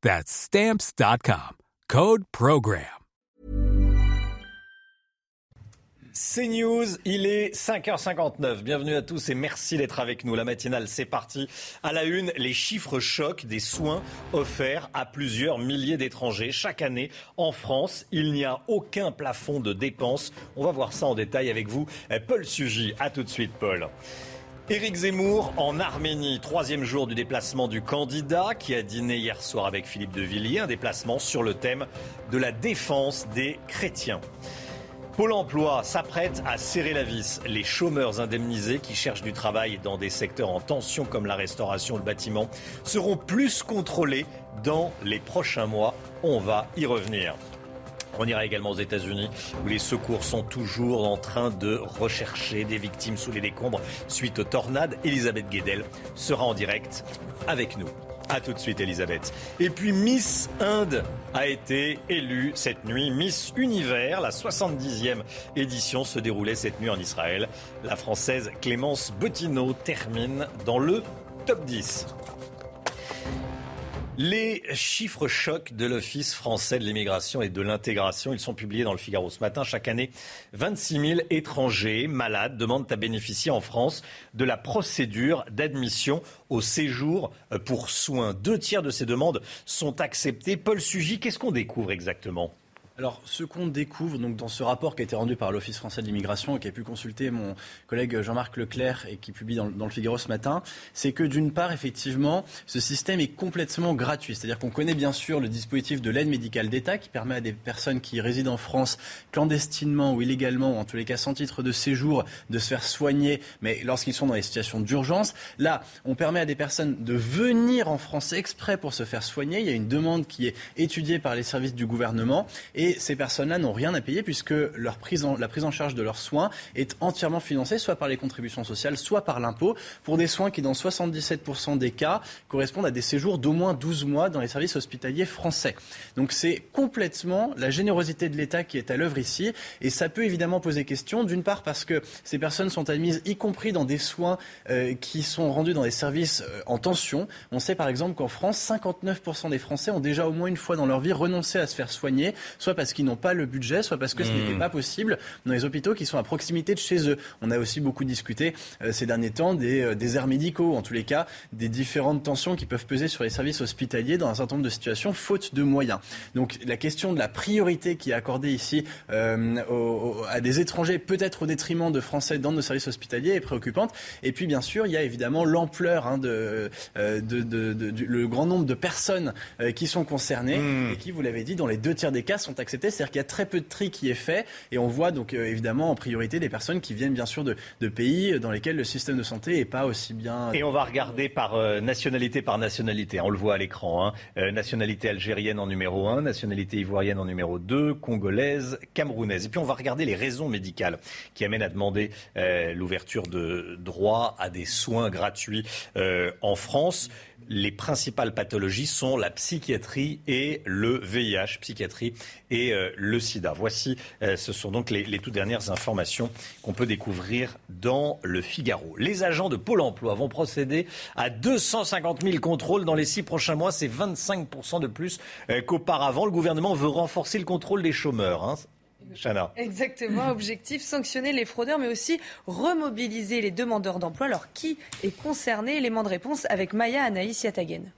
That's Stamps.com. Code Program. C'est News, il est 5h59. Bienvenue à tous et merci d'être avec nous. La matinale, c'est parti. À la une, les chiffres choquent des soins offerts à plusieurs milliers d'étrangers. Chaque année, en France, il n'y a aucun plafond de dépenses. On va voir ça en détail avec vous. Paul Sugy, à tout de suite, Paul. Éric Zemmour en Arménie, troisième jour du déplacement du candidat qui a dîné hier soir avec Philippe de Villiers, un déplacement sur le thème de la défense des chrétiens. Pôle emploi s'apprête à serrer la vis. Les chômeurs indemnisés qui cherchent du travail dans des secteurs en tension comme la restauration ou le bâtiment seront plus contrôlés dans les prochains mois. On va y revenir. On ira également aux États-Unis où les secours sont toujours en train de rechercher des victimes sous les décombres suite aux tornades. Elisabeth Guedel sera en direct avec nous. A tout de suite, Elisabeth. Et puis Miss Inde a été élue cette nuit. Miss Univers, la 70e édition, se déroulait cette nuit en Israël. La Française Clémence Bottineau termine dans le top 10. Les chiffres chocs de l'Office français de l'immigration et de l'intégration, ils sont publiés dans le Figaro ce matin. Chaque année, 26 000 étrangers malades demandent à bénéficier en France de la procédure d'admission au séjour pour soins. Deux tiers de ces demandes sont acceptées. Paul Sugy, qu'est-ce qu'on découvre exactement? Alors, ce qu'on découvre donc, dans ce rapport qui a été rendu par l'Office français de l'immigration et qui a pu consulter mon collègue Jean-Marc Leclerc et qui publie dans, le Figaro ce matin, c'est que d'une part, effectivement, ce système est complètement gratuit. C'est-à-dire qu'on connaît bien sûr le dispositif de l'aide médicale d'État qui permet à des personnes qui résident en France clandestinement ou illégalement, ou en tous les cas sans titre de séjour, de se faire soigner, mais lorsqu'ils sont dans des situations d'urgence. Là, on permet à des personnes de venir en France exprès pour se faire soigner. Il y a une demande qui est étudiée par les services du gouvernement. Et et ces personnes-là n'ont rien à payer puisque leur prise en, la prise en charge de leurs soins est entièrement financée soit par les contributions sociales, soit par l'impôt, pour des soins qui, dans 77% des cas, correspondent à des séjours d'au moins 12 mois dans les services hospitaliers français. Donc c'est complètement la générosité de l'État qui est à l'œuvre ici. Et ça peut évidemment poser question, d'une part parce que ces personnes sont admises, y compris dans des soins euh, qui sont rendus dans des services euh, en tension. On sait par exemple qu'en France, 59% des Français ont déjà au moins une fois dans leur vie renoncé à se faire soigner, soit parce qu'ils n'ont pas le budget, soit parce que ce n'était hmm. pas possible dans les hôpitaux qui sont à proximité de chez eux. On a aussi beaucoup discuté euh, ces derniers temps des euh, déserts médicaux, en tous les cas des différentes tensions qui peuvent peser sur les services hospitaliers dans un certain nombre de situations faute de moyens. Donc la question de la priorité qui est accordée ici euh, à des étrangers, peut-être au détriment de Français dans nos services hospitaliers, est préoccupante. Et puis bien sûr, il y a évidemment l'ampleur hein, de, de, le grand nombre de personnes qui sont concernées hmm. et qui, vous l'avez dit, dans les deux tiers des cas sont c'est-à-dire qu'il y a très peu de tri qui est fait et on voit donc euh, évidemment en priorité des personnes qui viennent bien sûr de, pays dans lesquels le système de santé n'est pas aussi bien. Et on va regarder par euh, nationalité par nationalité. On le voit à l'écran. Hein. Euh, nationalité algérienne en numéro 1, nationalité ivoirienne en numéro 2, congolaise, camerounaise. Et puis on va regarder les raisons médicales qui amènent à demander l'ouverture de droits à des soins gratuits en France les principales pathologies sont la psychiatrie et le VIH, psychiatrie et euh, le sida. Voici, euh, ce sont donc les, les toutes dernières informations qu'on peut découvrir dans le Figaro. Les agents de Pôle emploi vont procéder à 250 000 contrôles dans les six prochains mois. C'est 25 de plus euh, qu'auparavant. Le gouvernement veut renforcer le contrôle des chômeurs. Hein. Exactement. Objectif sanctionner les fraudeurs, mais aussi remobiliser les demandeurs d'emploi. Alors, qui est concerné? Élément de réponse avec Maya Anaïs Yatagen.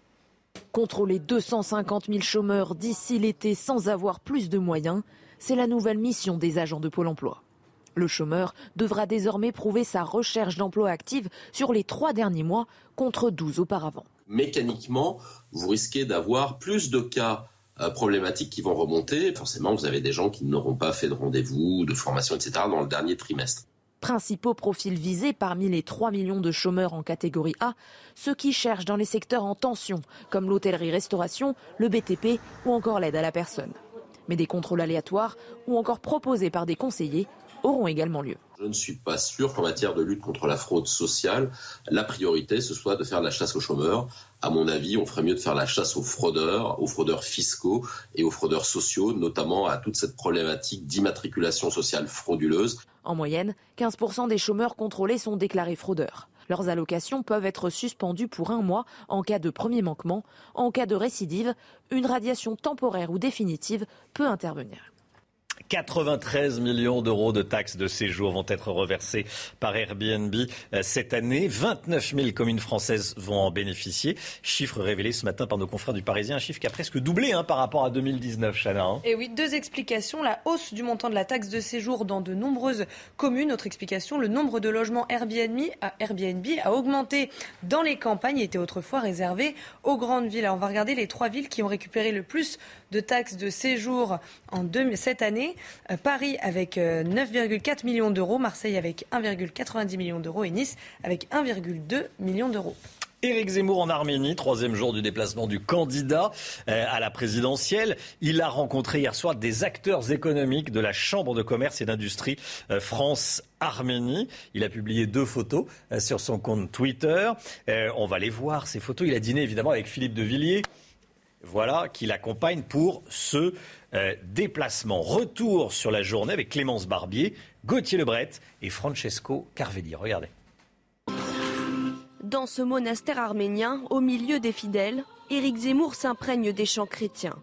Contrôler 250 000 chômeurs d'ici l'été sans avoir plus de moyens. C'est la nouvelle mission des agents de Pôle emploi. Le chômeur devra désormais prouver sa recherche d'emploi active sur les trois derniers mois contre 12 auparavant. Mécaniquement, vous risquez d'avoir plus de cas euh, problématiques qui vont remonter. Forcément, vous avez des gens qui n'auront pas fait de rendez-vous, de formation, etc. dans le dernier trimestre. Principaux profils visés parmi les 3 millions de chômeurs en catégorie A, ceux qui cherchent dans les secteurs en tension, comme l'hôtellerie-restauration, le BTP ou encore l'aide à la personne. Mais des contrôles aléatoires ou encore proposés par des conseillers auront également lieu. Je ne suis pas sûr qu'en matière de lutte contre la fraude sociale, la priorité, ce soit de faire la chasse aux chômeurs. À mon avis, on ferait mieux de faire la chasse aux fraudeurs, aux fraudeurs fiscaux et aux fraudeurs sociaux, notamment à toute cette problématique d'immatriculation sociale frauduleuse. En moyenne, 15% des chômeurs contrôlés sont déclarés fraudeurs. Leurs allocations peuvent être suspendues pour un mois en cas de premier manquement. En cas de récidive, une radiation temporaire ou définitive peut intervenir. 93 millions d'euros de taxes de séjour vont être reversés par Airbnb euh, cette année. 29 000 communes françaises vont en bénéficier. Chiffre révélé ce matin par nos confrères du Parisien, un chiffre qui a presque doublé hein, par rapport à 2019, Chana. Hein. Et oui, deux explications. La hausse du montant de la taxe de séjour dans de nombreuses communes. Autre explication, le nombre de logements Airbnb à Airbnb a augmenté dans les campagnes et était autrefois réservé aux grandes villes. On va regarder les trois villes qui ont récupéré le plus de taxes de séjour en deux, cette année. Euh, Paris avec 9,4 euh, millions d'euros, Marseille avec 1,90 millions d'euros et Nice avec 1,2 millions d'euros. Éric Zemmour en Arménie, troisième jour du déplacement du candidat euh, à la présidentielle. Il a rencontré hier soir des acteurs économiques de la Chambre de commerce et d'industrie France-Arménie. Il a publié deux photos sur son compte Twitter. On va les voir, ces photos. Il a dîné évidemment avec Philippe de Villiers voilà, qui l'accompagne pour ce euh, déplacement. Retour sur la journée avec Clémence Barbier, Gauthier Lebret et Francesco Carvelli. Regardez. Dans ce monastère arménien, au milieu des fidèles, Éric Zemmour s'imprègne des chants chrétiens.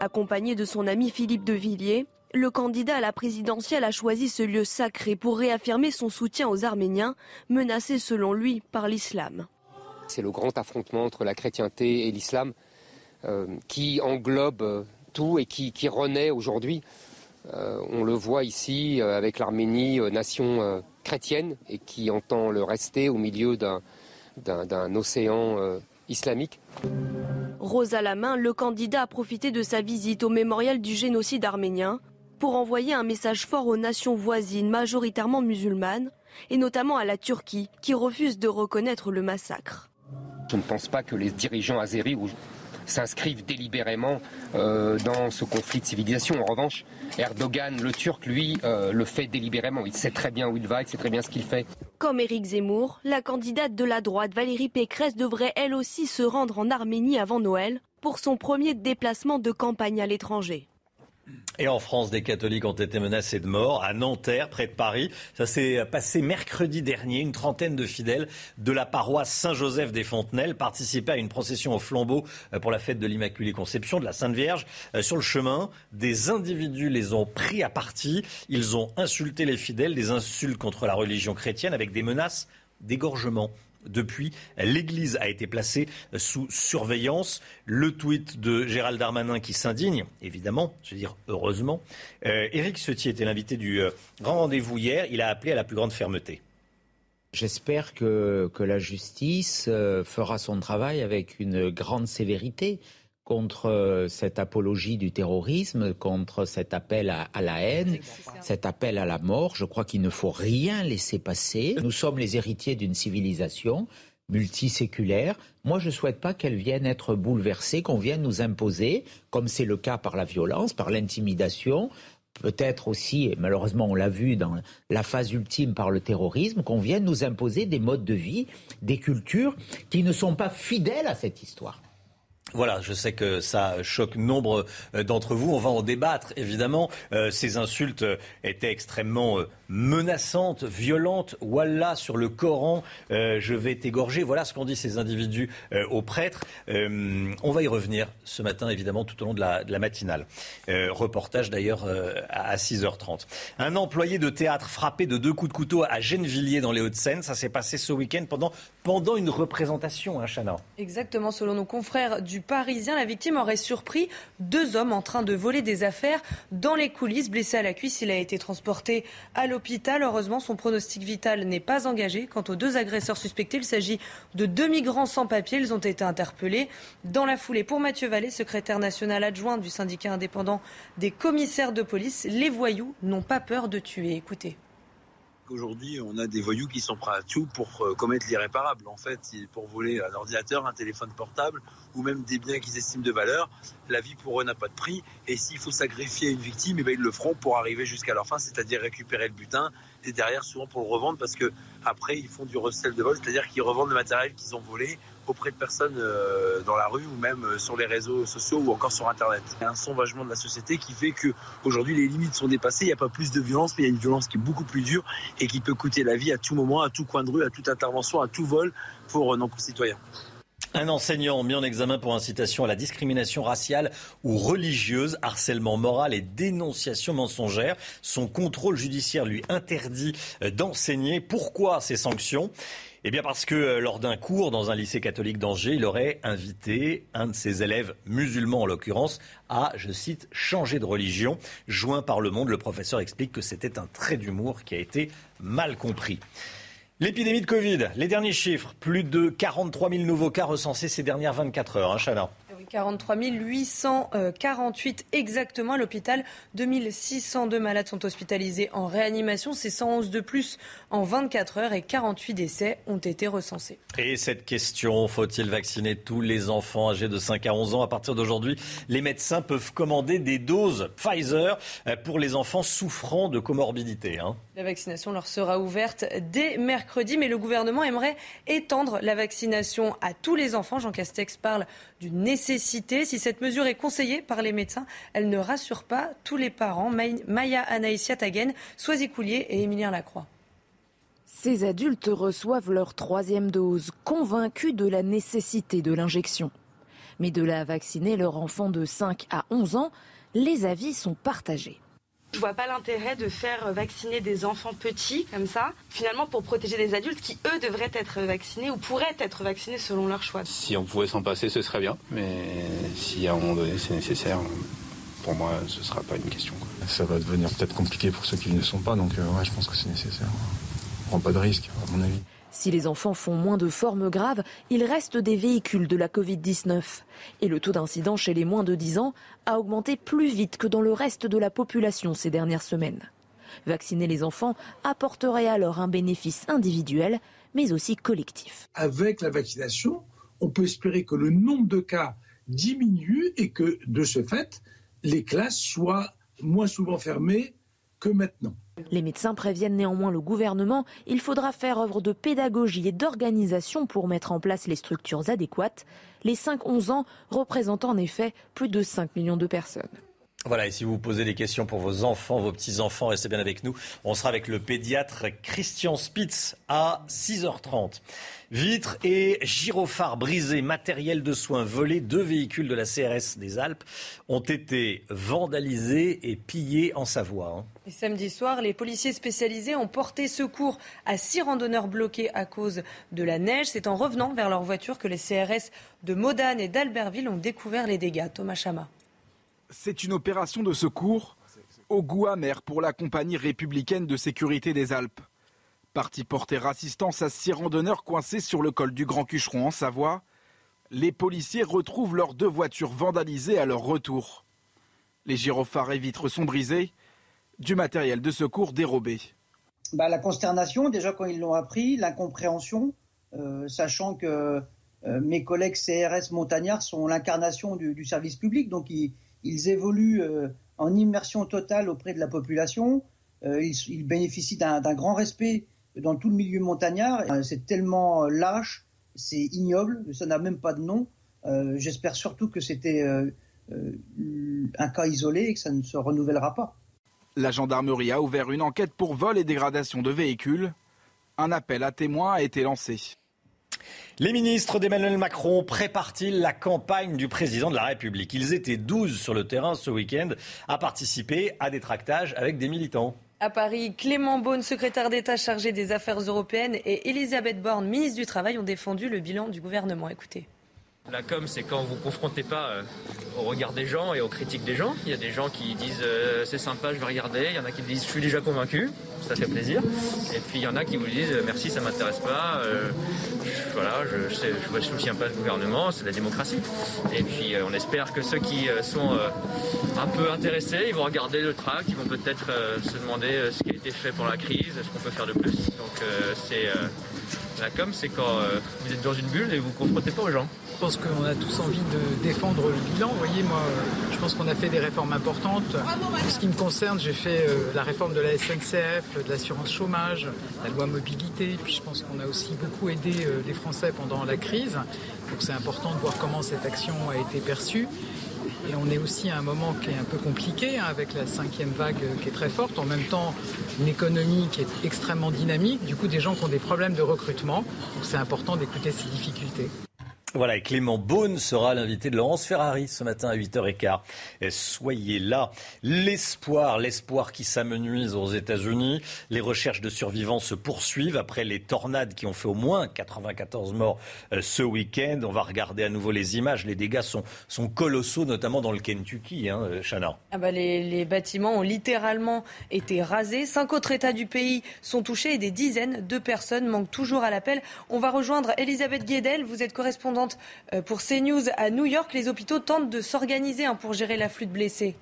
Accompagné de son ami Philippe de Villiers, le candidat à la présidentielle a choisi ce lieu sacré pour réaffirmer son soutien aux Arméniens, menacés selon lui par l'islam. C'est le grand affrontement entre la chrétienté et l'islam euh, qui englobe euh, tout et qui, renaît aujourd'hui. Euh, on le voit ici avec l'Arménie, nation chrétienne, et qui entend le rester au milieu d'un océan islamique. Rose à la main, le candidat a profité de sa visite au mémorial du génocide arménien pour envoyer un message fort aux nations voisines majoritairement musulmanes, et notamment à la Turquie, qui refuse de reconnaître le massacre. Je ne pense pas que les dirigeants azéris s'inscrivent délibérément euh, dans ce conflit de civilisation. En revanche, Erdogan, le Turc, lui, euh, le fait délibérément. Il sait très bien où il va, il sait très bien ce qu'il fait. Comme Éric Zemmour, la candidate de la droite Valérie Pécresse devrait elle aussi se rendre en Arménie avant Noël pour son premier déplacement de campagne à l'étranger. Et en France, des catholiques ont été menacés de mort à Nanterre, près de Paris. Ça s'est passé mercredi dernier. Une trentaine de fidèles de la paroisse Saint-Joseph des Fontenelles participaient à une procession au flambeau euh, pour la fête de l'Immaculée Conception de la Sainte Vierge. Euh, sur le chemin, des individus les ont pris à partie. Ils ont insulté les fidèles, des insultes contre la religion chrétienne avec des menaces d'égorgement. Depuis, l'Église a été placée sous surveillance. Le tweet de Gérald Darmanin qui s'indigne, évidemment, je veux dire heureusement. Euh, Éric Ciotti était l'invité du euh, grand rendez-vous hier. Il a appelé à la plus grande fermeté. J'espère que, la justice euh, fera son travail avec une grande sévérité contre euh, cette apologie du terrorisme, contre cet appel à, la haine, cet appel à la mort. Je crois qu'il ne faut rien laisser passer. Nous sommes les héritiers d'une civilisation multiséculaire. Moi, je ne souhaite pas qu'elle vienne être bouleversée, qu'on vienne nous imposer, comme c'est le cas par la violence, par l'intimidation, peut-être aussi, et malheureusement on l'a vu dans la phase ultime par le terrorisme, qu'on vienne nous imposer des modes de vie, des cultures qui ne sont pas fidèles à cette histoire. Voilà, je sais que ça choque nombre euh, d'entre vous. On va en débattre, évidemment. Euh, ces insultes étaient extrêmement euh, menaçantes, violentes. Wallah, sur le Coran, je vais t'égorger. Voilà ce qu'ont dit ces individus aux prêtres. on va y revenir ce matin, évidemment, tout au long de la, de la matinale. reportage d'ailleurs à 6h30. Un employé de théâtre frappé de deux coups de couteau à Gennevilliers dans les Hauts-de-Seine. Ça s'est passé ce week-end pendant pendant une représentation, hein, Chana. Exactement, selon nos confrères du Parisien, la victime aurait surpris deux hommes en train de voler des affaires dans les coulisses. Blessé à la cuisse, il a été transporté à l'hôpital. Heureusement, son pronostic vital n'est pas engagé. Quant aux deux agresseurs suspectés, il s'agit de deux migrants sans papier. Ils ont été interpellés dans la foulée. Pour Mathieu Vallée, secrétaire national adjoint du syndicat indépendant des commissaires de police, les voyous n'ont pas peur de tuer. Écoutez. Aujourd'hui, on a des voyous qui sont prêts à tout pour euh, commettre l'irréparable. En fait, pour voler un ordinateur, un téléphone portable ou même des biens qu'ils estiment de valeur, la vie pour eux n'a pas de prix. Et s'il faut sacrifier une victime, eh bien, ils le feront pour arriver jusqu'à leur fin, c'est-à-dire récupérer le butin et derrière souvent pour le revendre parce que après ils font du recel de vol, c'est-à-dire qu'ils revendent le matériel qu'ils ont volé auprès de personnes euh, dans la rue ou même euh, sur les réseaux sociaux ou encore sur Internet. Il y a un sauvagement de la société qui fait que aujourd'hui les limites sont dépassées. Il n'y a pas plus de violence, mais il y a une violence qui est beaucoup plus dure et qui peut coûter la vie à tout moment, à tout coin de rue, à toute intervention, à tout vol pour euh, nos concitoyens. Un enseignant mis en examen pour incitation à la discrimination raciale ou religieuse, harcèlement moral et dénonciation mensongère. Son contrôle judiciaire lui interdit d'enseigner. Pourquoi ces sanctions? Eh bien parce que euh, lors d'un cours dans un lycée catholique d'Angers, il aurait invité un de ses élèves, musulmans en l'occurrence, à, je cite, changer de religion. Joint par le monde, le professeur explique que c'était un trait d'humour qui a été mal compris. L'épidémie de Covid, les derniers chiffres, plus de 43 000 nouveaux cas recensés ces dernières 24 heures, hein, Chana 43 848 exactement. À l'hôpital, 2602 malades sont hospitalisés en réanimation. C'est 111 de plus en 24 heures et 48 décès ont été recensés. Et cette question, faut-il vacciner tous les enfants âgés de 5 à 11 ans? À partir d'aujourd'hui, les médecins peuvent commander des doses Pfizer pour les enfants souffrant de comorbidité. Hein. La vaccination leur sera ouverte dès mercredi, mais le gouvernement aimerait étendre la vaccination à tous les enfants. Jean Castex parle d'une nécessité. Si cette mesure est conseillée par les médecins, elle ne rassure pas tous les parents. Maya Anaïsia Tagen, Soisy Coulier et Émilien Lacroix. Ces adultes reçoivent leur troisième dose, convaincus de la nécessité de l'injection. Mais de la vacciner leur enfant de 5 à 11 ans, les avis sont partagés. Je vois pas l'intérêt de faire vacciner des enfants petits comme ça, finalement pour protéger des adultes qui eux devraient être vaccinés ou pourraient être vaccinés selon leur choix. Si on pouvait s'en passer, ce serait bien, mais si à un moment donné c'est nécessaire, pour moi ce sera pas une question. Ça va devenir peut-être compliqué pour ceux qui ne le sont pas, donc euh, ouais, je pense que c'est nécessaire. On prend pas de risque, à mon avis. Si les enfants font moins de formes graves, il reste des véhicules de la Covid-19. Et le taux d'incidence chez les moins de 10 ans a augmenté plus vite que dans le reste de la population ces dernières semaines. Vacciner les enfants apporterait alors un bénéfice individuel, mais aussi collectif. Avec la vaccination, on peut espérer que le nombre de cas diminue et que, de ce fait, les classes soient moins souvent fermées que maintenant. Les médecins préviennent néanmoins le gouvernement, il faudra faire œuvre de pédagogie et d'organisation pour mettre en place les structures adéquates. Les 5-11 ans représentent en effet plus de 5 millions de personnes. Voilà, et si vous posez des questions pour vos enfants, vos petits-enfants, restez bien avec nous. On sera avec le pédiatre Christian Spitz à 6h30. Vitres et gyrophares brisés, matériel de soins volés, deux véhicules de la CRS des Alpes ont été vandalisés et pillés en Savoie. Samedi soir, les policiers spécialisés ont porté secours à six randonneurs bloqués à cause de la neige. C'est en revenant vers leur voiture que les CRS de Modane et d'Albertville ont découvert les dégâts. Thomas Chama. C'est une opération de secours au goût amer pour la compagnie républicaine de sécurité des Alpes. Parti porter assistance à six randonneurs coincés sur le col du Grand Cucheron en Savoie, les policiers retrouvent leurs deux voitures vandalisées à leur retour. Les gyrophares et vitres sont brisés, du matériel de secours dérobé. Bah, la consternation, déjà quand ils l'ont appris, l'incompréhension, euh, sachant que euh, mes collègues CRS montagnards sont l'incarnation du, service public, donc ils, évoluent euh, en immersion totale auprès de la population. Ils, bénéficient d'un grand respect dans tout le milieu montagnard. C'est tellement lâche, c'est ignoble, ça n'a même pas de nom. J'espère surtout que c'était un cas isolé et que ça ne se renouvellera pas. La gendarmerie a ouvert une enquête pour vol et dégradation de véhicules. Un appel à témoins a été lancé. Les ministres d'Emmanuel Macron préparent-ils la campagne du président de la République? Ils étaient 12 sur le terrain ce week-end à participer à des tractages avec des militants. À Paris, Clément Beaune, secrétaire d'État chargé des affaires européennes, et Elisabeth Borne, ministre du Travail, ont défendu le bilan du gouvernement. Écoutez. La com, c'est quand vous ne confrontez pas euh, au regard des gens et aux critiques des gens. Il y a des gens qui disent euh, c'est sympa, je vais regarder. Il y en a qui disent je suis déjà convaincu, ça fait plaisir. Et puis il y en a qui vous disent merci, ça m'intéresse pas. Euh, voilà, je ne soutiens pas ce gouvernement, c'est la démocratie. Et puis on espère que ceux qui sont un peu intéressés, ils vont regarder le tract, ils vont peut-être se demander ce qui a été fait pour la crise, ce qu'on peut faire de plus. Donc c'est la com, c'est quand vous êtes dans une bulle et vous ne confrontez pas aux gens. Je pense qu'on a tous envie de défendre le bilan. Vous voyez, moi, je pense qu'on a fait des réformes importantes. En ce qui me concerne, j'ai fait euh, la réforme de la SNCF, de l'assurance chômage, la loi mobilité. Puis je pense qu'on a aussi beaucoup aidé euh, les Français pendant la crise. Donc c'est important de voir comment cette action a été perçue. Et on est aussi à un moment qui est un peu compliqué, hein, avec la cinquième vague qui est très forte. En même temps, une économie qui est extrêmement dynamique. Du coup, des gens qui ont des problèmes de recrutement. Donc c'est important d'écouter ces difficultés. Voilà, et Clément Beaune sera l'invité de Laurence Ferrari ce matin à 8h15. soyez là. L'espoir, l'espoir qui s'amenuise aux États-Unis. Les recherches de survivants se poursuivent après les tornades qui ont fait au moins 94 morts euh, ce week-end. On va regarder à nouveau les images. Les dégâts sont, colossaux, notamment dans le Kentucky, hein, euh. Ah bah les, les bâtiments ont littéralement été rasés. Cinq autres États du pays sont touchés et des dizaines de personnes manquent toujours à l'appel. On va rejoindre Elisabeth Guedel. Vous êtes correspondante euh, pour CNews à New York. Les hôpitaux tentent de s'organiser hein, pour gérer l'afflux de blessés.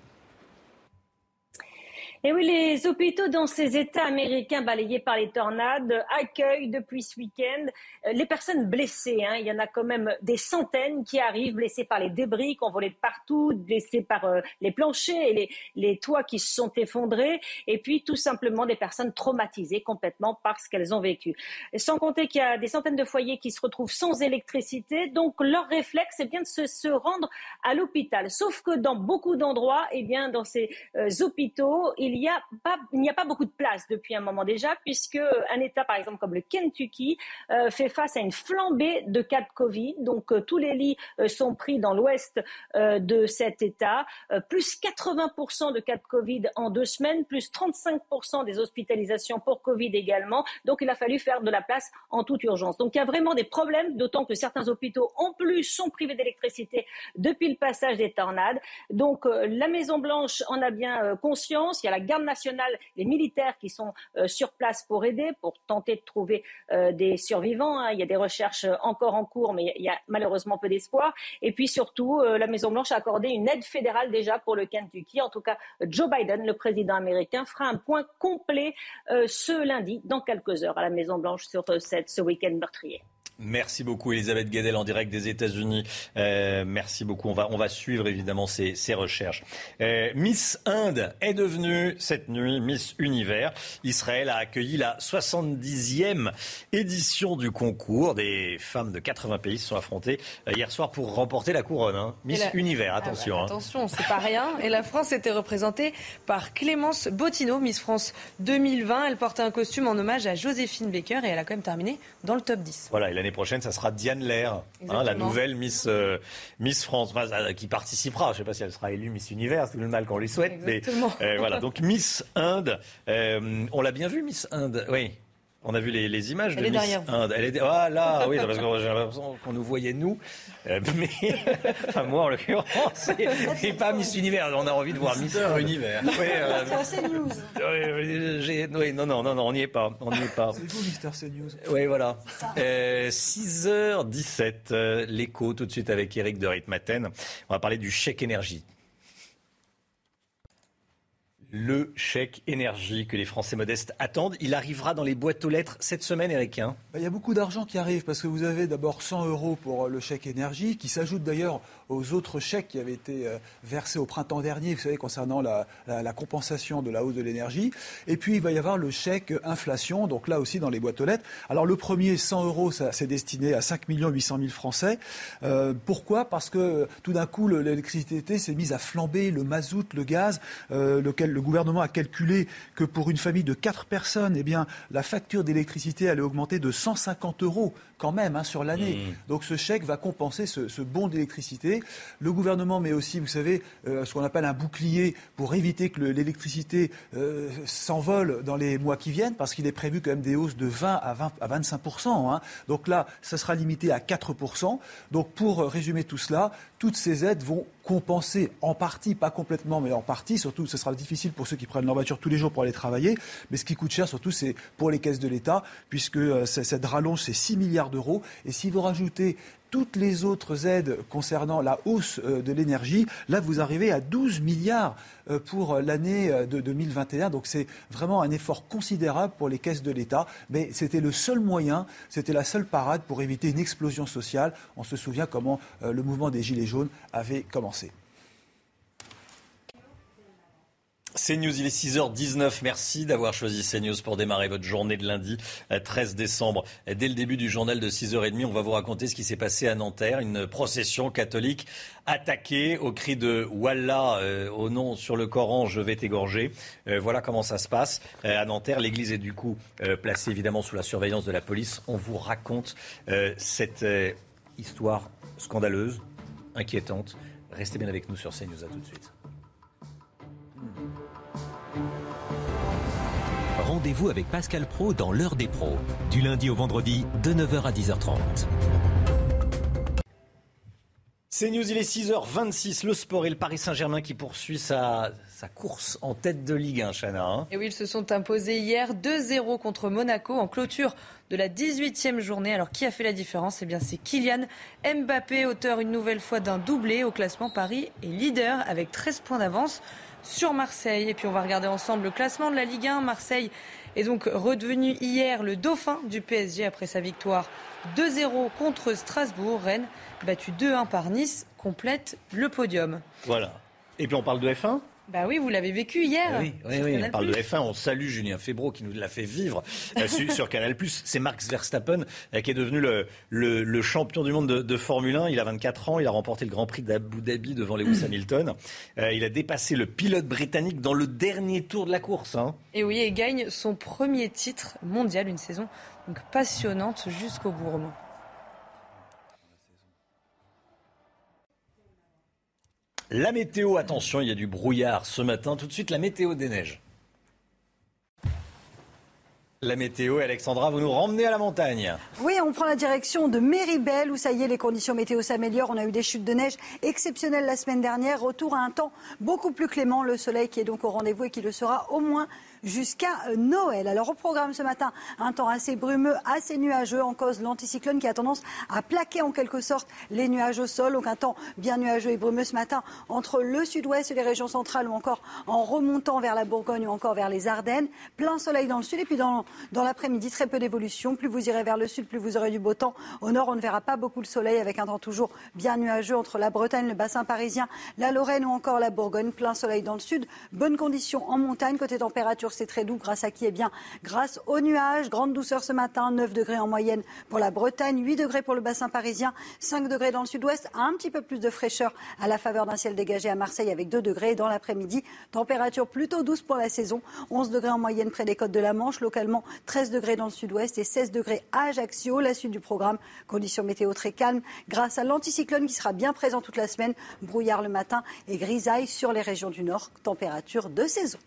Et oui, les hôpitaux dans ces États américains balayés par les tornades accueillent depuis ce week-end euh, les personnes blessées. Hein. Il y en a quand même des centaines qui arrivent blessées par les débris qui ont volé de partout, blessées par euh, les planchers et les, toits qui se sont effondrés, et puis tout simplement des personnes traumatisées complètement par ce qu'elles ont vécu. Et sans compter qu'il y a des centaines de foyers qui se retrouvent sans électricité, donc leur réflexe est bien de se, rendre à l'hôpital. Sauf que dans beaucoup d'endroits, eh bien dans ces euh, hôpitaux, il n'y a, pas, beaucoup de place depuis un moment déjà, puisque un État, par exemple, comme le Kentucky, euh, fait face à une flambée de cas de Covid. Donc, euh, tous les lits euh, sont pris dans l'ouest de cet État. plus 80% de cas de Covid en deux semaines, plus 35% des hospitalisations pour Covid également. Donc, il a fallu faire de la place en toute urgence. Donc, il y a vraiment des problèmes, d'autant que certains hôpitaux, en plus, sont privés d'électricité depuis le passage des tornades. Donc, la Maison-Blanche en a bien conscience. Il y a garde nationale, les militaires qui sont euh, sur place pour aider, pour tenter de trouver euh, des survivants. Hein. Il y a des recherches euh, encore en cours, mais il y a malheureusement peu d'espoir. Et puis surtout, la Maison-Blanche a accordé une aide fédérale déjà pour le Kentucky. En tout cas, Joe Biden, le président américain, fera un point complet ce lundi, dans quelques heures, à la Maison-Blanche sur ce week-end meurtrier. Merci beaucoup Elisabeth Guedel en direct des États-Unis. Euh, merci beaucoup. On va, on va suivre évidemment ces, ces recherches. Euh, Miss Inde est devenue cette nuit Miss Univers. Israël a accueilli la 70e édition du concours. Des femmes de 80 pays se sont affrontées euh, hier soir pour remporter la couronne. Hein. Miss Univers, attention. Ah bah, attention, c'est pas rien. Et la France était représentée par Clémence Bottineau, Miss France 2020. Elle portait un costume en hommage à Joséphine Baker et elle a quand même terminé dans le top 10. Voilà, l'année prochaine, ça sera Diane Lair, hein, la nouvelle Miss, euh, Miss France, euh, qui participera. Je ne sais pas si elle sera élue Miss Univers, tout le mal qu'on lui souhaite. Exactement. Mais, euh, voilà, donc Miss Inde, on l'a bien vu, Miss Inde, oui. On a vu les, les images Elle de est Miss derrière vous. Inde. Elle est ah là, oui, parce que j'ai l'impression qu'on nous voyait nous, Euh, mais enfin, moi en l'occurrence, et, et pas Miss Univers. On a envie de voir Miss Univers. Oui, euh, C'est News. oui, j'ai- oui, non, non, non, non, on n'y est pas, on n'y est pas. C'est vous, Mister CNews. Oui, voilà. Euh, 6h17, euh, l'écho tout de suite avec Eric de Ritmaten. On va parler du chèque énergie. Le chèque énergie que les Français modestes attendent, il arrivera dans les boîtes aux lettres cette semaine, Eric. hein Il y a beaucoup d'argent qui arrive parce que vous avez d'abord 100 euros pour le chèque énergie qui s'ajoute d'ailleurs aux autres chèques qui avaient été euh, versés au printemps dernier, vous savez, concernant la, la- la compensation de la hausse de l'énergie. Et puis il va y avoir le chèque inflation, donc là aussi dans les boîtes aux lettres. Alors le premier, 100 euros, ça c'est destiné à 5 800 000 Français. Euh, pourquoi? Parce que tout d'un coup le- l'électricité s'est mise à flamber, le mazout, le gaz, euh, lequel, le gouvernement a calculé que pour une famille de 4 personnes, eh bien, la facture d'électricité allait augmenter de 150 euros quand même hein, sur l'année. Mmh. Donc ce chèque va compenser ce, bon d'électricité. Le gouvernement met aussi, vous savez, euh, ce qu'on appelle un bouclier pour éviter que l'électricité euh, s'envole dans les mois qui viennent, parce qu'il est prévu quand même des hausses de 20 à, 20, à 25% hein. Donc là, ça sera limité à 4% Donc pour résumer tout cela, toutes ces aides vont compenser en partie, pas complètement, mais en partie. Surtout, ce sera difficile pour ceux qui prennent leur voiture tous les jours pour aller travailler. Mais ce qui coûte cher, surtout, c'est pour les caisses de l'État, puisque euh, cette rallonge, c'est 6 milliards d'euros. Et si vous rajoutez toutes les autres aides concernant la hausse euh, de l'énergie, là, vous arrivez à 12 milliards euh, pour l'année euh, de 2021. Donc c'est vraiment un effort considérable pour les caisses de l'État. Mais c'était le seul moyen, c'était la seule parade pour éviter une explosion sociale. On se souvient comment le mouvement des Gilets jaunes avait commencé. CNews, il est 6h19. Merci d'avoir choisi CNews pour démarrer votre journée de lundi 13 euh, décembre. Dès le début du journal de 6h30, on va vous raconter ce qui s'est passé à Nanterre. Une procession catholique attaquée au cri de Wallah, euh, au nom sur le Coran, je vais t'égorger. Euh, voilà comment ça se passe à Nanterre. L'église est du coup placée évidemment sous la surveillance de la police. On vous raconte cette histoire scandaleuse, inquiétante. Restez bien avec nous sur CNews. À tout de suite. Rendez-vous avec Pascal Pro dans l'heure des pros, du lundi au vendredi de 9h à 10h30. C'est News, il est 6h26, le sport et le Paris Saint-Germain qui poursuit sa, sa, course en tête de Ligue 1, Chana. Hein. et oui, ils se sont imposés hier 2-0 contre Monaco en clôture de la 18e journée. Alors qui a fait la différence? Eh bien c'est Kylian Mbappé, auteur une nouvelle fois d'un doublé au classement. Paris est leader avec 13 points d'avance sur Marseille. Et puis on va regarder ensemble le classement de la Ligue 1. Marseille est donc redevenu hier le dauphin du PSG après sa victoire 2-0 contre Strasbourg. Rennes, battu 2-1 par Nice, complète le podium. Voilà. Et puis on parle de F1 bah oui, vous l'avez vécu hier. Oui, oui, on parle de F1. On salue Julien Febro qui nous l'a fait vivre euh, sur, Canal+. C'est Max Verstappen euh, qui est devenu le, champion du monde de, Formule 1. Il a 24 ans. Il a remporté le Grand Prix d'Abu Dhabi devant Lewis Hamilton. Euh, il a dépassé le pilote britannique dans le dernier tour de la course. Hein. Et oui, et gagne son premier titre mondial. Une saison donc passionnante jusqu'au bout, La météo, attention, il y a du brouillard ce matin. Tout de suite, la météo des neiges. La météo, Alexandra, vous nous ramenez à la montagne. Oui, on prend la direction de Méribel, où ça y est, les conditions météo s'améliorent. On a eu des chutes de neige exceptionnelles la semaine dernière. Retour à un temps beaucoup plus clément. Le soleil qui est donc au rendez-vous et qui le sera au moins jusqu'à euh, Noël. Alors au programme ce matin, un temps assez brumeux, assez nuageux en cause l'anticyclone qui a tendance à plaquer en quelque sorte les nuages au sol. Donc un temps bien nuageux et brumeux ce matin entre le sud-ouest et les régions centrales ou encore en remontant vers la Bourgogne ou encore vers les Ardennes. Plein soleil dans le sud et puis dans, dans l'après-midi très peu d'évolution. Plus vous irez vers le sud, plus vous aurez du beau temps. Au nord, on ne verra pas beaucoup le soleil avec un temps toujours bien nuageux entre la Bretagne, le bassin parisien, la Lorraine ou encore la Bourgogne. Plein soleil dans le sud. Bonnes conditions en montagne. Côté température, c'est très doux grâce à qui? Eh bien, grâce aux nuages. Grande douceur ce matin, 9 degrés en moyenne pour la Bretagne, 8 degrés pour le bassin parisien, 5 degrés dans le sud-ouest, un petit peu plus de fraîcheur à la faveur d'un ciel dégagé à Marseille avec 2 degrés. Dans l'après-midi, température plutôt douce pour la saison, 11 degrés en moyenne près des côtes de la Manche, localement 13 degrés dans le sud-ouest et 16 degrés à Ajaccio. La suite du programme, conditions météo très calmes grâce à l'anticyclone qui sera bien présent toute la semaine, brouillard le matin et grisaille sur les régions du nord, température de saison.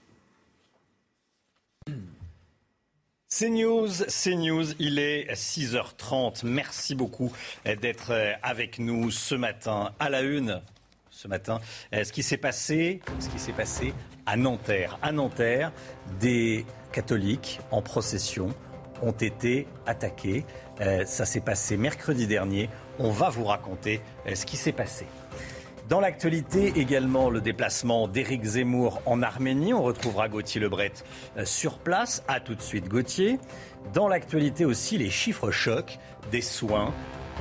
C'est News, c'est News, il est 6h30. Merci beaucoup d'être avec nous ce matin à la une. Ce matin, ce qui s'est passé, ce qui s'est passé à Nanterre. À Nanterre, des catholiques en procession ont été attaqués. Euh, ça s'est passé mercredi dernier. On va vous raconter euh, ce qui s'est passé. Dans l'actualité également, le déplacement d'Éric Zemmour en Arménie. On retrouvera Gauthier Lebret euh, sur place. A tout de suite Gauthier. Dans l'actualité aussi, les chiffres chocs des soins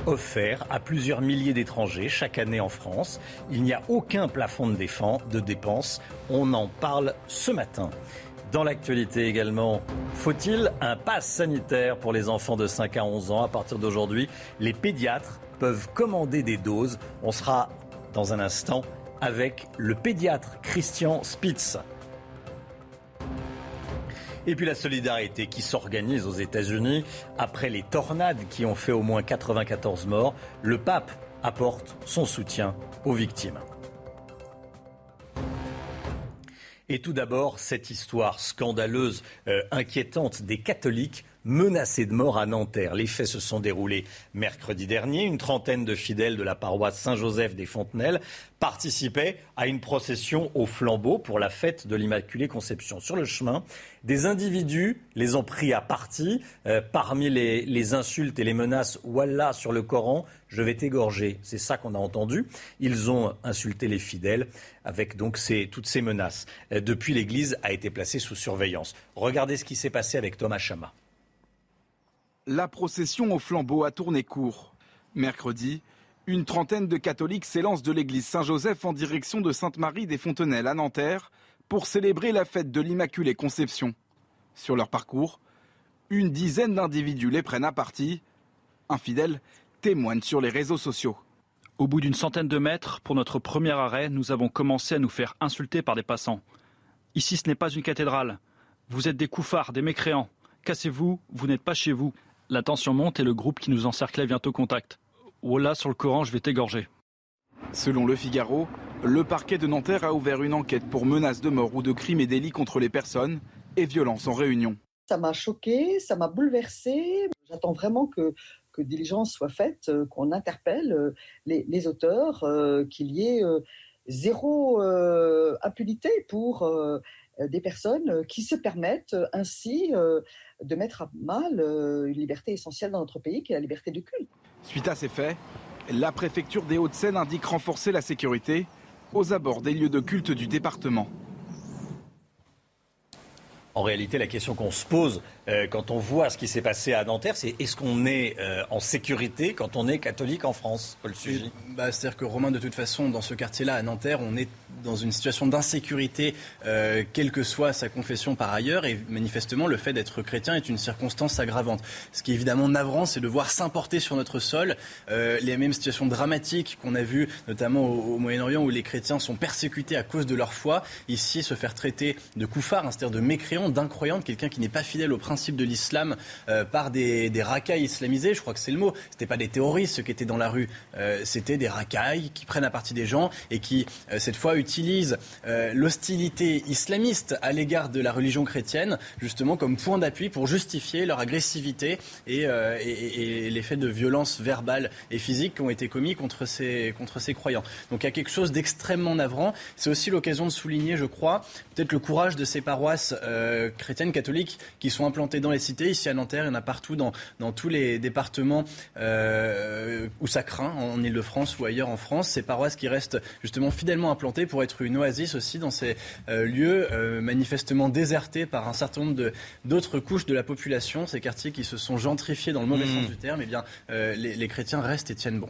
offerts à plusieurs milliers d'étrangers chaque année en France. Il n'y a aucun plafond de, de dépenses. On en parle ce matin. Dans l'actualité également, faut-il un pass sanitaire pour les enfants de 5 à 11 ans? À partir d'aujourd'hui, les pédiatres peuvent commander des doses. On sera dans un instant avec le pédiatre Christian Spitz. Et puis la solidarité qui s'organise aux États-Unis après les tornades qui ont fait au moins 94 morts. Le pape apporte son soutien aux victimes. Et tout d'abord, cette histoire scandaleuse, euh, inquiétante des catholiques menacés de mort à Nanterre. Les faits se sont déroulés mercredi dernier. Une trentaine de fidèles de la paroisse Saint-Joseph des Fontenelles participaient à une procession au flambeau pour la fête de l'Immaculée Conception. Sur le chemin, des individus les ont pris à partie. Euh, parmi les, insultes et les menaces, Wallah sur le Coran, je vais t'égorger. C'est ça qu'on a entendu. Ils ont insulté les fidèles avec toutes ces menaces. Euh, depuis, l'Église a été placée sous surveillance. Regardez ce qui s'est passé avec Thomas Chama. La procession au flambeau a tourné court. Mercredi, une trentaine de catholiques s'élancent de l'église Saint-Joseph en direction de Sainte-Marie des Fontenelles à Nanterre pour célébrer la fête de l'Immaculée Conception. Sur leur parcours, une dizaine d'individus les prennent à partie. Un fidèle témoigne sur les réseaux sociaux. Au bout d'une centaine de mètres, pour notre premier arrêt, nous avons commencé à nous faire insulter par des passants. Ici, ce n'est pas une cathédrale. Vous êtes des couffards, des mécréants. Cassez-vous, vous n'êtes pas chez vous. La tension monte et le groupe qui nous encerclait vient au contact. Wallah, sur le Coran, je vais t'égorger. Selon le Figaro, le parquet de Nanterre a ouvert une enquête pour menaces de mort ou de crimes et délits contre les personnes et violences en réunion. Ça m'a choqué, ça m'a bouleversé. J'attends vraiment que, que diligence soit faite, euh, qu'on interpelle euh, les, auteurs, euh, qu'il y ait zéro impunité pour des personnes qui se permettent ainsi de mettre à mal euh, une liberté essentielle dans notre pays, qui est la liberté du culte. Suite à ces faits, la préfecture des Hauts-de-Seine indique renforcer la sécurité aux abords des lieux de culte du département. En réalité, la question qu'on se pose euh, quand on voit ce qui s'est passé à Nanterre, c'est est-ce qu'on est, euh, en sécurité quand on est catholique en France, Paul Sugy bah, C'est-à-dire que Romain, de toute façon, dans ce quartier-là, à Nanterre, on est dans une situation d'insécurité, euh, quelle que soit sa confession par ailleurs, et manifestement, le fait d'être chrétien est une circonstance aggravante. Ce qui est évidemment navrant, c'est de voir s'importer sur notre sol les mêmes situations dramatiques qu'on a vues, notamment au, Moyen-Orient, où les chrétiens sont persécutés à cause de leur foi. Ici, se faire traiter de couffard, hein, c'est-à-dire de d'incroyant, quelqu'un qui n'est pas fidèle au principe de l'islam euh, par des, racailles islamisés, je crois que c'est le mot. C'était pas des terroristes ceux qui étaient dans la rue, euh, c'était des racailles qui prennent à partie des gens et qui euh, cette fois utilisent l'hostilité islamiste à l'égard de la religion chrétienne justement comme point d'appui pour justifier leur agressivité et, et, et les faits de violence verbale et physique qui ont été commis contre ces, contre ces croyants. Donc il y a quelque chose d'extrêmement navrant. C'est aussi l'occasion de souligner, je crois, peut-être le courage de ces paroisses chrétiennes catholiques qui sont implantées dans les cités. Ici à Nanterre, il y en a partout dans, dans tous les départements euh, où ça craint, en Ile-de-France ou ailleurs en France. Ces paroisses qui restent justement fidèlement implantées pour être une oasis aussi dans ces euh, lieux euh, manifestement désertés par un certain nombre d'autres couches de la population. Ces quartiers qui se sont gentrifiés dans le mauvais mmh. sens du terme, eh bien, les, les chrétiens restent et tiennent bon.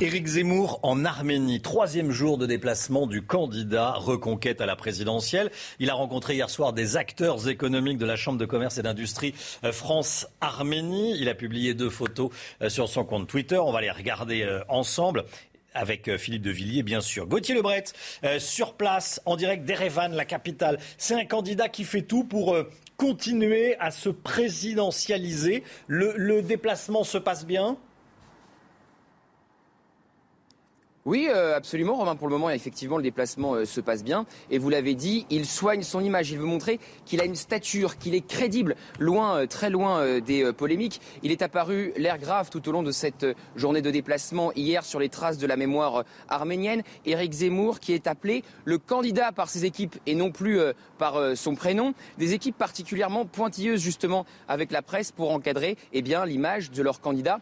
Éric Zemmour en Arménie, troisième jour de déplacement du candidat reconquête à la présidentielle. Il a rencontré hier soir des acteurs économiques de la Chambre de commerce et d'industrie euh, France-Arménie. Il a publié deux photos euh, sur son compte Twitter. On va les regarder euh, ensemble avec Philippe de Villiers, bien sûr. Gauthier Lebret, sur place, en direct d'Erevan, la capitale. C'est un candidat qui fait tout pour continuer à se présidentialiser. le déplacement se passe bien? Oui, euh, absolument, Romain. Pour le moment, effectivement, le déplacement euh, se passe bien. Et vous l'avez dit, il soigne son image. Il veut montrer qu'il a une stature, qu'il est crédible, loin, euh, très loin des polémiques. Il est apparu l'air grave tout au long de cette journée de déplacement hier sur les traces de la mémoire arménienne. Éric Zemmour, qui est appelé le candidat par ses équipes et non plus par son prénom. Des équipes particulièrement pointilleuses, justement, avec la presse pour encadrer eh bien, l'image de leur candidat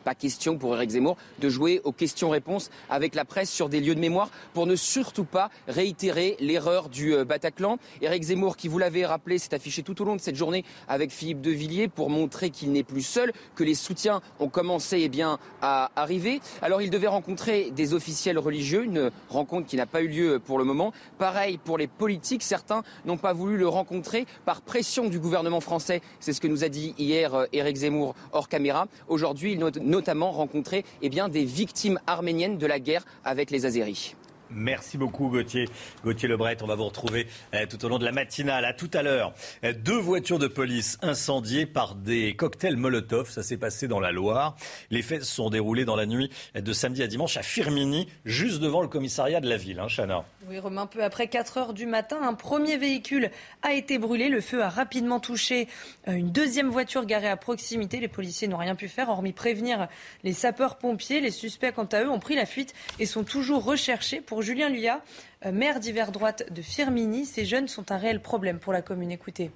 pas question pour Eric Zemmour de jouer aux questions-réponses avec la presse sur des lieux de mémoire pour ne surtout pas réitérer l'erreur du euh, Bataclan. Eric Zemmour, qui vous l'avez rappelé, s'est affiché tout au long de cette journée avec Philippe de Villiers pour montrer qu'il n'est plus seul, que les soutiens ont commencé eh bien, à arriver. Alors il devait rencontrer des officiels religieux, une rencontre qui n'a pas eu lieu pour le moment. Pareil pour les politiques, certains n'ont pas voulu le rencontrer par pression du gouvernement français. C'est ce que nous a dit hier Eric euh, Zemmour hors caméra. Aujourd'hui, il notamment rencontrer eh bien, des victimes arméniennes de la guerre avec les Azéris. Merci beaucoup Gauthier. Gauthier Lebret, on va vous retrouver euh, tout au long de la matinale. À tout à l'heure. Euh, deux voitures de police incendiées par des cocktails Molotov. Ça s'est passé dans la Loire. Les faits se sont déroulés dans la nuit de samedi à dimanche à Firmini, juste devant le commissariat de la ville. Hein, Chana. Oui, Romain, peu après 4 heures du matin, un premier véhicule a été brûlé. Le feu a rapidement touché euh, une deuxième voiture garée à proximité. Les policiers n'ont rien pu faire, hormis prévenir les sapeurs-pompiers. Les suspects, quant à eux, ont pris la fuite et sont toujours recherchés pour Julien Luyat, euh, maire d'hiver droite de Firmini. Ces jeunes sont un réel problème pour la commune. Écoutez.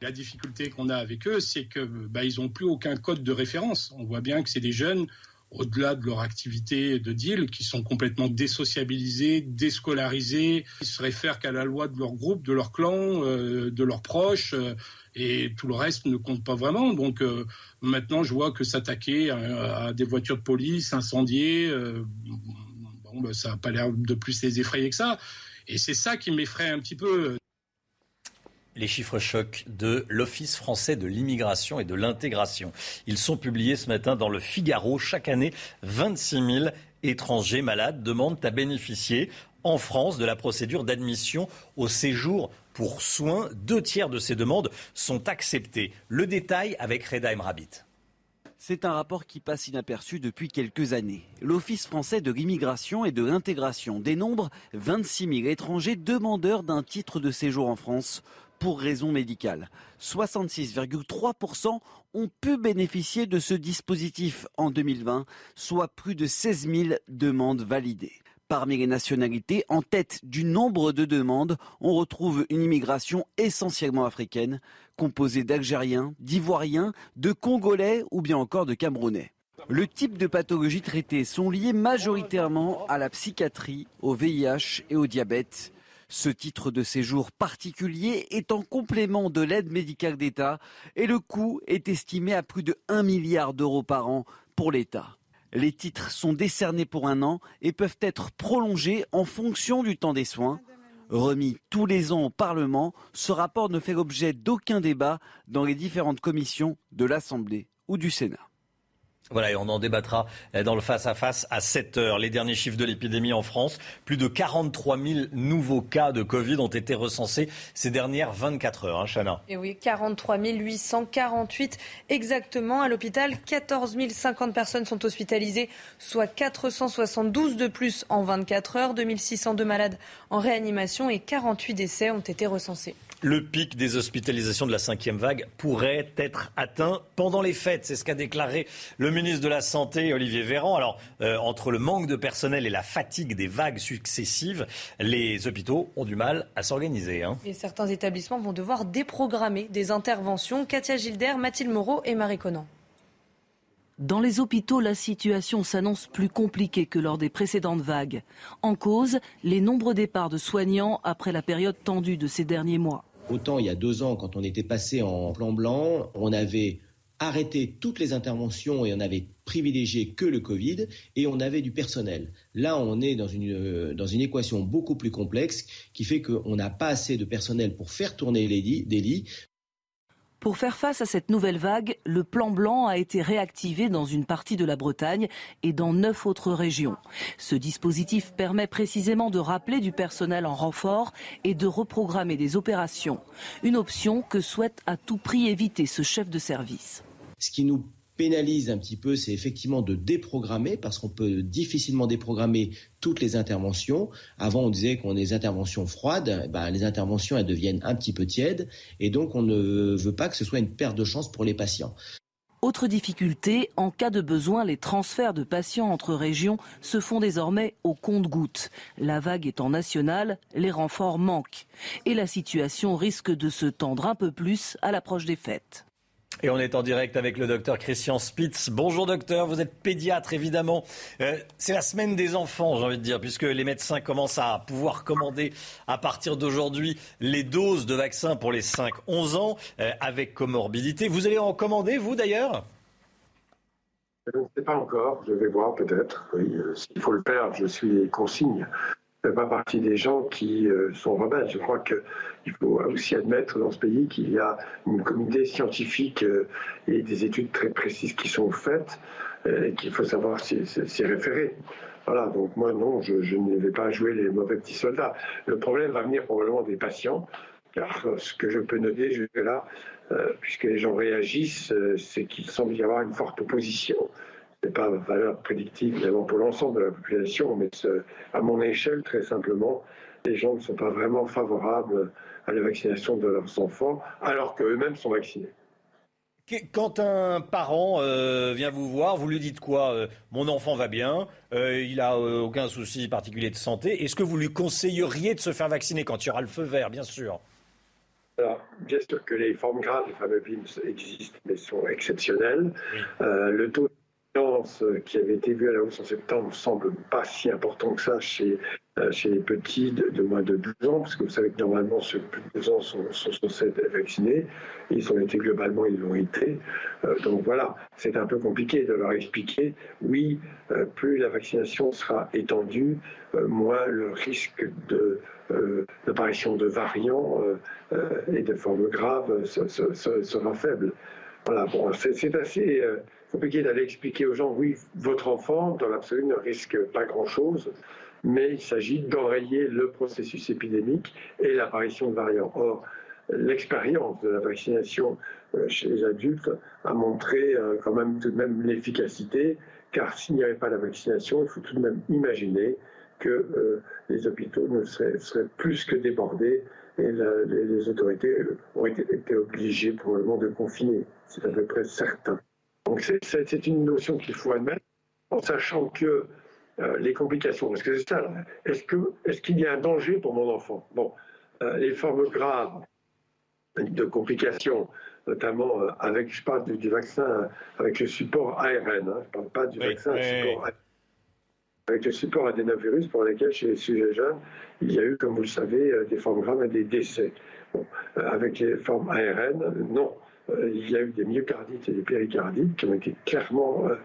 La difficulté qu'on a avec eux, c'est que bah, n'ont plus aucun code de référence. On voit bien que c'est des jeunes, au-delà de leur activité de deal, qui sont complètement désociabilisés, déscolarisés. Ils se réfèrent qu'à la loi de leur groupe, de leur clan, euh, de leurs proches. Euh, et tout le reste ne compte pas vraiment. Donc maintenant, je vois que s'attaquer à, des voitures de police, incendier, bah, ça n'a pas l'air de plus les effrayer que ça. Et c'est ça qui m'effraie un petit peu. Les chiffres chocs de l'Office français de l'immigration et de l'intégration. Ils sont publiés ce matin dans le Figaro. Chaque année, 26 000 étrangers malades demandent à bénéficier en France de la procédure d'admission au séjour pour soins. Deux tiers de ces demandes sont acceptées. Le détail avec Reda Emrabit. C'est un rapport qui passe inaperçu depuis quelques années. L'Office français de l'immigration et de l'intégration dénombre 26 000 étrangers demandeurs d'un titre de séjour en France pour raison médicale. 66,3% ont pu bénéficier de ce dispositif en 2020, soit plus de 16 000 demandes validées. Parmi les nationalités, en tête du nombre de demandes, on retrouve une immigration essentiellement africaine, composée d'Algériens, d'Ivoiriens, de Congolais ou bien encore de Camerounais. Le type de pathologies traitées sont liées majoritairement à la psychiatrie, au VIH et au diabète. Ce titre de séjour particulier est en complément de l'aide médicale d'État et le coût est estimé à plus de 1 milliard d'euros par an pour l'État. Les titres sont décernés pour un an et peuvent être prolongés en fonction du temps des soins. Remis tous les ans au Parlement, ce rapport ne fait l'objet d'aucun débat dans les différentes commissions de l'Assemblée ou du Sénat. Voilà, et on en débattra euh, dans le face-à-face -à, 7 heures. Les derniers chiffres de l'épidémie en France, plus de 43 000 nouveaux cas de Covid ont été recensés ces dernières 24 heures, hein, Chana. Et oui, 43 848 exactement. À l'hôpital, 14 050 personnes sont hospitalisées, soit 472 de plus en 24 heures. 2602 malades en réanimation et 48 décès ont été recensés. Le pic des hospitalisations de la cinquième vague pourrait être atteint pendant les fêtes. C'est ce qu'a déclaré le ministre de la Santé, Olivier Véran. Alors, euh, entre le manque de personnel et la fatigue des vagues successives, les hôpitaux ont du mal à s'organiser. Hein. Et certains établissements vont devoir déprogrammer des interventions. Katia Gilder, Mathilde Moreau et Marie Conan. Dans les hôpitaux, la situation s'annonce plus compliquée que lors des précédentes vagues. En cause, les nombreux départs de soignants après la période tendue de ces derniers mois. Autant il y a deux ans, quand on était passé en plan blanc, on avait arrêté toutes les interventions et on avait privilégié que le Covid et on avait du personnel. Là, on est dans une, dans une équation beaucoup plus complexe qui fait qu'on n'a pas assez de personnel pour faire tourner les lits, des lits. Pour faire face à cette nouvelle vague, le plan blanc a été réactivé dans une partie de la Bretagne et dans neuf autres régions. Ce dispositif permet précisément de rappeler du personnel en renfort et de reprogrammer des opérations. Une option que souhaite à tout prix éviter ce chef de service. Ce qui nous pénalise un petit peu, c'est effectivement de déprogrammer, parce qu'on peut difficilement déprogrammer toutes les interventions. Avant, on disait qu'on des interventions froides, eh ben, les interventions, elles deviennent un petit peu tièdes, et donc on ne veut pas que ce soit une perte de chance pour les patients. Autre difficulté, en cas de besoin, les transferts de patients entre régions se font désormais au compte-gouttes. La vague étant nationale, les renforts manquent. Et la situation risque de se tendre un peu plus à l'approche des fêtes. Et on est en direct avec le docteur Christian Spitz. Bonjour docteur, vous êtes pédiatre évidemment. Euh, c'est la semaine des enfants, j'ai envie de dire, puisque les médecins commencent à pouvoir commander à partir d'aujourd'hui les doses de vaccins pour les 5-11 ans euh, avec comorbidité. Vous allez en commander, vous d'ailleurs? Je ne sais pas encore, je vais voir peut-être. Euh, s'il faut le faire, je suis consigne. Je ne fais pas partie des gens qui sont rebelles. Je crois que il faut aussi admettre dans ce pays qu'il y a une communauté scientifique euh, et des études très précises qui sont faites euh, et qu'il faut savoir s'y référer. Voilà, donc moi non, je, je, ne vais pas jouer les mauvais petits soldats. Le problème va venir probablement des patients, car ce que je peux noter jusque-là, euh, puisque les gens réagissent, euh, c'est qu'il semble y avoir une forte opposition. Ce n'est pas valeur prédictive évidemment pour l'ensemble de la population, mais à mon échelle, très simplement, les gens ne sont pas vraiment favorables à la vaccination de leurs enfants, alors qu'eux-mêmes sont vaccinés. Quand un parent euh, vient vous voir, vous lui dites quoi euh, Mon enfant va bien, euh, il n'a aucun souci particulier de santé. Est-ce que vous lui conseilleriez de se faire vacciner quand il y aura le feu vert, bien sûr? Alors, bien sûr que les formes graves, les fameux VIMS, existent, mais sont exceptionnelles. le taux qui avait été vu à la hausse en septembre semble pas si important que ça chez euh, chez les petits de, moins de 12 ans, parce que vous savez que normalement ceux de plus de 12 ans sont, censés être vaccinés. Ils ont été globalement, ils l'ont été. Euh, donc voilà, c'est un peu compliqué de leur expliquer. Oui, euh, plus la vaccination sera étendue, moins le risque d'apparition de variants et de formes graves sera faible. Voilà, bon, c'est assez compliqué d'aller expliquer aux gens, oui, votre enfant, dans l'absolu, ne risque pas grand-chose mais il s'agit d'enrayer le processus épidémique et l'apparition de variants. Or, l'expérience de la vaccination euh, chez les adultes a montré euh, quand même tout de même l'efficacité, car s'il n'y avait pas la vaccination, il faut tout de même imaginer que euh, les hôpitaux ne seraient, plus que débordés et les, autorités auraient été, obligées probablement de confiner. C'est à peu près certain. Donc c'est une notion qu'il faut admettre, en sachant que euh, les complications. Est-ce que c'est ça Est-ce qu'il est qu'il y a un danger pour mon enfant? Bon, euh, les formes graves de complications, notamment euh, avec, je parle du, vaccin avec le support ARN, hein, je ne parle pas du vaccin support avec le support adénovirus pour lesquels, chez les sujets jeunes, il y a eu, comme vous le savez, des formes graves et des décès. avec les formes ARN, non. Euh, il y a eu des myocardites et des péricardites qui ont été clairement euh,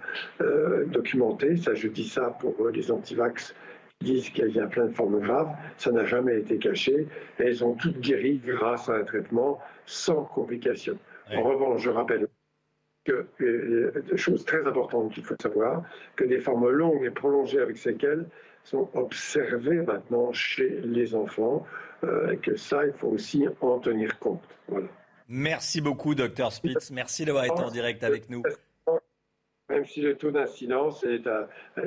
euh, documentés. Ça, je dis ça pour les antivax qui disent qu'il y a plein de formes graves. Ça n'a jamais été caché et elles ont toutes guéri grâce à un traitement sans complications. En revanche, je rappelle que des choses très importantes qu'il faut savoir, que des formes longues et prolongées avec séquelles sont observées maintenant chez les enfants, et que ça, il faut aussi en tenir compte. Voilà. Merci beaucoup, docteur Spitz. Merci d'avoir été en direct avec nous. Même si le taux d'incidence est euh,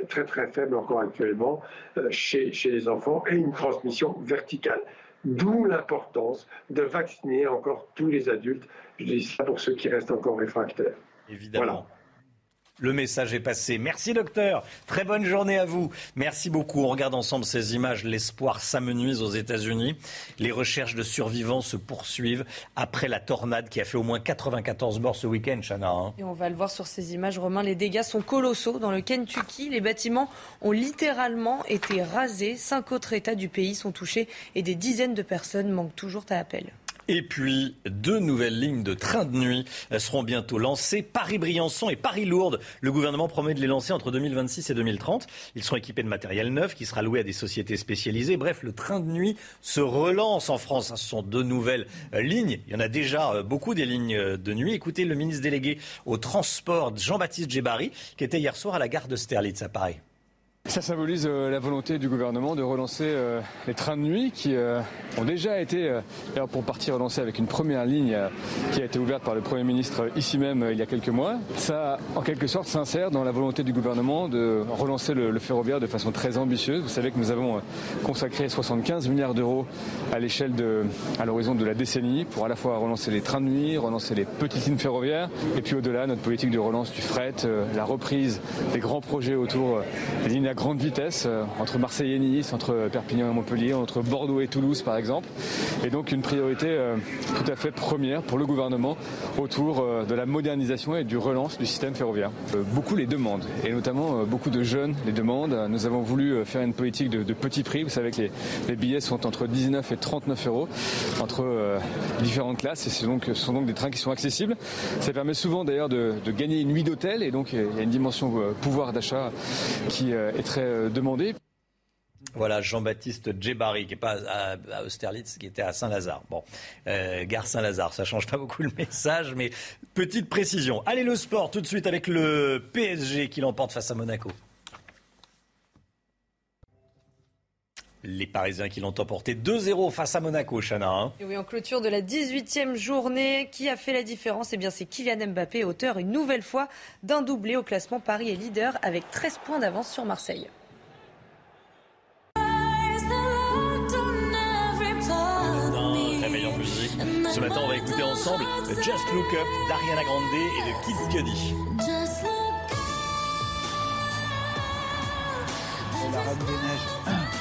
très très faible encore actuellement euh, chez, chez les enfants et une transmission verticale. D'où l'importance de vacciner encore tous les adultes. Je dis ça pour ceux qui restent encore réfractaires. Évidemment. Le message est passé. Merci docteur. Très bonne journée à vous. Merci beaucoup. On regarde ensemble ces images. L'espoir s'amenuise aux États-Unis. Les recherches de survivants se poursuivent après la tornade qui a fait au moins 94 morts ce week-end, Chana. Hein. Et on va le voir sur ces images, Romain. Les dégâts sont colossaux. Dans le Kentucky, les bâtiments ont littéralement été rasés. Cinq autres États du pays sont touchés et des dizaines de personnes manquent toujours à appel. Et puis, deux nouvelles lignes de train de nuit seront bientôt lancées. Paris-Briançon et Paris-Lourdes. Le gouvernement promet de les lancer entre 2026 et 2030. Ils seront équipés de matériel neuf qui sera loué à des sociétés spécialisées. Bref, le train de nuit se relance en France. Ce sont deux nouvelles euh, lignes. Il y en a déjà euh, beaucoup des lignes euh, de nuit. Écoutez le ministre délégué au transport, Jean-Baptiste Djebari, qui était hier soir à la gare de Sterlitz à Paris. Ça symbolise euh, la volonté du gouvernement de relancer euh, les trains de nuit qui euh, ont déjà été, pour partie relancés avec une première ligne qui a été ouverte par le Premier ministre ici même il y a quelques mois. Ça, en quelque sorte, s'insère dans la volonté du gouvernement de relancer le, ferroviaire de façon très ambitieuse. Vous savez que nous avons consacré 75 milliards d'euros à l'échelle de, à l'horizon de la décennie pour à la fois relancer les trains de nuit, relancer les petites lignes ferroviaires et puis au-delà notre politique de relance du fret, la reprise des grands projets autour des lignes grande vitesse euh, entre Marseille et Nice, entre Perpignan et Montpellier, entre Bordeaux et Toulouse par exemple. Et donc une priorité euh, tout à fait première pour le gouvernement autour euh, de la modernisation et du relance du système ferroviaire. Beaucoup les demandent et notamment beaucoup de jeunes les demandent. Nous avons voulu faire une politique de, petits prix. Vous savez que les, billets sont entre 19 et 39 euros entre différentes classes et ce sont donc des trains qui sont accessibles. Ça permet souvent d'ailleurs de, de, gagner une nuit d'hôtel et donc il y a une dimension pouvoir d'achat qui est très euh, demandé. Voilà, Jean-Baptiste Djebari, qui n'est pas à, Austerlitz, qui était à Saint-Lazare. Bon, euh, gare Saint-Lazare, ça change pas beaucoup le message, mais petite précision. Allez, le sport, tout de suite avec le PSG qui l'emporte face à Monaco. Les Parisiens qui l'ont emporté 2-0 face à Monaco, Chana. Hein. Et oui, en clôture de la 18e journée, qui a fait la différence? Eh bien, c'est Kylian Mbappé, auteur une nouvelle fois d'un doublé au classement. Paris est leader avec 13 points d'avance sur Marseille. Ce matin, on va écouter ensemble Just Look Up d'Ariana Grande et de Kid Cudi. La reine des neiges.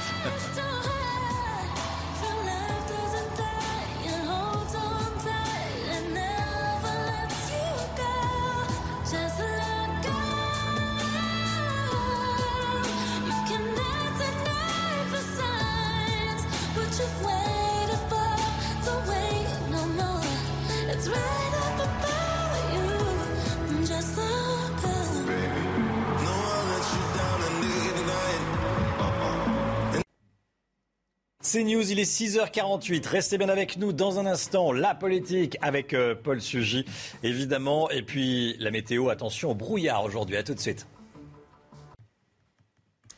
C'est News, il est 6h48. Restez bien avec nous dans un instant. La politique avec euh, Paul Sugy, évidemment. Et puis la météo, attention au brouillard aujourd'hui. À tout de suite.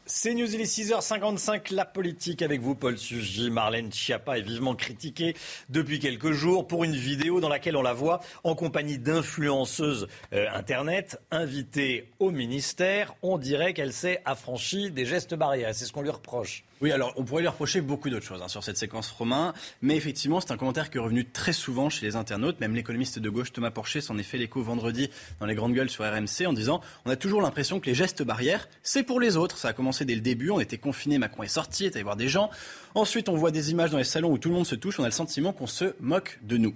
C'est News, il est 6h55, la politique avec vous, Paul Sugy. Marlène Schiappa est vivement critiquée depuis quelques jours pour une vidéo dans laquelle on la voit en compagnie d'influenceuses euh, Internet invitées au ministère. On dirait qu'elle s'est affranchie des gestes barrières. C'est ce qu'on lui reproche. Oui, alors on pourrait lui reprocher beaucoup d'autres choses hein, sur cette séquence Romain, mais effectivement c'est un commentaire qui est revenu très souvent chez les internautes, même l'économiste de gauche Thomas Porcher s'en est fait l'écho vendredi dans les grandes gueules sur RMC en disant on a toujours l'impression que les gestes barrières c'est pour les autres, ça a commencé dès le début, on était confinés, Macron est sorti, est allé voir des gens, ensuite on voit des images dans les salons où tout le monde se touche, on a le sentiment qu'on se moque de nous.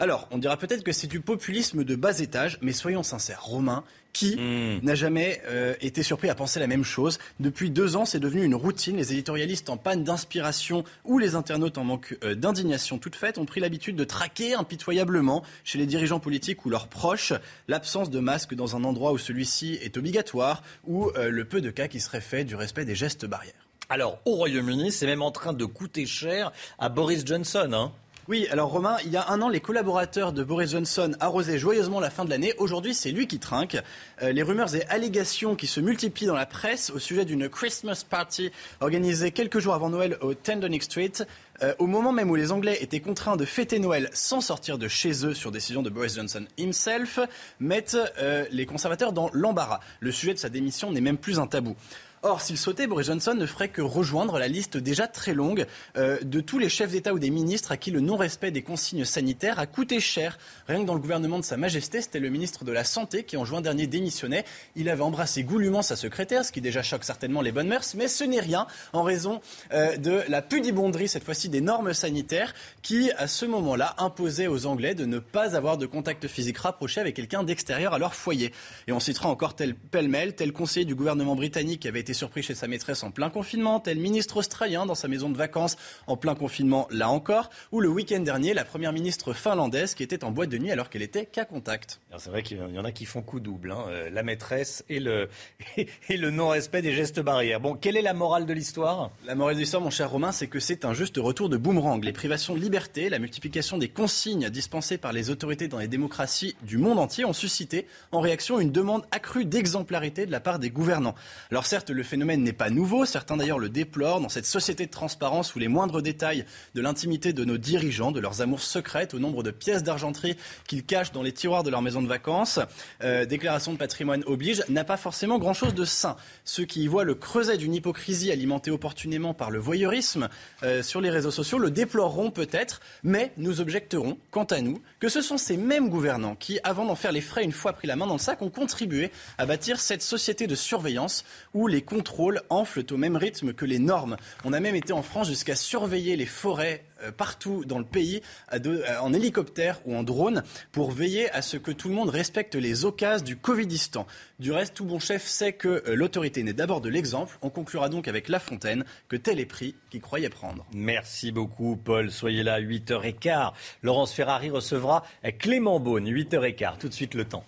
Alors, on dira peut-être que c'est du populisme de bas étage, mais soyons sincères, Romain, qui Hmm. n'a jamais euh, été surpris à penser la même chose Depuis deux ans, c'est devenu une routine. Les éditorialistes en panne d'inspiration ou les internautes en manque euh, d'indignation toute faite ont pris l'habitude de traquer impitoyablement chez les dirigeants politiques ou leurs proches l'absence de masque dans un endroit où celui-ci est obligatoire ou euh, le peu de cas qui seraient faits du respect des gestes barrières. Alors, au Royaume-Uni, c'est même en train de coûter cher à Boris Johnson. Hein. Oui, alors Romain, il y a un an, les collaborateurs de Boris Johnson arrosaient joyeusement la fin de l'année. Aujourd'hui, c'est lui qui trinque. Euh, les rumeurs et allégations qui se multiplient dans la presse au sujet d'une Christmas party organisée quelques jours avant Noël au 10 Downing Street. euh, au moment même où les Anglais étaient contraints de fêter Noël sans sortir de chez eux sur décision de Boris Johnson himself, mettent euh, les conservateurs dans l'embarras. Le sujet de sa démission n'est même plus un tabou. Or, s'il sautait, Boris Johnson ne ferait que rejoindre la liste déjà très longue euh, de tous les chefs d'État ou des ministres à qui le non-respect des consignes sanitaires a coûté cher. Rien que dans le gouvernement de Sa Majesté, c'était le ministre de la Santé qui, en juin dernier, démissionnait. Il avait embrassé goulûment sa secrétaire, ce qui déjà choque certainement les bonnes mœurs, mais ce n'est rien en raison euh, de la pudibonderie, cette fois-ci des normes sanitaires, qui, à ce moment-là, imposaient aux Anglais de ne pas avoir de contact physique rapproché avec quelqu'un d'extérieur à leur foyer. Et on citera encore tel pêle-mêle, tel conseiller du gouvernement britannique qui avait été surpris chez sa maîtresse en plein confinement, tel ministre australien dans sa maison de vacances en plein confinement, là encore, ou le week-end dernier, la première ministre finlandaise qui était en boîte de nuit alors qu'elle était qu'à contact. C'est vrai qu'il y en a qui font coup double, hein, euh, la maîtresse et le, et le non-respect des gestes barrières. Bon, quelle est la morale de l'histoire? La morale de l'histoire, mon cher Romain, c'est que c'est un juste retour de boomerang. Les privations de liberté, la multiplication des consignes dispensées par les autorités dans les démocraties du monde entier ont suscité en réaction une demande accrue d'exemplarité de la part des gouvernants. Alors certes, le phénomène n'est pas nouveau, certains d'ailleurs le déplorent dans cette société de transparence où les moindres détails de l'intimité de nos dirigeants, de leurs amours secrètes, au nombre de pièces d'argenterie qu'ils cachent dans les tiroirs de leur maison de vacances, euh, déclaration de patrimoine oblige, n'a pas forcément grand-chose de sain. Ceux qui y voient le creuset d'une hypocrisie alimentée opportunément par le voyeurisme euh, sur les réseaux sociaux le déploreront peut-être, mais nous objecterons, quant à nous, que ce sont ces mêmes gouvernants qui, avant d'en faire les frais une fois pris la main dans le sac, ont contribué à bâtir cette société de surveillance où les contrôles enflent au même rythme que les normes. On a même été en France jusqu'à surveiller les forêts euh, partout dans le pays à euh, en hélicoptère ou en drone pour veiller à ce que tout le monde respecte les occasions du Covidistan. Du reste, tout bon chef sait que euh, l'autorité n'est d'abord de l'exemple. On conclura donc avec La Fontaine que tel est pris qui croyait prendre. Merci beaucoup, Paul. Soyez là, 8h15. Laurence Ferrari recevra Clément Beaune, 8h15. Tout de suite, le temps.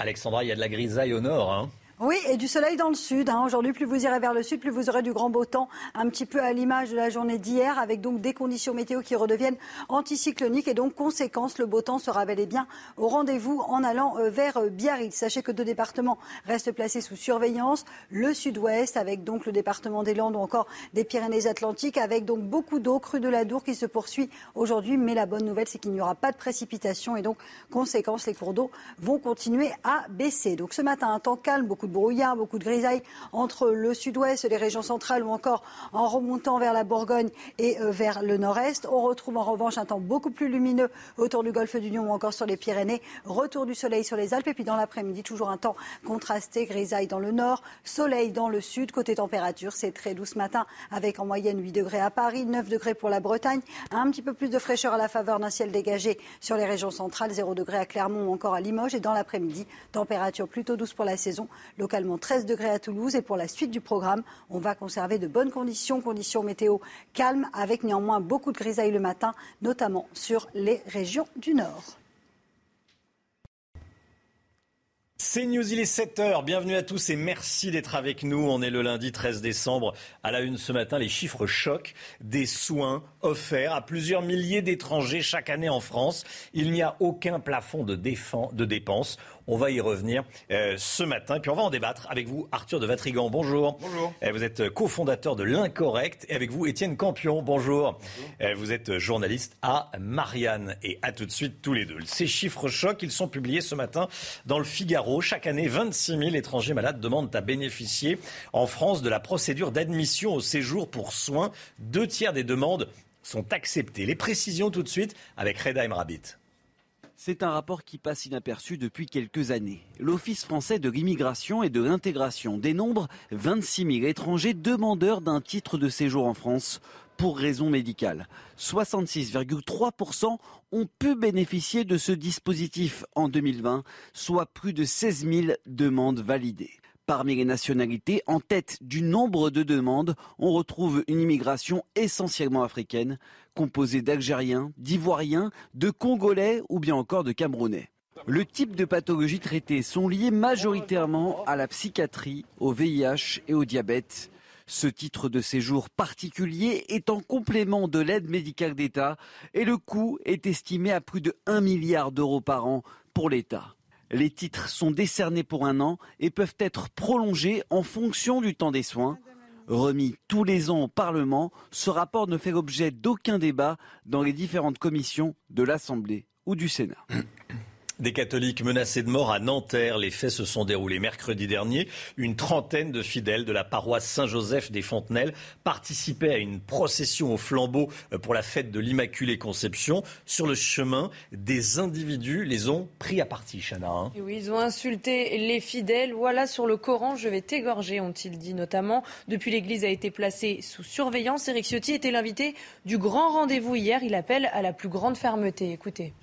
Alexandra, il y a de la grisaille au nord. Hein. Oui, et du soleil dans le sud. Hein. Aujourd'hui, plus vous irez vers le sud, plus vous aurez du grand beau temps, un petit peu à l'image de la journée d'hier, avec donc des conditions météo qui redeviennent anticycloniques. Et donc, conséquence, le beau temps sera bel et bien au rendez-vous en allant euh, vers euh, Biarritz. Sachez que deux départements restent placés sous surveillance. Le sud-ouest, avec donc le département des Landes ou encore des Pyrénées-Atlantiques, avec donc beaucoup d'eau, crue de la Dour qui se poursuit aujourd'hui. Mais la bonne nouvelle, c'est qu'il n'y aura pas de précipitations. Et donc, conséquence, les cours d'eau vont continuer à baisser. Donc, ce matin, un temps calme, beaucoup de brouillard, beaucoup de grisailles entre le sud-ouest, les régions centrales ou encore en remontant vers la Bourgogne et euh, vers le nord-est. On retrouve en revanche un temps beaucoup plus lumineux autour du golfe du Lion ou encore sur les Pyrénées. Retour du soleil sur les Alpes et puis dans l'après-midi, toujours un temps contrasté, grisaille dans le nord, soleil dans le sud. Côté température, c'est très doux ce matin avec en moyenne 8 degrés à Paris, 9 degrés pour la Bretagne, un petit peu plus de fraîcheur à la faveur d'un ciel dégagé sur les régions centrales, 0 degrés à Clermont ou encore à Limoges et dans l'après-midi, température plutôt douce pour la saison localement 13 degrés à Toulouse. Et pour la suite du programme, on va conserver de bonnes conditions, conditions météo calmes, avec néanmoins beaucoup de grisailles le matin, notamment sur les régions du Nord. C'est News, il est 7h. Bienvenue à tous et merci d'être avec nous. On est le lundi 13 décembre. À la une ce matin, les chiffres choquent des soins offerts à plusieurs milliers d'étrangers chaque année en France. Il n'y a aucun plafond de, de dépenses. On va y revenir euh, ce matin. Et puis on va en débattre avec vous, Arthur de Vatrigan. Bonjour. Bonjour. Euh, vous êtes cofondateur de l'Incorrect. Et avec vous, Étienne Campion. Bonjour. Euh, vous êtes journaliste à Marianne. Et à tout de suite, tous les deux. Ces chiffres chocs, ils sont publiés ce matin dans le Figaro. Chaque année, 26 000 étrangers malades demandent à bénéficier en France de la procédure d'admission au séjour pour soins. Deux tiers des demandes sont acceptées. Les précisions tout de suite avec Reda Rabbit. C'est un rapport qui passe inaperçu depuis quelques années. L'Office français de l'immigration et de l'intégration dénombre 26 000 étrangers demandeurs d'un titre de séjour en France pour raison médicale. 66,3% ont pu bénéficier de ce dispositif en 2020, soit plus de 16 000 demandes validées. Parmi les nationalités, en tête du nombre de demandes, on retrouve une immigration essentiellement africaine, composée d'Algériens, d'Ivoiriens, de Congolais ou bien encore de Camerounais. Le type de pathologies traitées sont liées majoritairement à la psychiatrie, au VIH et au diabète. Ce titre de séjour particulier est en complément de l'aide médicale d'État et le coût est estimé à plus de 1 milliard d'euros par an pour l'État. Les titres sont décernés pour un an et peuvent être prolongés en fonction du temps des soins. Remis tous les ans au Parlement, ce rapport ne fait l'objet d'aucun débat dans les différentes commissions de l'Assemblée ou du Sénat. Des catholiques menacés de mort à Nanterre. Les faits se sont déroulés mercredi dernier. Une trentaine de fidèles de la paroisse Saint-Joseph des Fontenelles participaient à une procession au flambeau pour la fête de l'Immaculée Conception. Sur le chemin, des individus les ont pris à partie, Chana. Hein. oui, ils ont insulté les fidèles. Voilà, sur le Coran, je vais t'égorger, ont-ils dit notamment. Depuis, l'église a été placée sous surveillance. Eric Ciotti était l'invité du grand rendez-vous hier. Il appelle à la plus grande fermeté. Écoutez.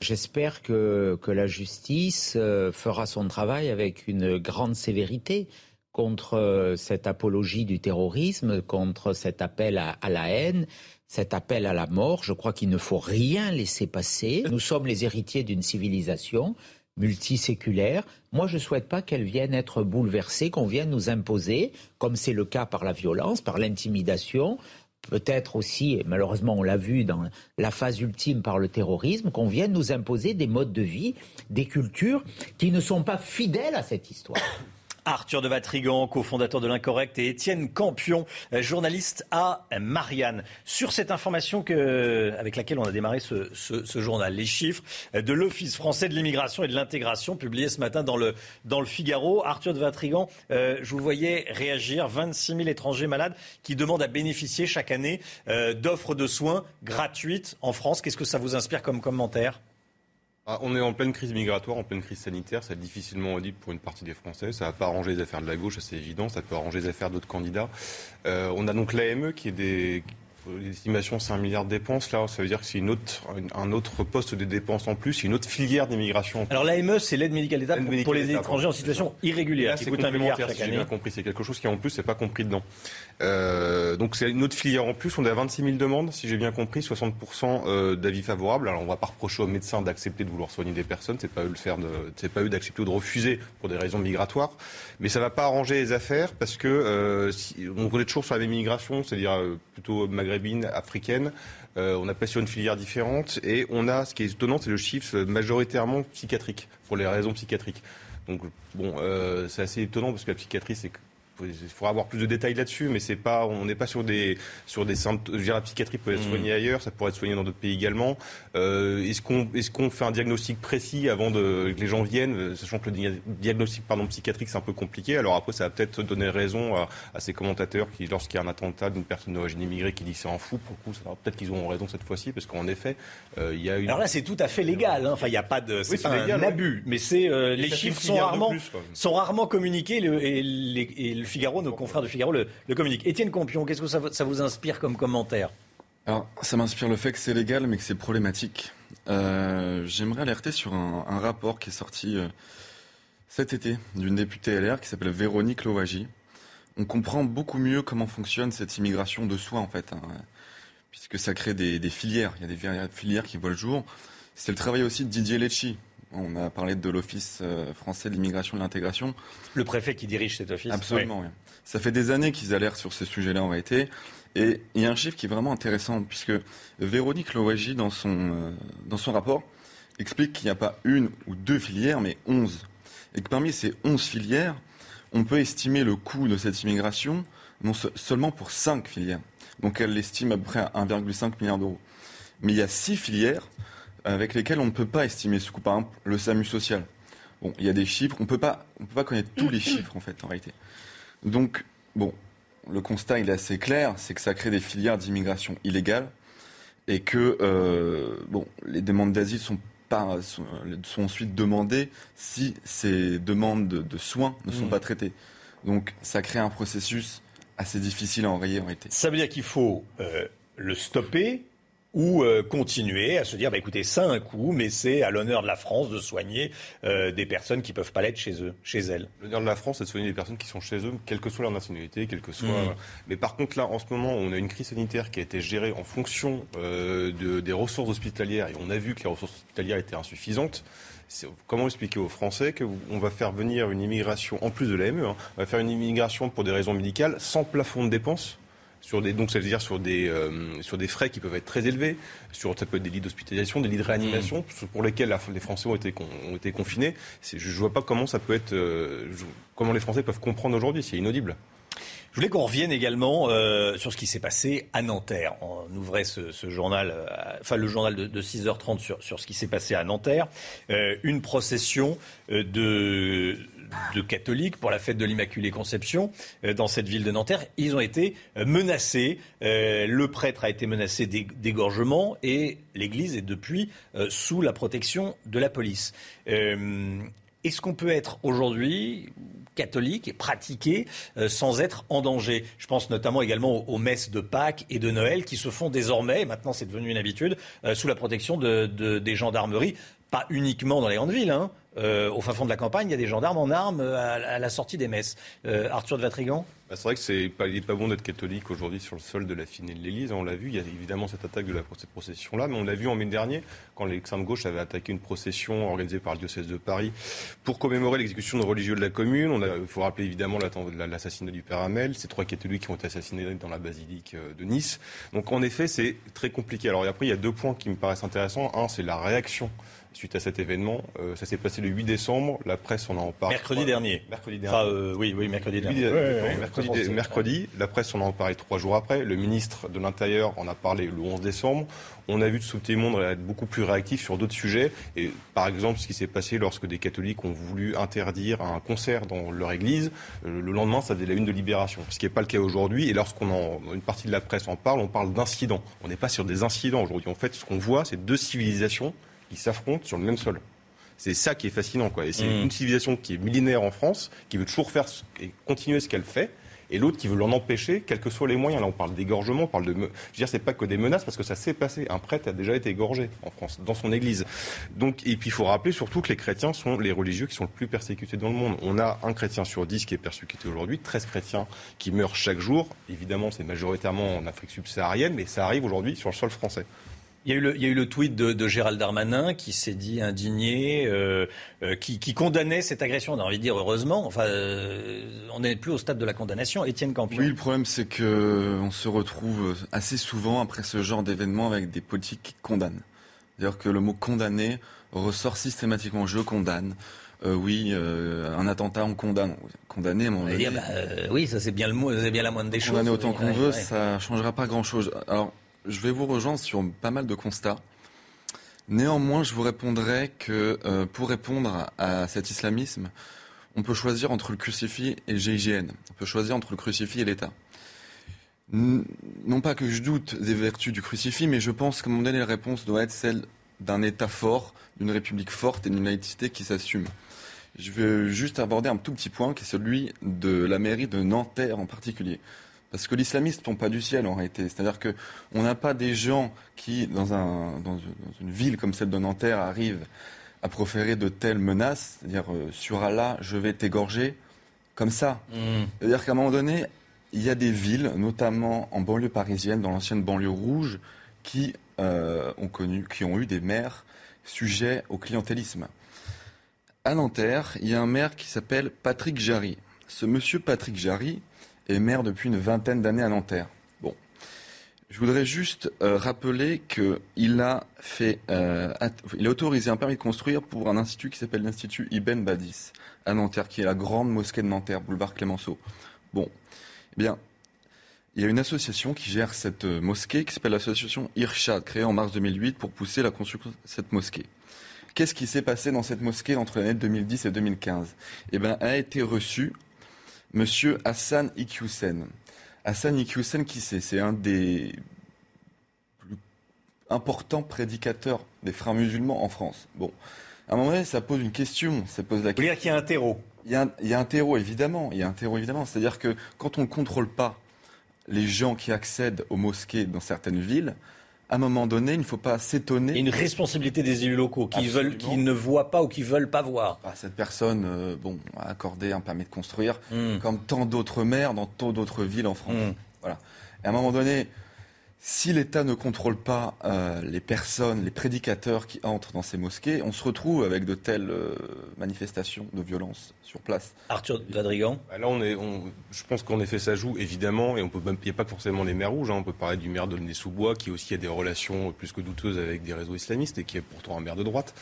J'espère que, la justice euh, fera son travail avec une grande sévérité contre euh, cette apologie du terrorisme, contre cet appel à, la haine, cet appel à la mort. Je crois qu'il ne faut rien laisser passer. Nous sommes les héritiers d'une civilisation multiséculaire. Moi, je ne souhaite pas qu'elle vienne être bouleversée, qu'on vienne nous imposer, comme c'est le cas par la violence, par l'intimidation, peut-être aussi, et malheureusement on l'a vu dans la phase ultime par le terrorisme, qu'on vienne nous imposer des modes de vie, des cultures qui ne sont pas fidèles à cette histoire. Arthur de Vatrigan, cofondateur de l'Incorrect, et Étienne Campion, journaliste à Marianne. Sur cette information que, avec laquelle on a démarré ce, journal, les chiffres de l'Office français de l'immigration et de l'intégration publiés ce matin dans le, dans le Figaro. Arthur de Vatrigan, euh, je vous voyais réagir. 26 000 étrangers malades qui demandent à bénéficier chaque année euh, d'offres de soins gratuites en France. Qu'est-ce que ça vous inspire comme commentaire? Ah, on est en pleine crise migratoire, en pleine crise sanitaire. C'est difficilement audible pour une partie des Français. Ça va pas arranger les affaires de la gauche, c'est évident. Ça peut arranger les affaires d'autres candidats. Euh, on a donc l'AME qui est des l'estimation, c'est un milliard de dépenses. Là, ça veut dire que c'est une autre, un autre poste de dépenses en plus, une autre filière d'immigration. Alors l'AME, c'est l'aide médicale d'État pour, les étrangers en situation irrégulière. c'est un milliard chaque année. J'ai bien compris. C'est quelque chose qui en plus n'est pas compris dedans. Euh, donc c'est une autre filière en plus. On est à 26 000 demandes, si j'ai bien compris, 60% euh, d'avis favorables. Alors on ne va pas reprocher aux médecins d'accepter de vouloir soigner des personnes. C'est pas eux le faire. C'est pas eux d'accepter ou de refuser pour des raisons migratoires. Mais ça va pas arranger les affaires parce que euh, on est toujours sur la même immigration, c'est-à-dire euh, plutôt maghrébine, africaine. Euh, on a pas sur une filière différente et on a, ce qui est étonnant, c'est le chiffre majoritairement psychiatrique pour les raisons psychiatriques. Donc bon, euh, c'est assez étonnant parce que la psychiatrie, c'est il faudra avoir plus de détails là-dessus, mais c'est pas, on n'est pas sur des, sur des symptômes. la psychiatrie peut être mmh. soignée ailleurs, ça pourrait être soigné dans d'autres pays également. Euh, est-ce qu'on, est-ce qu'on fait un diagnostic précis avant de, que les gens viennent, sachant que le diagnostic pardon, psychiatrique c'est un peu compliqué? Alors après, ça va peut-être donner raison à, à ces commentateurs qui, lorsqu'il y a un attentat d'une personne d'origine immigrée, qui dit c'est un fou, pour le coup, peut-être qu'ils auront raison cette fois-ci, parce qu'en effet, euh, il y a une. Alors là, c'est tout à fait légal. Hein. Enfin, il n'y a pas de, c'est, pas un abus, mais c'est euh, les chiffres sont rarement, sont rarement communiqués le, et, et le Figaro, nos confrères de Figaro le, le communique. Étienne Campion, qu'est-ce que ça, vous inspire comme commentaire? Alors, ça m'inspire le fait que c'est légal, mais que c'est problématique. Euh, J'aimerais alerter sur un, un, rapport qui est sorti euh, cet été d'une députée LR qui s'appelle Véronique Lovagy. On comprend beaucoup mieux comment fonctionne cette immigration de soi, en fait, hein, puisque ça crée des, des, filières. Il y a des filières qui voient le jour. C'est le travail aussi de Didier Lecci, on a parlé de l'Office euh, français de l'immigration et de l'intégration. Le préfet qui dirige cet office. Absolument. Oui. Ça fait des années qu'ils alertent sur ce sujet-là en réalité. Et il y a un chiffre qui est vraiment intéressant, puisque Véronique Lowaji, dans son, euh, dans son rapport, explique qu'il n'y a pas une ou deux filières, mais onze. Et que parmi ces onze filières, on peut estimer le coût de cette immigration non seulement pour cinq filières. Donc elle l'estime à peu près à 1,5 milliard d'euros. Mais il y a six filières avec lesquels on ne peut pas estimer ce coût. Par exemple, le SAMU social. Bon, il y a des chiffres, on ne peut pas connaître tous les chiffres en fait, en réalité. Donc, bon, le constat il est assez clair, c'est que ça crée des filières d'immigration illégale et que euh, bon, les demandes d'asile sont pas, sont, sont, ensuite demandées si ces demandes de, de soins ne sont mmh. pas traitées. Donc, ça crée un processus assez difficile à enrayer en réalité. Ça veut dire qu'il faut euh, le stopper ou euh, continuer à se dire, bah, écoutez, ça a un coût, mais c'est à l'honneur de la France de soigner euh, des personnes qui peuvent pas l'être chez eux, chez elles. L'honneur de la France, c'est de soigner des personnes qui sont chez eux, quelle que soit leur nationalité, quelle que soit. Mmh. Mais par contre, là, en ce moment, on a une crise sanitaire qui a été gérée en fonction euh, de, des ressources hospitalières, et on a vu que les ressources hospitalières étaient insuffisantes. Comment expliquer aux Français qu'on va faire venir une immigration, en plus de l'AME, hein, on va faire une immigration pour des raisons médicales sans plafond de dépenses? Sur des, donc ça veut dire sur des, euh, sur des frais qui peuvent être très élevés, sur, ça peut être des lits d'hospitalisation, des lits de réanimation, mmh. pour lesquels la, les Français ont été, ont été confinés. Je ne vois pas comment ça peut être, euh, comment les Français peuvent comprendre aujourd'hui, c'est inaudible. Je voulais qu'on revienne également euh, sur ce qui s'est passé à Nanterre. On ouvrait ce, ce journal, euh, enfin le journal de, de 6h30 sur, sur ce qui s'est passé à Nanterre. Euh, une procession de de catholiques pour la fête de l'Immaculée Conception euh, dans cette ville de Nanterre. Ils ont été euh, menacés. Euh, le prêtre a été menacé d'égorgement et l'Église est depuis sous la protection de la police. Est-ce qu'on peut être aujourd'hui catholique et pratiquer sans être en danger? Je pense notamment également aux, messes de Pâques et de Noël qui se font désormais, maintenant c'est devenu une habitude, sous la protection de, de, des gendarmeries, pas uniquement dans les grandes villes. Hein, euh, au fin fond de la campagne, il y a des gendarmes en armes à, à la sortie des messes. Euh, Arthur de Vatrigan bah, C'est vrai que c'est pas, pas bon d'être catholique aujourd'hui sur le sol de la Fine et de l'Église. On l'a vu, il y a évidemment cette attaque de la, cette procession-là, mais on l'a vu en mai dernier, quand l'extrême gauche avait attaqué une procession organisée par le diocèse de Paris pour commémorer l'exécution de religieux de la commune. Il faut rappeler évidemment l'assassinat du père Hamel, ces trois catholiques qui ont été assassinés dans la basilique euh, de Nice. Donc en effet, c'est très compliqué. Alors après, il y a deux points qui me paraissent intéressants. Un, c'est la réaction suite à cet événement. Euh, ça s'est passé le 8 décembre. La presse en a parlé. Mercredi dernier. Mercredi dernier. Enfin, euh, oui, oui, mercredi dernier. mercredi, mercredi, la presse en a parlé trois jours après. Le ministre de l'Intérieur en a parlé le 11 décembre. On a vu de Monde être beaucoup plus réactif sur d'autres sujets. Et par exemple, ce qui s'est passé lorsque des catholiques ont voulu interdire un concert dans leur église, euh, le lendemain, ça faisait la une de Libération. Ce qui n'est pas le cas aujourd'hui. Et lorsqu'on une partie de la presse en parle, on parle d'incidents. On n'est pas sur des incidents aujourd'hui. En fait, ce qu'on voit, c'est deux civilisations s'affrontent sur le même sol. C'est ça qui est fascinant. Quoi. Et c'est mmh. une civilisation qui est millénaire en France, qui veut toujours faire et continuer ce qu'elle fait. et l'autre qui veut l'en empêcher, quels que soient les moyens. Là, on parle d'égorgement, on parle de. Je veux dire, c'est pas que des menaces parce que ça s'est passé. Un prêtre a déjà été égorgé en France, dans son église. Donc, et puis il faut rappeler surtout que les chrétiens sont les religieux qui sont le plus persécutés dans le monde. On a un chrétien sur dix qui est persécuté aujourd'hui, 13 chrétiens qui meurent chaque jour. Évidemment, c'est majoritairement en Afrique subsaharienne, mais ça arrive aujourd'hui sur le sol français. Il y, a eu le, il y a eu le tweet de, de Gérald Darmanin qui s'est dit indigné, euh, euh, qui, qui, condamnait cette agression. On a envie de dire heureusement. Enfin, euh, on n'est plus au stade de la condamnation. Étienne Campion. Oui, le problème c'est que on se retrouve assez souvent après ce genre d'événement avec des politiques qui condamnent. C'est-à-dire que le mot condamner ressort systématiquement. Je condamne. Euh, oui, euh, un attentat, on condamne. Condamner, on va dire, bah, oui, ça c'est bien le mot, c'est bien la moindre des choses. Condamner autant qu'on veut, ouais. ça changera pas grand-chose. Alors, je vais vous rejoindre sur pas mal de constats. Néanmoins, je vous répondrai que euh, pour répondre à cet islamisme, on peut choisir entre le crucifix et le GIGN. On peut choisir entre le crucifix et l'État. Non pas que je doute des vertus du crucifix, mais je pense un moment donné, réponse doit être celle d'un État fort, d'une République forte et d'une laïcité qui s'assume. Je vais juste aborder un tout petit point qui est celui de la mairie de Nanterre en particulier. Parce que l'islamisme ne tombe pas du ciel en réalité. C'est-à-dire qu'on n'a pas des gens qui, dans, un, dans, une ville comme celle de Nanterre, arrivent à proférer de telles menaces. C'est-à-dire, euh, sur Allah, je vais t'égorger, comme ça. Mmh. C'est-à-dire qu'à un moment donné, il y a des villes, notamment en banlieue parisienne, dans l'ancienne banlieue rouge, qui, euh, ont connu, qui ont eu des maires sujets au clientélisme. À Nanterre, il y a un maire qui s'appelle Patrick Jarry. Ce monsieur Patrick Jarry, est maire depuis une vingtaine d'années à Nanterre. Bon, je voudrais juste euh, rappeler qu'il a fait, euh, il a autorisé un permis de construire pour un institut qui s'appelle l'Institut Ibn Badis à Nanterre, qui est la grande mosquée de Nanterre, boulevard Clémenceau. Bon, eh bien, il y a une association qui gère cette mosquée qui s'appelle l'association Irshad, créée en mars 2008 pour pousser la construction de cette mosquée. Qu'est-ce qui s'est passé dans cette mosquée entre l'année 2010 et 2015 Eh bien, a été reçu Monsieur Hassan Iqiyoussen. Hassan Iqiyoussen, qui c'est? C'est un des plus importants prédicateurs des frères musulmans en France. Bon, à un moment donné, ça pose une question. Ça pose la question. Dire qu'il y a un terreau? Il y, a un, il y a un terreau, évidemment. Il y a un terreau, évidemment. C'est-à-dire que quand on ne contrôle pas les gens qui accèdent aux mosquées dans certaines villes, à un moment donné, il ne faut pas s'étonner. Il y a une responsabilité des élus locaux qui, veulent, qui ne voient pas ou qui veulent pas voir. Ah, cette personne, euh, bon, a accordé un permis de construire, mm. comme tant d'autres maires dans tant d'autres villes en France. Mm. Voilà. Et à un moment donné, si l'État ne contrôle pas euh, les personnes, les prédicateurs qui entrent dans ces mosquées, on se retrouve avec de telles euh, manifestations de violence sur place. Arthur Vadrigan bah Là, on est, on, je pense qu'en effet, ça joue évidemment, et on peut il n'y a pas forcément les maires rouges. Hein, on peut parler du maire de sous bois qui aussi a des relations plus que douteuses avec des réseaux islamistes et qui est pourtant un maire de droite.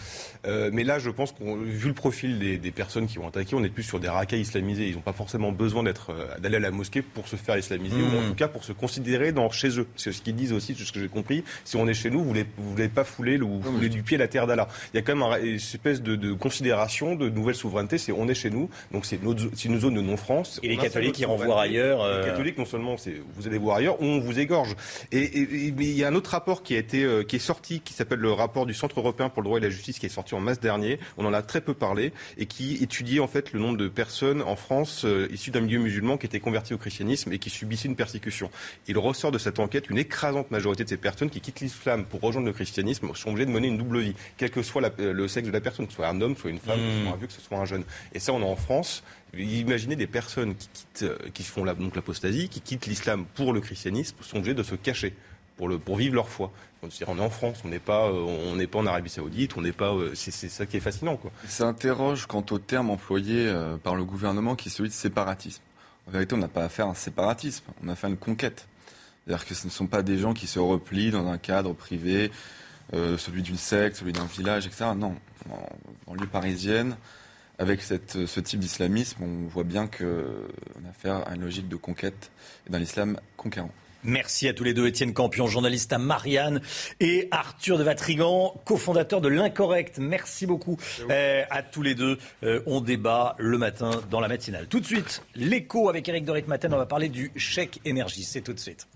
Euh, mais là, je pense qu'on, vu le profil des, des, personnes qui vont attaquer, on est plus sur des racailles islamisés. Ils n'ont pas forcément besoin d'être, d'aller à la mosquée pour se faire islamiser, mmh. ou en tout cas pour se considérer dans, chez eux. C'est ce qu'ils disent aussi, de ce que j'ai compris. Si on est chez nous, vous voulez, vous voulez pas fouler, ou fouler du pied la terre d'Allah. Il y a quand même un, une espèce de, de, considération de nouvelle souveraineté. C'est on est chez nous, donc c'est une zone de non-France. Et les catholiques qui renvoient ailleurs. Euh... Les catholiques, non seulement vous allez voir ailleurs, on vous égorge. Et, et, et, mais il y a un autre rapport qui a été, euh, qui est sorti, qui s'appelle le rapport du Centre européen pour le droit et la justice, qui est sorti en mars dernier. On en a très peu parlé et qui étudiait en fait le nombre de personnes en France euh, issues d'un milieu musulman qui étaient converties au christianisme et qui subissaient une persécution. Il ressort de cette enquête une écrasante majorité de ces personnes qui quittent l'islam pour rejoindre le christianisme sont obligées de mener une double vie, quel que soit la, le sexe de la personne, que ce soit un homme, soit une femme, mmh. que ce soit un vieux, que ce soit un jeune. Et ça, on est en France. Imaginez des personnes qui quittent, qui font la, donc l'apostasie, qui quittent l'islam pour le christianisme, sont obligées de se cacher pour, le, pour vivre leur foi. On est en France, on n'est pas, on n'est pas en Arabie Saoudite, on n'est pas. C'est, c'est ça qui est fascinant, quoi. Ça interroge quant au terme employé par le gouvernement, qui est celui de séparatisme. En vérité, on n'a pas affaire à un séparatisme, on a affaire à une conquête. C'est-à-dire que ce ne sont pas des gens qui se replient dans un cadre privé, euh, celui d'une secte, celui d'un village, etc. Non, en banlieue parisienne, avec cette, ce type d'islamisme, on voit bien qu'on a affaire à une logique de conquête et d'un islam conquérant. Merci à tous les deux, Étienne Campion, journaliste à Marianne, et Arthur de Vatrigan, cofondateur de l'Incorrect. Merci beaucoup euh, à tous les deux. Euh, on débat le matin dans la matinale. Tout de suite, l'écho avec Eric Dorit Matin. On va parler du chèque énergie. C'est tout de suite.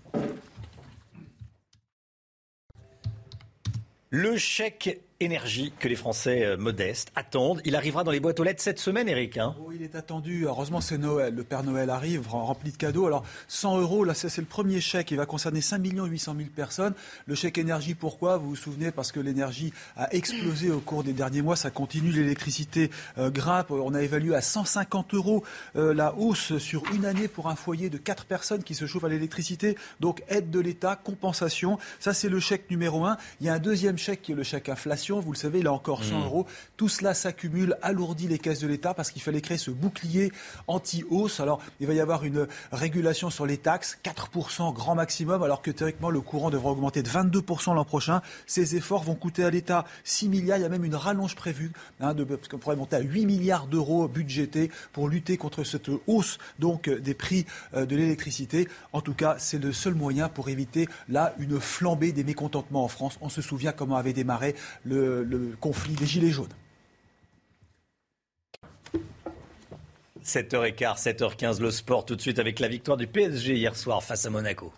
Le chèque énergie que les Français euh, modestes attendent. Il arrivera dans les boîtes aux lettres cette semaine, Eric. Hein. Oh, il est attendu. Heureusement, c'est Noël. Le Père Noël arrive rempli de cadeaux. Alors, 100 euros, là, c'est le premier chèque. Il va concerner 5 800 000 personnes. Le chèque énergie, pourquoi? Vous vous souvenez Parce que l'énergie a explosé au cours des derniers mois. Ça continue. L'électricité euh, grimpe. On a évalué à 150 euros euh, la hausse sur une année pour un foyer de 4 personnes qui se chauffent à l'électricité. Donc, aide de l'État, compensation. Ça, c'est le chèque numéro 1. Il y a un deuxième chèque qui est le chèque inflation vous le savez, il a encore 100 mmh. euros. Tout cela s'accumule, alourdit les caisses de l'État parce qu'il fallait créer ce bouclier anti-hausse. Alors, il va y avoir une régulation sur les taxes, 4% grand maximum, alors que théoriquement, le courant devrait augmenter de 22% l'an prochain. Ces efforts vont coûter à l'État 6 milliards. Il y a même une rallonge prévue, hein, de, parce qu'on pourrait monter à 8 milliards d'euros budgétés pour lutter contre cette hausse donc des prix euh, de l'électricité. En tout cas, c'est le seul moyen pour éviter là une flambée des mécontentements en France. On se souvient comment avait démarré le le, conflit des Gilets jaunes. 7h15, 7h15, le sport tout de suite avec la victoire du PSG hier soir face à Monaco.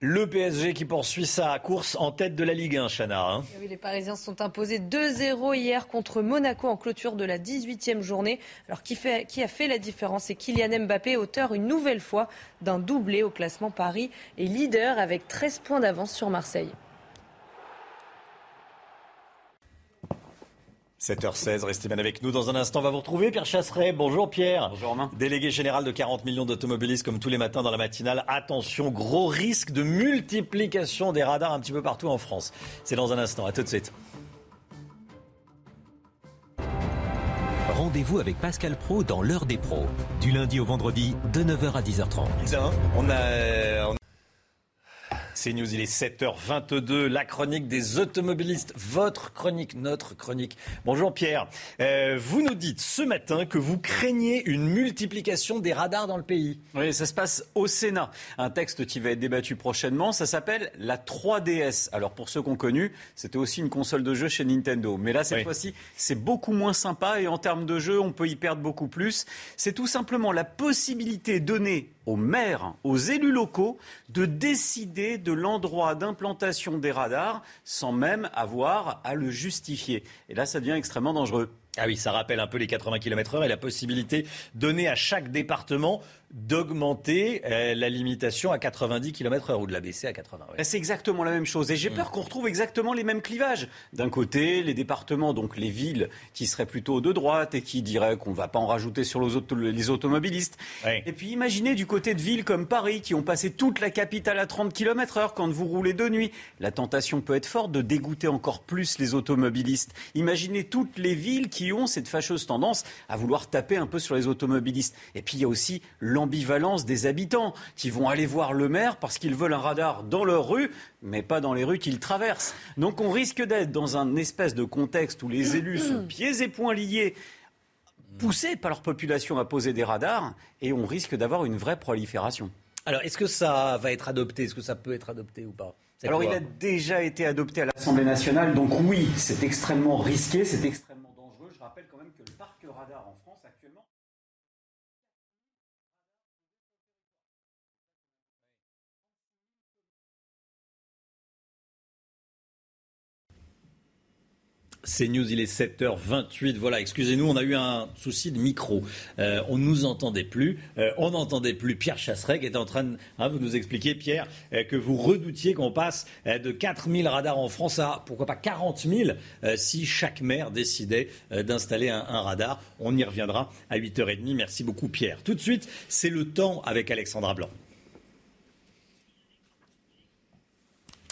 Le PSG qui poursuit sa course en tête de la Ligue 1, Chana. Hein. les Parisiens sont imposés 2-0 hier contre Monaco en clôture de la 18e journée. Alors qui, fait, qui a fait la différence? C'est Kylian Mbappé, auteur une nouvelle fois d'un doublé au classement Paris et leader avec 13 points d'avance sur Marseille. 7h16, restez bien avec nous. Dans un instant, on va vous retrouver Pierre Chasseret. Bonjour Pierre. Bonjour Romain. Délégué général de 40 millions d'automobilistes comme tous les matins dans la matinale. Attention, gros risque de multiplication des radars un petit peu partout en France. C'est dans un instant. À tout de suite. Rendez-vous avec Pascal Pro dans l'heure des pros. Du lundi au vendredi, de 9h à 10h30. On a, News, il est 7h22, la chronique des automobilistes, votre chronique, notre chronique. Bonjour Pierre, euh, vous nous dites ce matin que vous craignez une multiplication des radars dans le pays. Oui, ça se passe au Sénat, un texte qui va être débattu prochainement, ça s'appelle la 3DS. Alors pour ceux qui ont connu, c'était aussi une console de jeu chez Nintendo, mais là cette fois-ci c'est beaucoup moins sympa et en termes de jeu on peut y perdre beaucoup plus. C'est tout simplement la possibilité donnée aux maires, aux élus locaux de décider de l'endroit d'implantation des radars sans même avoir à le justifier. Et là, ça devient extrêmement dangereux. Ah oui, ça rappelle un peu les 80 km/h et la possibilité donnée à chaque département d'augmenter euh, la limitation à 90 km/h ou de la baisser à 80. C'est exactement la même chose. Et j'ai peur mm. qu'on retrouve exactement les mêmes clivages. D'un côté, les départements, donc les villes qui seraient plutôt de droite et qui diraient qu'on ne va pas en rajouter sur les, automobilistes. Et puis imaginez du côté de villes comme Paris qui ont passé toute la capitale à 30 km/h quand vous roulez de nuit. La tentation peut être forte de dégoûter encore plus les automobilistes. Imaginez toutes les villes qui ont cette fâcheuse tendance à vouloir taper un peu sur les automobilistes. Et puis il y a aussi l'ambivalence des habitants qui vont aller voir le maire parce qu'ils veulent un radar dans leur rue, mais pas dans les rues qu'ils traversent. Donc on risque d'être dans un espèce de contexte où les élus sont pieds et poings liés poussés par leur population à poser des radars et on risque d'avoir une vraie prolifération. Alors, est-ce que ça va être adopté? Est-ce que ça peut être adopté ou pas? Alors, il a déjà été adopté à l'Assemblée nationale, donc oui, c'est extrêmement risqué, c'est extrêmement C'est News, il est 7h28. Voilà, excusez-nous, on a eu un souci de micro. Euh, on ne nous entendait plus. Euh, on n'entendait plus Pierre Chasseret qui était en train de hein, vous nous expliquer, Pierre, euh, que vous redoutiez qu'on passe de 4000 radars en France à pourquoi pas 40 000 si chaque maire décidait d'installer un, un, radar. On y reviendra à 8h30. Merci beaucoup, Pierre. Tout de suite, c'est le temps avec Alexandra Blanc.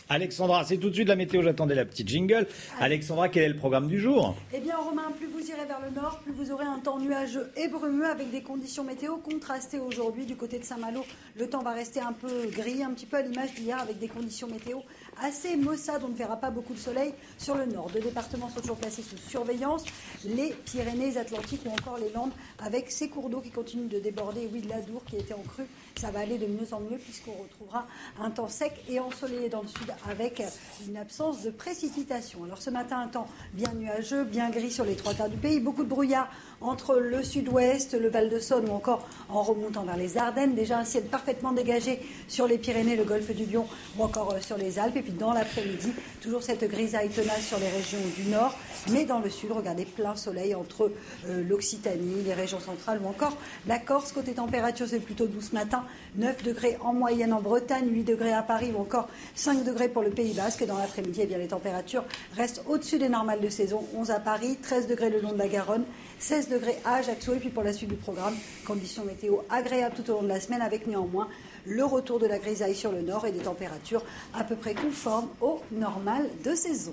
Alexandra, c'est tout de suite la météo, j'attendais la petite jingle. Alexandra, quel est le programme du jour? Eh bien, Romain, plus vous irez vers le nord, plus vous aurez un temps nuageux et brumeux avec des conditions météo contrastées aujourd'hui. Du côté de Saint-Malo, le temps va rester un peu gris, un petit peu à l'image d'hier avec des conditions météo assez maussade. On ne verra pas beaucoup de soleil sur le nord. Deux départements sont toujours placés sous surveillance les Pyrénées-Atlantiques ou encore les Landes, avec ces cours d'eau qui continuent de déborder. Oui, de l'Adour qui était en crue, ça va aller de mieux en mieux puisqu'on retrouvera un temps sec et ensoleillé dans le sud avec une absence de précipitation. Alors ce matin, un temps bien nuageux, bien gris sur les trois quarts du pays, beaucoup de brouillard entre le sud-ouest, le Val-de-Saône ou encore en remontant vers les Ardennes. Déjà un ciel parfaitement dégagé sur les Pyrénées, le golfe du Lion ou encore euh, sur les Alpes puis dans l'après-midi, toujours cette grisaille tenace sur les régions du nord. Mais dans le sud, regardez, plein soleil entre euh, l'Occitanie, les régions centrales ou encore la Corse. Côté température, c'est plutôt doux ce matin. 9 degrés en moyenne en Bretagne, 8 degrés à Paris ou encore 5 degrés pour le Pays Basque. Dans l'après-midi, eh bien, les températures restent au-dessus des normales de saison. 11 à Paris, 13 degrés le long de la Garonne, 16 degrés à Ajaccio. Et puis pour la suite du programme, conditions météo agréables tout au long de la semaine avec néanmoins le retour de la grisaille sur le nord et des températures à peu près conformes au normal de saison.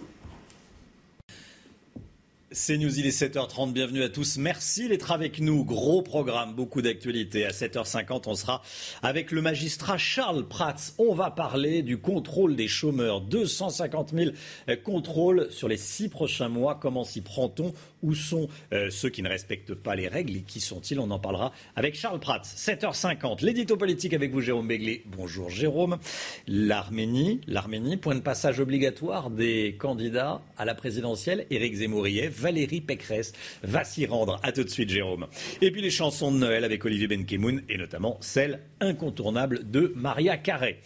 C'est News, il est 7h30, bienvenue à tous. Merci d'être avec nous. Gros programme, beaucoup d'actualités. À 7h50, on sera avec le magistrat Charles Prats. On va parler du contrôle des chômeurs. 250 000 contrôles sur les six prochains mois. Comment s'y prend-on? Où sont euh, ceux qui ne respectent pas les règles et qui sont-ils? On en parlera avec Charles Prats. 7h50, l'édito politique avec vous, Jérôme Béglé. Bonjour Jérôme. L'Arménie, l'Arménie, point de passage obligatoire des candidats à la présidentielle. Éric Zemmouriev, Valérie Pécresse va s'y rendre. À tout de suite, Jérôme. Et puis les chansons de Noël avec Olivier Benkemoun et notamment celle incontournable de Maria Carré.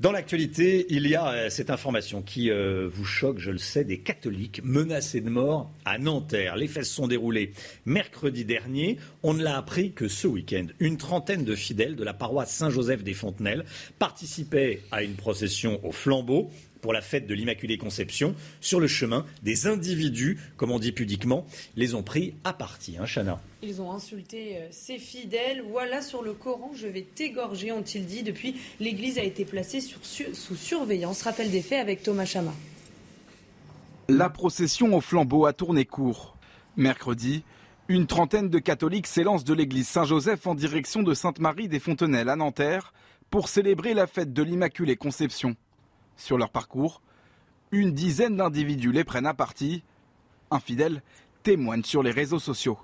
Dans l'actualité, il y a euh, cette information qui euh, vous choque, je le sais, des catholiques menacés de mort à Nanterre. Les se sont déroulés mercredi dernier. On ne l'a appris que ce week-end. Une trentaine de fidèles de la paroisse Saint-Joseph des Fontenelles participaient à une procession au flambeau pour la fête de l'Immaculée Conception. Sur le chemin, des individus, comme on dit pudiquement, les ont pris à partie. Hein, Chana ils ont insulté euh, ses fidèles. Voilà sur le Coran, je vais t'égorger, ont-ils dit. Depuis, l'église a été placée sous surveillance. Rappel des faits avec Thomas Chama. La procession au flambeau a tourné court. Mercredi, une trentaine de catholiques s'élancent de l'église Saint-Joseph en direction de Sainte-Marie des Fontenelles à Nanterre pour célébrer la fête de l'Immaculée Conception. Sur leur parcours, une dizaine d'individus les prennent à partie. Un fidèle témoigne sur les réseaux sociaux.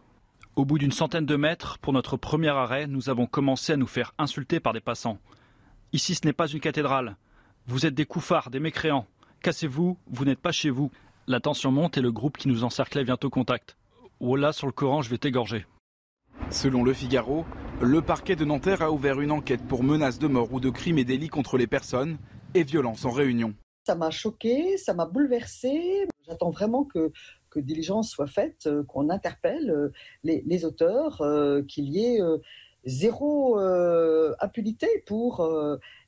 Au bout d'une centaine de mètres, pour notre premier arrêt, nous avons commencé à nous faire insulter par des passants. Ici, ce n'est pas une cathédrale. Vous êtes des couffards, des mécréants. Cassez-vous, vous, n'êtes pas chez vous. La tension monte et le groupe qui nous encerclait vient au contact. Oh là, sur le Coran, je vais t'égorger. Selon le Figaro, le parquet de Nanterre a ouvert une enquête pour menaces de mort ou de crimes et délits contre les personnes et violences en réunion. Ça m'a choqué, ça m'a bouleversé. J'attends vraiment que que diligence soit faite, euh, qu'on interpelle euh, les, auteurs, euh, qu'il y ait zéro impunité pour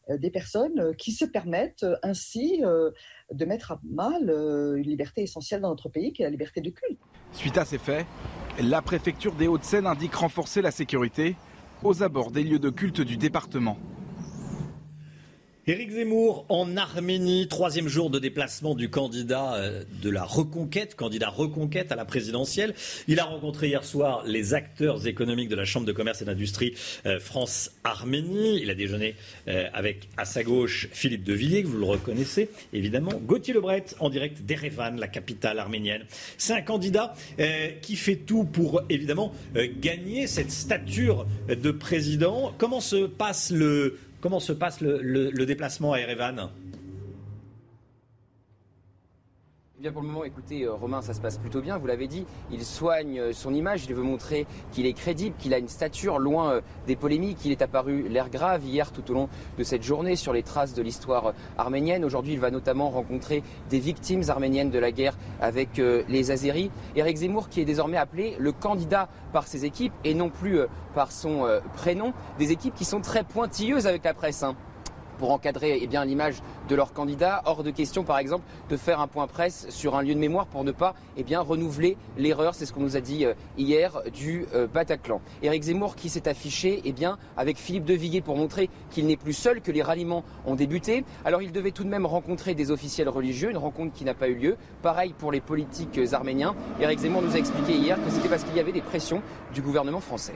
des personnes qui se permettent ainsi de mettre à mal une liberté essentielle dans notre pays, qui est la liberté de culte. Suite à ces faits, la préfecture des Hauts-de-Seine indique renforcer la sécurité aux abords des lieux de culte du département. Éric Zemmour en Arménie, troisième jour de déplacement du candidat euh, de la reconquête, candidat reconquête à la présidentielle. Il a rencontré hier soir les acteurs économiques de la Chambre de commerce et d'industrie euh, France-Arménie. Il a déjeuné euh, avec à sa gauche Philippe de Villiers, que vous le reconnaissez évidemment. Gauthier Lebret en direct d'Erevan, la capitale arménienne. C'est un candidat qui fait tout pour évidemment gagner cette stature de président. Comment se passe le Comment se passe le, déplacement à Erevan? Bien pour le moment, écoutez, euh, Romain, ça se passe plutôt bien. Vous l'avez dit, il soigne euh, son image. Il veut montrer qu'il est crédible, qu'il a une stature loin euh, des polémiques. Il est apparu l'air grave hier tout au long de cette journée sur les traces de l'histoire arménienne. Aujourd'hui, il va notamment rencontrer des victimes arméniennes de la guerre avec les Azéris. Eric Zemmour, qui est désormais appelé le candidat par ses équipes et non plus par son prénom. Des équipes qui sont très pointilleuses avec la presse. Hein pour encadrer eh l'image de leur candidat. Hors de question, par exemple, de faire un point presse sur un lieu de mémoire pour ne pas eh renouveler l'erreur, c'est ce qu'on nous a dit euh, hier, du euh, Bataclan. Éric Zemmour qui s'est affiché eh avec Philippe de Villiers pour montrer qu'il n'est plus seul, que les ralliements ont débuté. Alors il devait tout de même rencontrer des officiels religieux, une rencontre qui n'a pas eu lieu. Pareil pour les politiques arméniens. Éric Zemmour nous a expliqué hier que c'était parce qu'il y avait des pressions du gouvernement français.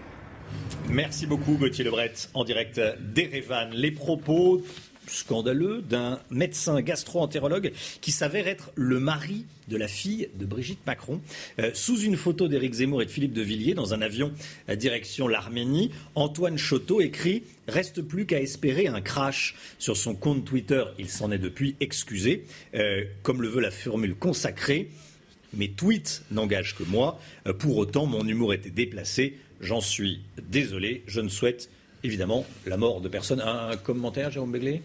Merci beaucoup Gauthier Lebret en direct d'Erevan. Les propos scandaleux d'un médecin gastro-entérologue qui s'avère être le mari de la fille de Brigitte Macron. Euh, sous une photo d'Éric Zemmour et de Philippe de Villiers dans un avion à direction l'Arménie, Antoine Choteau écrit Reste plus qu'à espérer un crash. Sur son compte Twitter, il s'en est depuis excusé, euh, comme le veut la formule consacrée. Mes tweets n'engagent que moi. Euh, pour autant, mon humour était déplacé. J'en suis désolé. Je ne souhaite évidemment la mort de personne. Un, commentaire, Jérôme Begley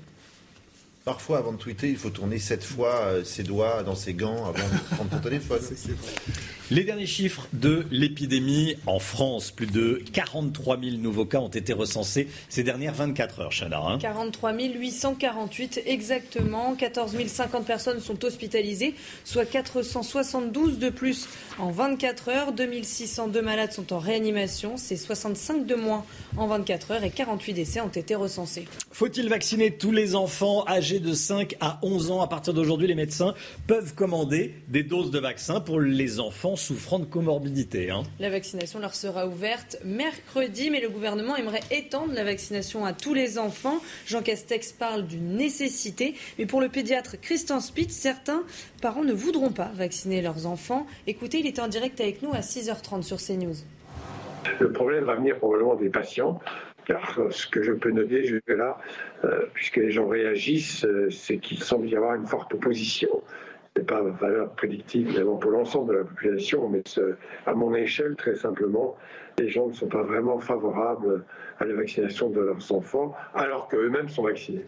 Parfois, avant de tweeter, il faut tourner sept fois euh, ses doigts dans ses gants avant de prendre ton téléphone. Les derniers chiffres de l'épidémie en France, plus de 43 000 nouveaux cas ont été recensés ces dernières 24 heures, Chana. 43 848 exactement. 14 050 personnes sont hospitalisées, soit 472 de plus en 24 heures. 2602 malades sont en réanimation, c'est 65 de moins en 24 heures et 48 décès ont été recensés. Faut-il vacciner tous les enfants âgés de 5 à 11 ans? À partir d'aujourd'hui, les médecins peuvent commander des doses de vaccins pour les enfants souffrant de comorbidité. Hein. La vaccination leur sera ouverte mercredi, mais le gouvernement aimerait étendre la vaccination à tous les enfants. Jean Castex parle d'une nécessité, mais pour le pédiatre Christian Spitz, certains parents ne voudront pas vacciner leurs enfants. Écoutez, il était en direct avec nous à 6h30 sur CNews. Le problème va venir probablement des patients car ce que je peux noter jusque-là, euh, puisque les gens réagissent, euh, c'est qu'il semble y avoir une forte opposition n'est pas valeur prédictive pour l'ensemble de la population, mais à mon échelle, très simplement, les gens ne sont pas vraiment favorables à la vaccination de leurs enfants, alors qu'eux-mêmes sont vaccinés.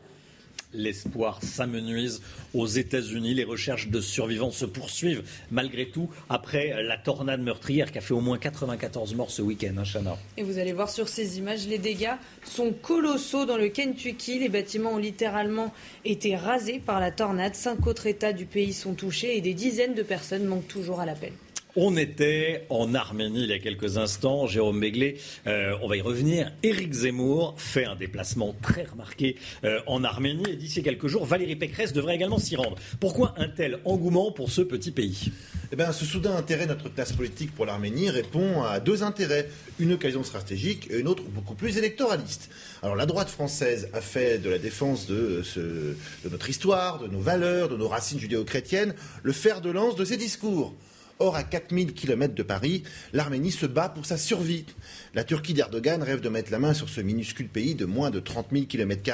L'espoir s'amenuise aux États-Unis. Les recherches de survivants se poursuivent malgré tout après la tornade meurtrière qui a fait au moins 94 morts ce week-end, hein, Et vous allez voir sur ces images, les dégâts sont colossaux dans le Kentucky. Les bâtiments ont littéralement été rasés par la tornade. Cinq autres États du pays sont touchés et des dizaines de personnes manquent toujours à l'appel. On était en Arménie il y a quelques instants, Jérôme Béglé, euh, on va y revenir. Éric Zemmour fait un déplacement très remarqué euh, en Arménie et d'ici quelques jours, Valérie Pécresse devrait également s'y rendre. Pourquoi un tel engouement pour ce petit pays? Eh bien, Ce soudain intérêt de notre classe politique pour l'Arménie répond à deux intérêts. Une occasion stratégique et une autre beaucoup plus électoraliste. Alors la droite française a fait de la défense de, de notre histoire, de nos valeurs, de nos racines judéo-chrétiennes, le fer de lance de ses discours. Or, à 4000 km de Paris, l'Arménie se bat pour sa survie. La Turquie d'Erdogan rêve de mettre la main sur ce minuscule pays de moins de 30 000 km,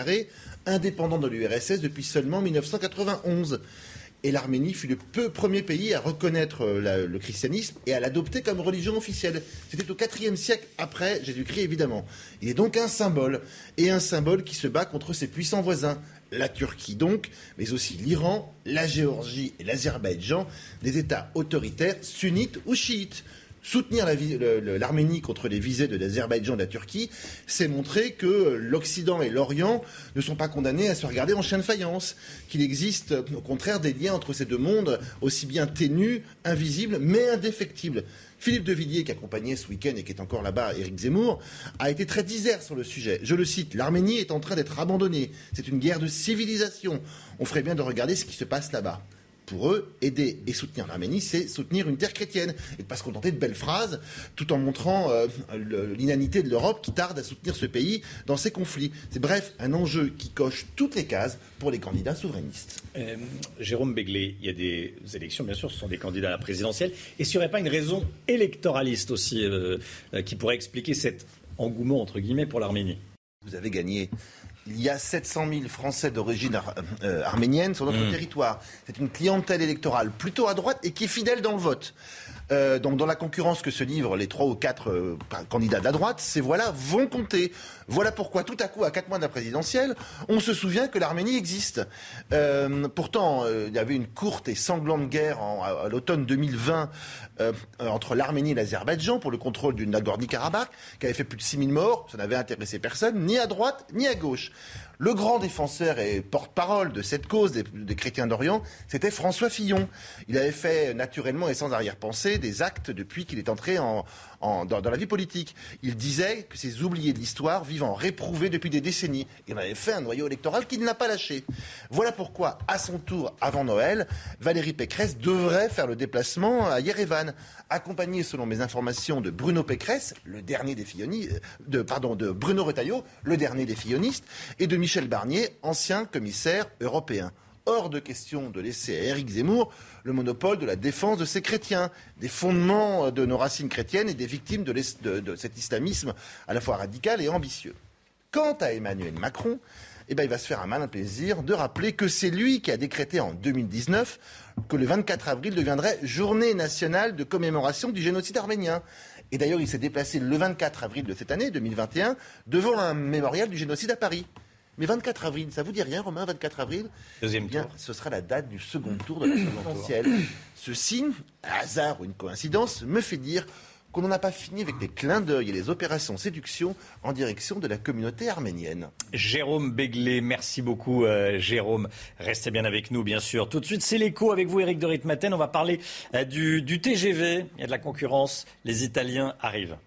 indépendant de l'URSS depuis seulement 1991. Et l'Arménie fut le peu premier pays à reconnaître euh, le christianisme et à l'adopter comme religion officielle. C'était au IVe siècle après Jésus-Christ, évidemment. Il est donc un symbole, et un symbole qui se bat contre ses puissants voisins, la Turquie donc, mais aussi l'Iran, la Géorgie et l'Azerbaïdjan, des États autoritaires sunnites ou chiites. Soutenir l'Arménie contre les visées de l'Azerbaïdjan et de la Turquie, c'est montrer que l'Occident et l'Orient ne sont pas condamnés à se regarder en chien de faïence, qu'il existe au contraire des liens entre ces deux mondes aussi bien ténus, invisibles, mais indéfectibles. Philippe de Villiers, qui accompagnait ce week-end et qui est encore là-bas, Éric Zemmour, a été très disert sur le sujet. Je le cite, l'arménie est en train d'être abandonnée. C'est une guerre de civilisation. On ferait bien de regarder ce qui se passe là-bas pour eux, aider et soutenir l'Arménie, c'est soutenir une terre chrétienne et ne pas se contenter de belles phrases, tout en montrant euh, l'inanité de l'Europe qui tarde à soutenir ce pays dans ses conflits. C'est bref un enjeu qui coche toutes les cases pour les candidats souverainistes. Euh, Jérôme Béglé, il y a des élections, bien sûr, ce sont des candidats à la présidentielle. Et ce n'y aurait pas une raison électoraliste aussi euh, qui pourrait expliquer cet engouement, entre guillemets, pour l'Arménie? Vous avez gagné il y a 700 000 Français d'origine euh, arménienne sur notre mmh. territoire. C'est une clientèle électorale plutôt à droite et qui est fidèle dans le vote. Euh, donc dans la concurrence que se livrent les trois ou quatre euh, candidats de la droite, ces voilà vont compter. Voilà pourquoi tout à coup, à quatre mois de la présidentielle, on se souvient que l'Arménie existe. Euh, pourtant, il y avait une courte et sanglante guerre à, l'automne 2020 entre l'Arménie et l'Azerbaïdjan pour le contrôle du Nagorno-Karabakh, qui avait fait plus de 6000 morts. Ça n'avait intéressé personne, ni à droite ni à gauche. Le grand défenseur et porte-parole de cette cause des, chrétiens d'Orient, c'était François Fillon. Il avait fait naturellement et sans arrière-pensée des actes depuis qu'il est entré en, dans, la vie politique. Il disait que ces oubliés de l'histoire vivent en réprouvés depuis des décennies. Il avait fait un noyau électoral qui ne l'a pas lâché. Voilà pourquoi, à son tour, avant Noël, Valérie Pécresse devrait faire le déplacement à Yerevan, accompagnée, selon mes informations, de Bruno Pécresse, le dernier des fillonistes, euh, pardon, de Bruno Retailleau, le dernier des fillonistes, et de Michel Barnier, ancien commissaire européen. Hors de question de laisser à Éric Zemmour le monopole de la défense de ces chrétiens, des fondements de nos racines chrétiennes et des victimes de, de cet islamisme à la fois radical et ambitieux. Quant à Emmanuel Macron, eh ben, il va se faire un malin plaisir de rappeler que c'est lui qui a décrété en 2019 que le 24 avril deviendrait journée nationale de commémoration du génocide arménien. Et d'ailleurs, il s'est déplacé le 24 avril de cette année, 2021, devant un mémorial du génocide à Paris. Mais 24 avril, ça vous dit rien, Romain, 24 avril Deuxième Eh bien, tour. Ce sera la date du second tour de la présidentielle. Ce signe, un hasard ou une coïncidence, me fait dire qu'on n'en a pas fini avec les clins d'œil et les opérations séduction en direction de la communauté arménienne. Jérôme Béglé, merci beaucoup euh, Jérôme. Restez bien avec nous bien sûr. Tout de suite c'est l'écho avec vous Eric de Ritmaten. On va parler euh, du, du TGV. Il y a de la concurrence. Les Italiens arrivent.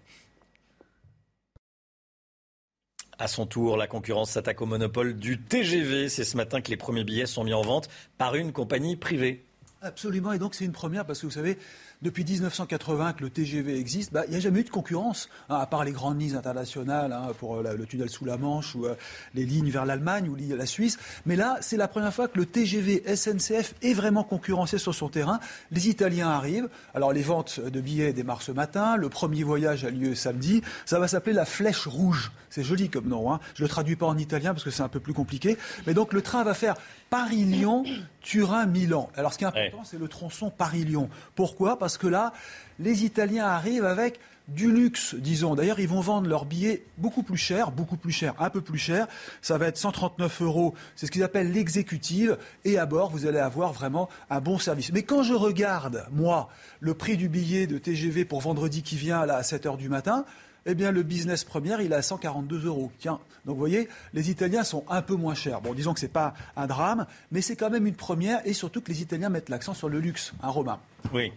À son tour, la concurrence s'attaque au monopole du TGV. C'est ce matin que les premiers billets sont mis en vente par une compagnie privée. Absolument, et donc c'est une première parce que vous savez, depuis 1980 que le TGV existe, bah, il n'y a jamais eu de concurrence, hein, à part les grandes lignes internationales hein, pour euh, le tunnel sous la Manche ou euh, les lignes vers l'Allemagne ou la Suisse. Mais là, c'est la première fois que le TGV SNCF est vraiment concurrencé sur son terrain. Les Italiens arrivent. Alors les ventes de billets démarrent ce matin. Le premier voyage a lieu samedi. Ça va s'appeler la Flèche Rouge. C'est joli comme nom. Hein. Je le traduis pas en italien parce que c'est un peu plus compliqué. Mais donc le train va faire Paris-Lyon, Turin-Milan. Alors ce qui est important, c'est le tronçon Paris-Lyon. Pourquoi? Parce que là, les Italiens arrivent avec du luxe, disons. D'ailleurs, ils vont vendre leurs billets beaucoup plus cher, beaucoup plus cher, un peu plus cher. Ça va être 139 euros. C'est ce qu'ils appellent l'exécutive. Et à bord, vous allez avoir vraiment un bon service. Mais quand je regarde, moi, le prix du billet de TGV pour vendredi qui vient, là, à 7 heures du matin, eh bien, le business première, il est à 142 euros. Tiens, donc vous voyez, les Italiens sont un peu moins chers. Bon, disons que ce n'est pas un drame, mais c'est quand même une première, et surtout que les Italiens mettent l'accent sur le luxe, un Romain? Oui,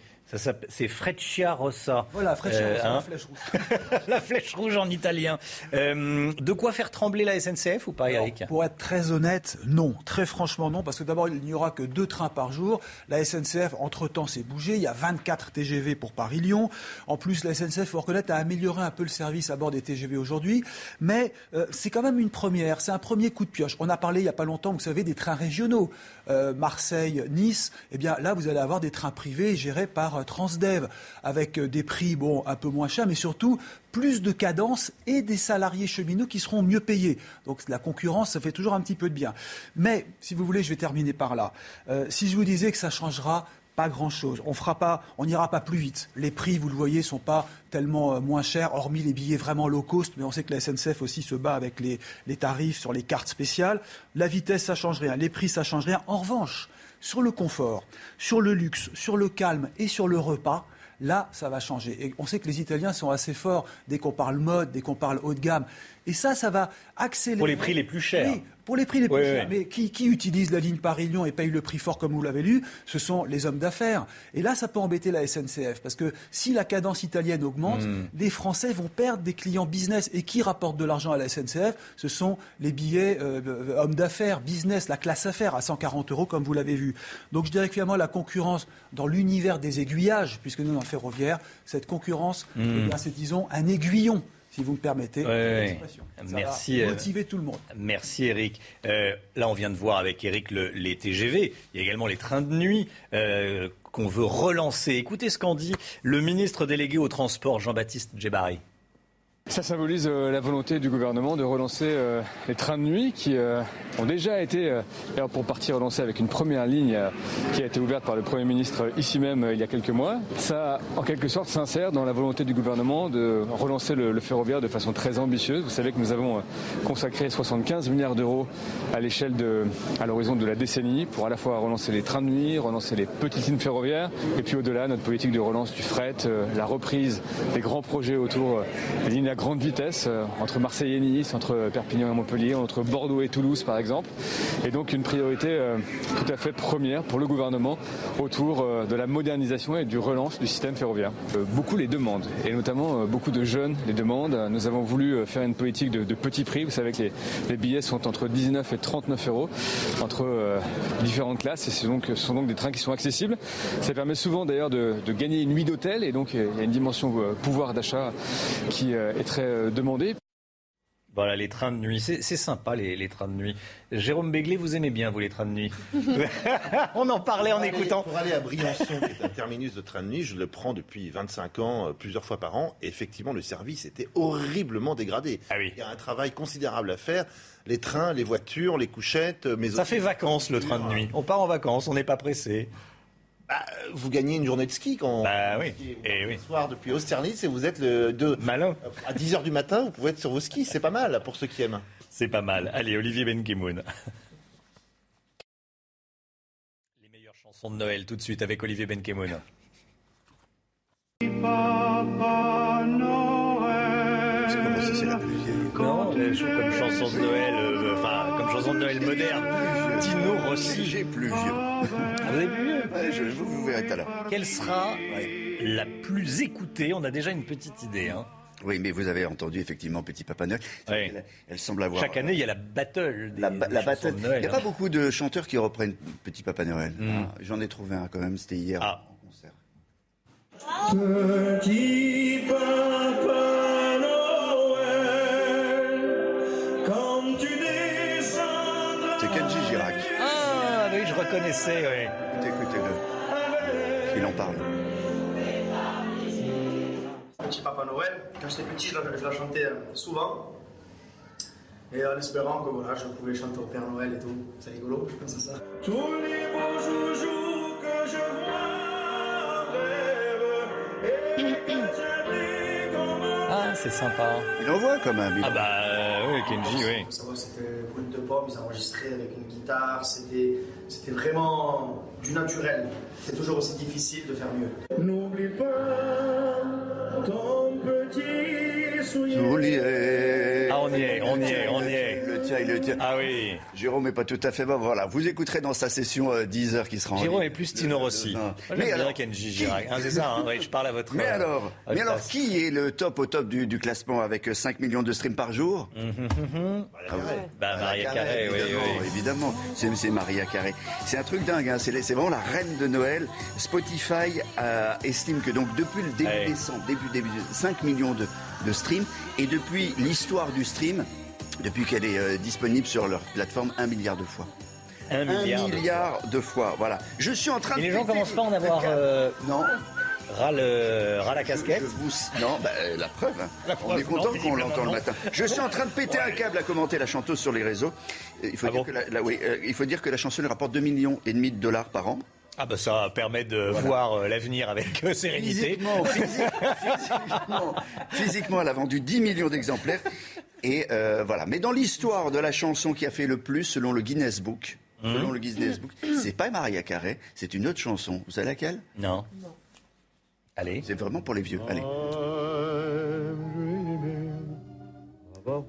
c'est Freccia Rossa. Voilà, Freccia Euh, Rossa, hein. la flèche rouge. la flèche rouge en italien. Euh, de quoi faire trembler la SNCF ou pas, Eric Pour être très honnête, non. Très franchement, non. Parce que d'abord, il n'y aura que deux trains par jour. La SNCF, entre-temps, s'est bougée. Il y a 24 TGV pour Paris-Lyon. En plus, la SNCF, il faut reconnaître, a amélioré un peu le service à bord des TGV aujourd'hui. Mais euh, c'est quand même une première. C'est un premier coup de pioche. On a parlé il n'y a pas longtemps, vous savez, des trains régionaux. Marseille, Nice. Eh bien, là, vous allez avoir des trains privés gérés par euh, Transdev. Avec euh, des prix, bon, un peu moins chers, mais surtout plus de cadence et des salariés cheminots qui seront mieux payés. Donc la concurrence, ça fait toujours un petit peu de bien. Mais si vous voulez, je vais terminer par là. Euh, si je vous disais que ça changera pas grand-chose, on fera pas, on n'ira pas plus vite. Les prix, vous le voyez, sont pas tellement moins chers, hormis les billets vraiment low cost. Mais on sait que la SNCF aussi se bat avec les, les tarifs sur les cartes spéciales. La vitesse, ça change rien. Les prix, ça change rien. En revanche, sur le confort, sur le luxe, sur le calme et sur le repas, Là, ça va changer. Et on sait que les Italiens sont assez forts dès qu'on parle mode, dès qu'on parle haut de gamme. Et ça, ça va accélérer. Pour les prix les plus chers. Oui, pour les prix les plus Oui, chers. oui. Mais qui, qui utilise la ligne Paris-Lyon et paye le prix fort comme vous l'avez lu Ce sont les hommes d'affaires. Et là, ça peut embêter la SNCF. Parce que si la cadence italienne augmente, Hmm. les Français vont perdre des clients business. Et qui rapporte de l'argent à la SNCF Ce sont les billets euh, euh, hommes d'affaires, business, la classe affaires à 140 euros, comme vous l'avez vu. Donc je dirais que finalement, la concurrence dans l'univers des aiguillages, puisque nous, dans le ferroviaire, cette concurrence, Hmm. eh bien, c'est, disons, un aiguillon, si vous me permettez. Ouais. Ça Merci. va euh, motiver tout le monde. Merci Eric. Euh, là, on vient de voir avec Eric le- les TGV. Il y a également les trains de nuit euh, qu'on veut relancer. Écoutez ce qu'en dit le ministre délégué au transport, Jean-Baptiste Djebari. Ça symbolise euh, la volonté du gouvernement de relancer euh, les trains de nuit qui euh, ont déjà été, d'ailleurs pour partie relancés avec une première ligne qui a été ouverte par le Premier ministre ici même il y a quelques mois. Ça, en quelque sorte, s'insère dans la volonté du gouvernement de relancer le, ferroviaire de façon très ambitieuse. Vous savez que nous avons consacré 75 milliards d'euros à l'échelle de, à l'horizon de la décennie pour à la fois relancer les trains de nuit, relancer les petites lignes ferroviaires et puis au-delà notre politique de relance du fret, la reprise des grands projets autour des lignes grande vitesse euh, entre Marseille et Nice, entre Perpignan et Montpellier, entre Bordeaux et Toulouse par exemple. Et donc une priorité euh, tout à fait première pour le gouvernement autour euh, de la modernisation et du relance du système ferroviaire. Beaucoup les demandent et notamment beaucoup de jeunes les demandent. Nous avons voulu faire une politique de, petits prix. Vous savez que les, billets sont entre 19 et 39 euros entre différentes classes et ce sont donc des trains qui sont accessibles. Ça permet souvent d'ailleurs de, de gagner une nuit d'hôtel et donc il y a une dimension pouvoir d'achat qui est très euh, demandée. Voilà, les trains de nuit. C'est sympa, les, les trains de nuit. Jérôme Béglé, vous aimez bien, vous, les trains de nuit On en parlait en aller- écoutant. Pour aller à Briançon, qui est un terminus de train de nuit, je le prends depuis 25 ans, euh, plusieurs fois par an. Et effectivement, le service était horriblement dégradé. Ah Il y a un travail considérable à faire. Les trains, les voitures, les couchettes, euh, mais Ça aussi- fait vacances, le train de nuit. On part en vacances, on n'est pas pressé. Bah, vous gagnez une journée de ski quand Bah oui. vous oui. le soir depuis Austerlitz et vous êtes le, de, Malin. à 10h du matin, vous pouvez être sur vos skis. C'est pas mal pour ceux qui aiment. C'est pas mal. Allez, Olivier Benkemoun. Les meilleures chansons de Noël tout de suite avec Olivier Benkemoun. Non, comme chanson de Noël, euh, enfin, chanson de Noël moderne. Tino Rossi. J'ai plus vieux. Ah, vous avez plus vieux je, vous, vous verrez tout à l'heure. Quelle sera la plus écoutée? On a déjà une petite idée. Hein. Oui, mais vous avez entendu effectivement Petit Papa Noël. Elle, semble avoir. Chaque année, il y a la battle. Des, la, la battle. De Noël, il n'y a hein. pas beaucoup de chanteurs qui reprennent Petit Papa Noël. Mm. Ah, J'en ai trouvé un quand même. C'était hier ah. en concert. Petit Papa Ah oui, je reconnaissais. Oui. Écoutez, écoutez-le. Il en parle. Petit Papa Noël. Quand j'étais petit, je la, je la chantais euh, souvent. Et en espérant que voilà, je pouvais chanter au Père Noël et tout. C'est rigolo, je pense à ça. Tous les beaux joujoux que je vois rêve et c'est sympa. Il en voit quand même. Ah bah euh, oui, Kenji, oui. C'était brut de pomme, ils enregistraient avec une guitare. C'était, c'était vraiment du naturel. C'est toujours aussi difficile de faire mieux. N'oublie pas ton petit. Soulier. Ah, on y est, on y est, on y est. Le. Ah oui. Jérôme n'est pas tout à fait bon. Voilà, vous écouterez dans sa session euh, 10 heures qui sera en Jérôme est plus Tino Rossi. Mais alors, Girac. Hein, c'est ça, hein, oui, je parle à votre. Mais euh, alors, mais alors qui est le top au top du, du classement avec euh, 5 millions de streams par jour? Hum, hum, hum. Ah ouais. Bah, Maria Carré, oui, évidemment, oui. évidemment. C'est, c'est Maria Carré. C'est un truc dingue, hein. c'est, c'est vraiment la reine de Noël. Spotify euh, estime que donc depuis le début décembre, début, début, 5 millions de, de streams, et depuis l'histoire du stream, depuis qu'elle est euh, disponible sur leur plateforme, un milliard de fois. Un milliard. de milliard de fois. Voilà. Je suis en train Et de. les gens commencent pas à en avoir. Euh, Non. ras, le- ras la casquette. Je vous- Non, bah, la preuve. hein. On est content qu'on l'entende le matin. Je suis en train de péter un câble à commenter la chanteuse sur les réseaux. Euh, Il faut, Ah dire, bon que la, la- oui, euh, il faut dire que la chanson lui rapporte 2 millions et demi de dollars par an. Ah bah ça permet de voir euh, l'avenir avec euh, sérénité. Physiquement, physique- physiquement, physiquement, elle a vendu 10 millions d'exemplaires. Et euh, voilà. Mais dans l'histoire de la chanson qui a fait le plus, selon le Guinness Book, selon le Guinness Book, c'est pas Maria Carré, c'est une autre chanson. Vous savez laquelle? Non. Allez. C'est vraiment pour les vieux. Allez. Of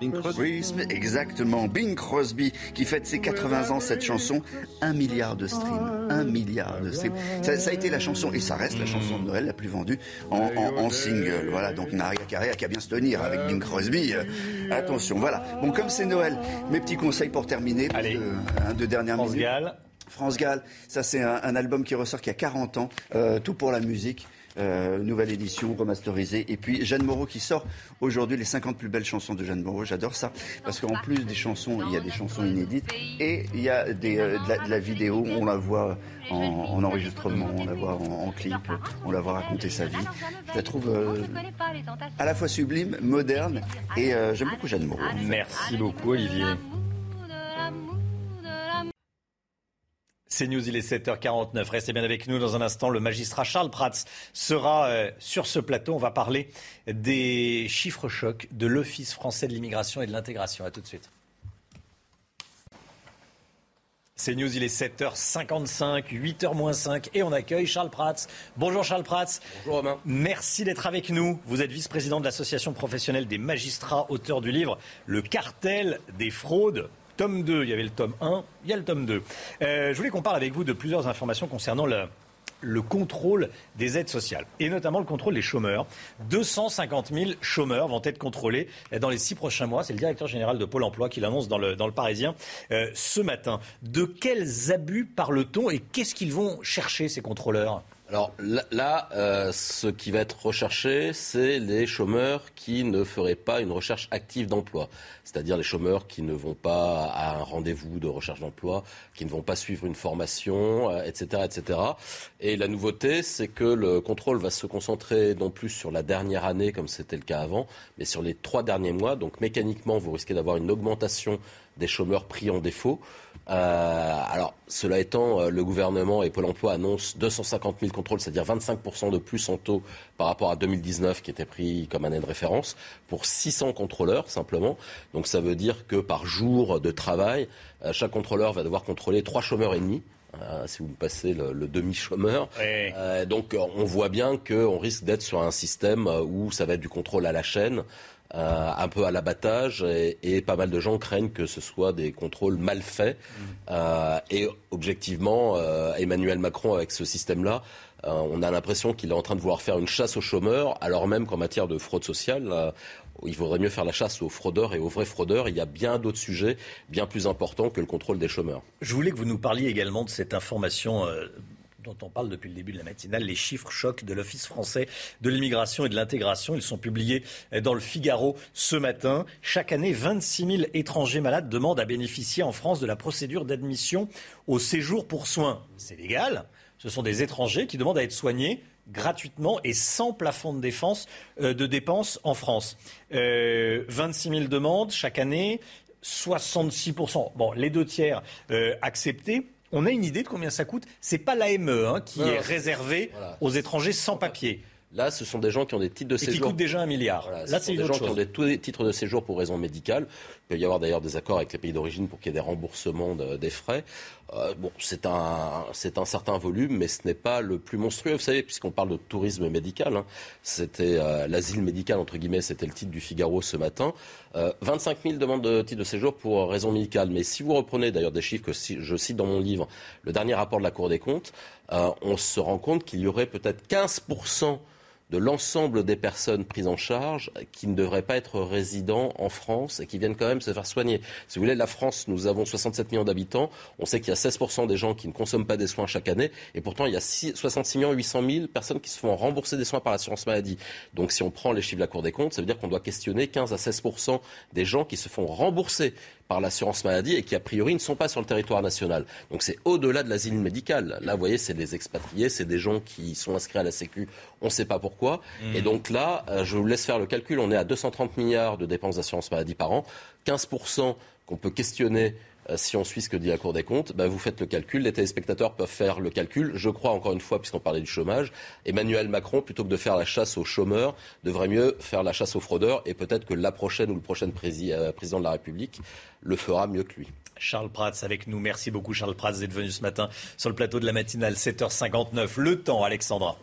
a white Christmas. Exactement. Bing Crosby qui fête ses 80 ans cette chanson. Un milliard de streams. Un milliard de streams. Ça, ça a été la chanson, et ça reste la chanson de Noël la plus vendue en, en- en single. Voilà. Donc Maria Carré a qu'à bien se tenir avec Bing Crosby. Euh, attention. Voilà. Bon, comme c'est Noël, mes petits conseils pour terminer. Allez. que, un de dernière France minute. Gall. France Gall, ça c'est un, un album qui ressort qui a 40 ans, euh, tout pour la musique. Euh, nouvelle édition remasterisée. Et puis Jeanne Moreau qui sort aujourd'hui les 50 plus belles chansons de Jeanne Moreau. J'adore ça. Parce qu'en plus des chansons il y a des chansons inédites et il y a euh, de, la, vidéo. On la voit en, en enregistrement on la voit en, clip on la voit raconter sa vie. Je la trouve euh, à la fois sublime moderne et j'aime beaucoup Jeanne Moreau. Merci beaucoup Olivier. C'est News, il est 7h49. Restez bien avec nous dans un instant. Le magistrat Charles Prats sera euh, sur ce plateau. On va parler des chiffres chocs de l'Office français de l'immigration et de l'intégration. À tout de suite. C'est News, il est 7h55, 8h 5 et on accueille Charles Prats. Bonjour Charles Prats. Bonjour Romain. Merci d'être avec nous. Vous êtes vice-président de l'association professionnelle des magistrats, auteur du livre Le cartel des fraudes. Tome 2, il y avait le tome 1, il y a le tome 2. Euh, je voulais qu'on parle avec vous de plusieurs informations concernant le, le contrôle des aides sociales, et notamment le contrôle des chômeurs. 250 000 chômeurs vont être contrôlés dans les six prochains mois. C'est le directeur général de Pôle emploi qui l'annonce dans le, dans le Parisien euh, ce matin. De quels abus parle-t-on et qu'est-ce qu'ils vont chercher, ces contrôleurs? Alors là, euh, ce qui va être recherché, c'est les chômeurs qui ne feraient pas une recherche active d'emploi. C'est-à-dire les chômeurs qui ne vont pas à un rendez-vous de recherche d'emploi, qui ne vont pas suivre une formation, euh, etc., etc. Et la nouveauté, c'est que le contrôle va se concentrer non plus sur la dernière année, comme c'était le cas avant, mais sur les trois derniers mois. Donc mécaniquement, vous risquez d'avoir une augmentation des chômeurs pris en défaut. Euh, alors, cela étant, euh, le gouvernement et Pôle emploi annoncent 250 000 contrôles, c'est-à-dire 25% de plus en taux par rapport à 2019, qui était pris comme année de référence, pour 600 contrôleurs simplement. Donc, ça veut dire que par jour de travail, euh, chaque contrôleur va devoir contrôler trois chômeurs et demi. euh, si vous me passez le, le demi-chômeur. Euh, donc on voit bien qu'on risque d'être sur un système où ça va être du contrôle à la chaîne, euh, un peu à l'abattage, et, et pas mal de gens craignent que ce soit des contrôles mal faits. Euh, et objectivement, euh, Emmanuel Macron, avec ce système-là, euh, on a l'impression qu'il est en train de vouloir faire une chasse aux chômeurs, alors même qu'en matière de fraude sociale, euh, il vaudrait mieux faire la chasse aux fraudeurs et aux vrais fraudeurs. Il y a bien d'autres sujets bien plus importants que le contrôle des chômeurs. Je voulais que vous nous parliez également de cette information euh, dont on parle depuis le début de la matinale, les chiffres chocs de l'Office français de l'immigration et de l'intégration. Ils sont publiés euh, dans le Figaro ce matin. Chaque année, 26 000 étrangers malades demandent à bénéficier en France de la procédure d'admission au séjour pour soins. C'est légal. Ce sont des étrangers qui demandent à être soignés gratuitement et sans plafond de, défense, euh, de dépenses en France. Euh, 26 000 demandes chaque année, 66% Bon, les deux tiers euh, acceptés. On a une idée de combien ça coûte C'est pas l'AME hein, qui est non, réservé aux étrangers sans papier. Là, ce sont des gens qui ont des titres de Et qui séjour. coûtent déjà un milliard. Voilà, Là, ce c'est sont des gens qui ont des tous des titres de séjour pour raison médicale. Il peut y avoir d'ailleurs des accords avec les pays d'origine pour qu'il y ait des remboursements de- des frais. Euh, bon, c'est un, c'est un certain volume, mais ce n'est pas le plus monstrueux. Vous savez, puisqu'on parle de tourisme médical, hein, c'était euh, l'asile médical, entre guillemets, c'était le titre du Figaro ce matin. Euh, 25 000 demandes de titre de séjour pour raison médicale. Mais si vous reprenez d'ailleurs des chiffres que si- je cite dans mon livre, le dernier rapport de la Cour des comptes, euh, on se rend compte qu'il y aurait peut-être 15 de l'ensemble des personnes prises en charge qui ne devraient pas être résidents en France et qui viennent quand même se faire soigner. Si vous voulez, la France, nous avons 67 millions d'habitants. On sait qu'il y a 16% des gens qui ne consomment pas des soins chaque année. Et pourtant, il y a six- 66 millions 800 000 personnes qui se font rembourser des soins par l'assurance maladie. Donc, si on prend les chiffres de la Cour des comptes, ça veut dire qu'on doit questionner 15 à 16% des gens qui se font rembourser par l'assurance maladie et qui, a priori, ne sont pas sur le territoire national. Donc, c'est au-delà de l'asile médical. Là, vous voyez, c'est des expatriés, c'est des gens qui sont inscrits à la Sécu, on ne sait pas pourquoi. Mmh. Et donc là, euh, je vous laisse faire le calcul, on est à 230 milliards de dépenses d'assurance maladie par an, 15% qu'on peut questionner si on suit ce que dit la Cour des comptes, bah, vous faites le calcul, les téléspectateurs peuvent faire le calcul. Je crois, encore une fois, puisqu'on parlait du chômage, Emmanuel Macron, plutôt que de faire la chasse aux chômeurs, devrait mieux faire la chasse aux fraudeurs et peut-être que la prochaine ou le prochain euh, président de la République le fera mieux que lui. Charles Prats avec nous. Merci beaucoup Charles Prats d'être venu ce matin sur le plateau de la matinale 7h59. Le temps Alexandra.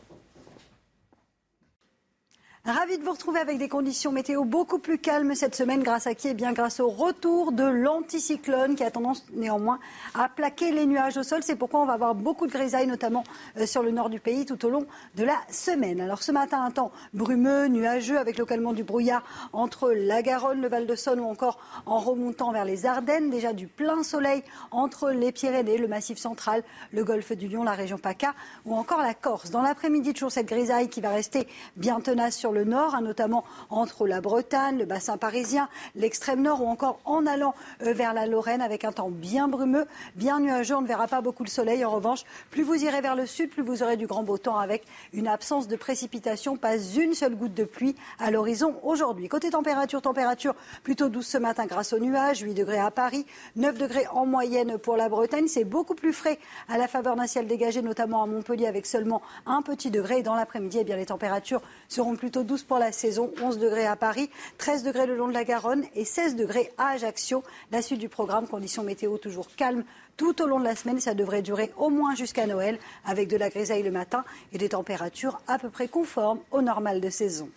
Ravi de vous retrouver avec des conditions météo beaucoup plus calmes cette semaine grâce à qui? Eh bien grâce au retour de l'anticyclone qui a tendance néanmoins à plaquer les nuages au sol. C'est pourquoi on va avoir beaucoup de grisailles notamment euh, sur le nord du pays tout au long de la semaine. Alors ce matin un temps brumeux, nuageux avec localement du brouillard entre la Garonne, le Val-de-Saône ou encore en remontant vers les Ardennes. Déjà du plein soleil entre les Pyrénées, le Massif central, le Golfe du Lion, la région PACA ou encore la Corse. Dans l'après-midi, toujours cette grisaille qui va rester bien tenace sur le nord, hein, notamment entre la Bretagne, le bassin parisien, l'extrême nord ou encore en allant euh, vers la Lorraine avec un temps bien brumeux, bien nuageux. On ne verra pas beaucoup le soleil. En revanche, plus vous irez vers le sud, plus vous aurez du grand beau temps avec une absence de précipitation, pas une seule goutte de pluie à l'horizon aujourd'hui. Côté température, température plutôt douce ce matin grâce aux nuages, 8 degrés à Paris, 9 degrés en moyenne pour la Bretagne. C'est beaucoup plus frais à la faveur d'un ciel dégagé, notamment à Montpellier avec seulement un petit degré. Et dans l'après-midi, eh bien, les températures seront plutôt douces pour la saison. 11 degrés à Paris, 13 degrés le long de la Garonne et 16 degrés à Ajaccio. La suite du programme, conditions météo toujours calmes tout au long de la semaine. Ça devrait durer au moins jusqu'à Noël avec de la grisaille le matin et des températures à peu près conformes au normal de saison.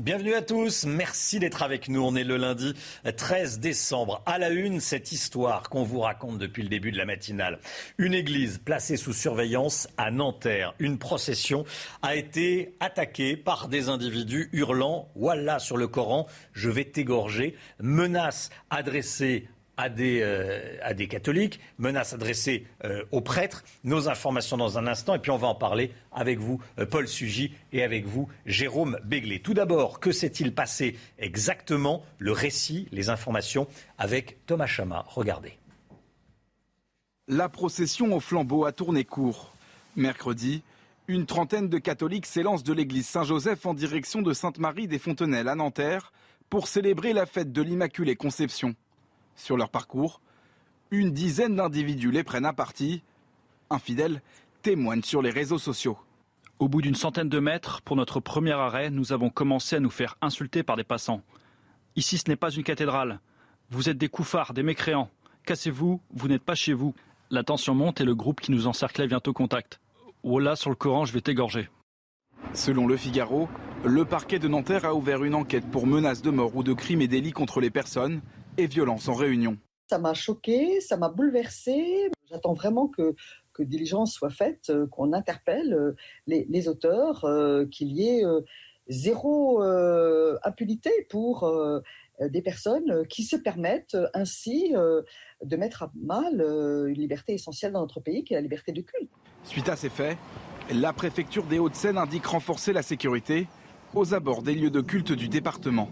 Bienvenue à tous, merci d'être avec nous. On est le lundi 13 décembre. À la une, cette histoire qu'on vous raconte depuis le début de la matinale. Une église placée sous surveillance à Nanterre. Une procession a été attaquée par des individus hurlant Wallah sur le Coran, je vais t'égorger. Menace adressée à des, euh, à des catholiques, menaces adressées euh, aux prêtres. Nos informations dans un instant, et puis on va en parler avec vous, euh, Paul Sugy, et avec vous, Jérôme Béglé. Tout d'abord, que s'est-il passé exactement? Le récit, les informations avec Thomas Chama. Regardez. La procession au flambeau a tourné court. Mercredi, une trentaine de catholiques s'élancent de l'église Saint-Joseph en direction de Sainte-Marie des Fontenelles à Nanterre pour célébrer la fête de l'Immaculée Conception. Sur leur parcours, une dizaine d'individus les prennent à partie. Infidèles témoignent sur les réseaux sociaux. Au bout d'une centaine de mètres, pour notre premier arrêt, nous avons commencé à nous faire insulter par des passants. Ici, ce n'est pas une cathédrale. Vous êtes des couffards, des mécréants. Cassez-vous, vous n'êtes pas chez vous. La tension monte et le groupe qui nous encerclait vient au contact. Oh là, sur le Coran, je vais t'égorger. Selon le Figaro, le parquet de Nanterre a ouvert une enquête pour menaces de mort ou de crimes et délits contre les personnes et violences en réunion. Ça m'a choqué, ça m'a bouleversé. J'attends vraiment que, que diligence soit faite, euh, qu'on interpelle euh, les, les auteurs, euh, qu'il y ait euh, zéro euh, impunité pour des personnes qui se permettent ainsi de mettre à mal une liberté essentielle dans notre pays, qui est la liberté de culte. Suite à ces faits, la préfecture des Hauts-de-Seine indique renforcer la sécurité aux abords des lieux de culte du département.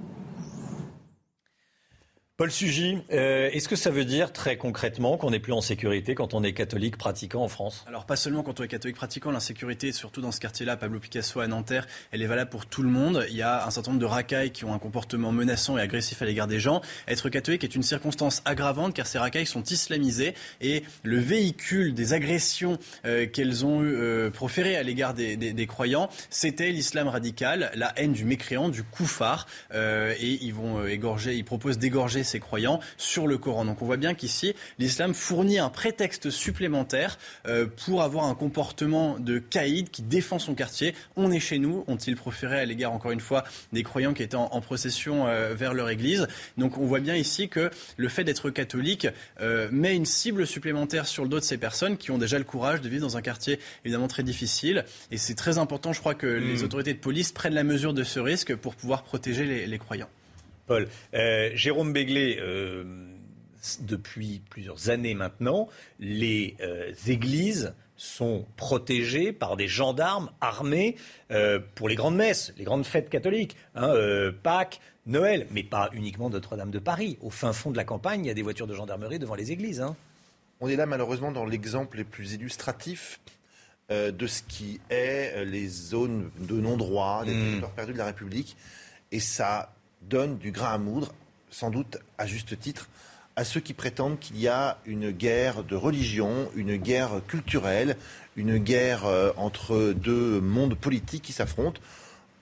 Paul Sugy, euh, est-ce que ça veut dire très concrètement qu'on n'est plus en sécurité quand on est catholique pratiquant en France? Alors pas seulement quand on est catholique pratiquant, l'insécurité, surtout dans ce quartier-là, Pablo Picasso à Nanterre, elle est valable pour tout le monde. Il y a un certain nombre de racailles qui ont un comportement menaçant et agressif à l'égard des gens. Être catholique est une circonstance aggravante car ces racailles sont islamisées et le véhicule des agressions euh, qu'elles ont eu, euh, proférées à l'égard des, des- croyants, c'était l'islam radical, la haine du mécréant, du koufar, euh, et ils vont égorger, ils proposent d'égorger ces croyants sur le Coran. Donc on voit bien qu'ici, l'islam fournit un prétexte supplémentaire euh, pour avoir un comportement de caïd qui défend son quartier. On est chez nous, ont-ils proféré à l'égard, encore une fois, des croyants qui étaient en, procession euh, vers leur église. Donc on voit bien ici que le fait d'être catholique euh, met une cible supplémentaire sur le dos de ces personnes qui ont déjà le courage de vivre dans un quartier évidemment très difficile. Et c'est très important, je crois, que les autorités de police prennent la mesure de ce risque pour pouvoir protéger les, les croyants. Paul, euh, Jérôme Béglé, euh, depuis plusieurs années maintenant, les euh, églises sont protégées par des gendarmes armés pour les grandes messes, les grandes fêtes catholiques, hein, Pâques, Noël, mais pas uniquement Notre-Dame de Paris. Au fin fond de la campagne, il y a des voitures de gendarmerie devant les églises. hein. On est là malheureusement dans l'exemple les plus illustratifs euh, de ce qui est les zones de non-droit, des Mm. territoires perdus de la République. Et ça donne du grain à moudre, sans doute à juste titre, à ceux qui prétendent qu'il y a une guerre de religion, une guerre culturelle, une guerre euh, entre deux mondes politiques qui s'affrontent.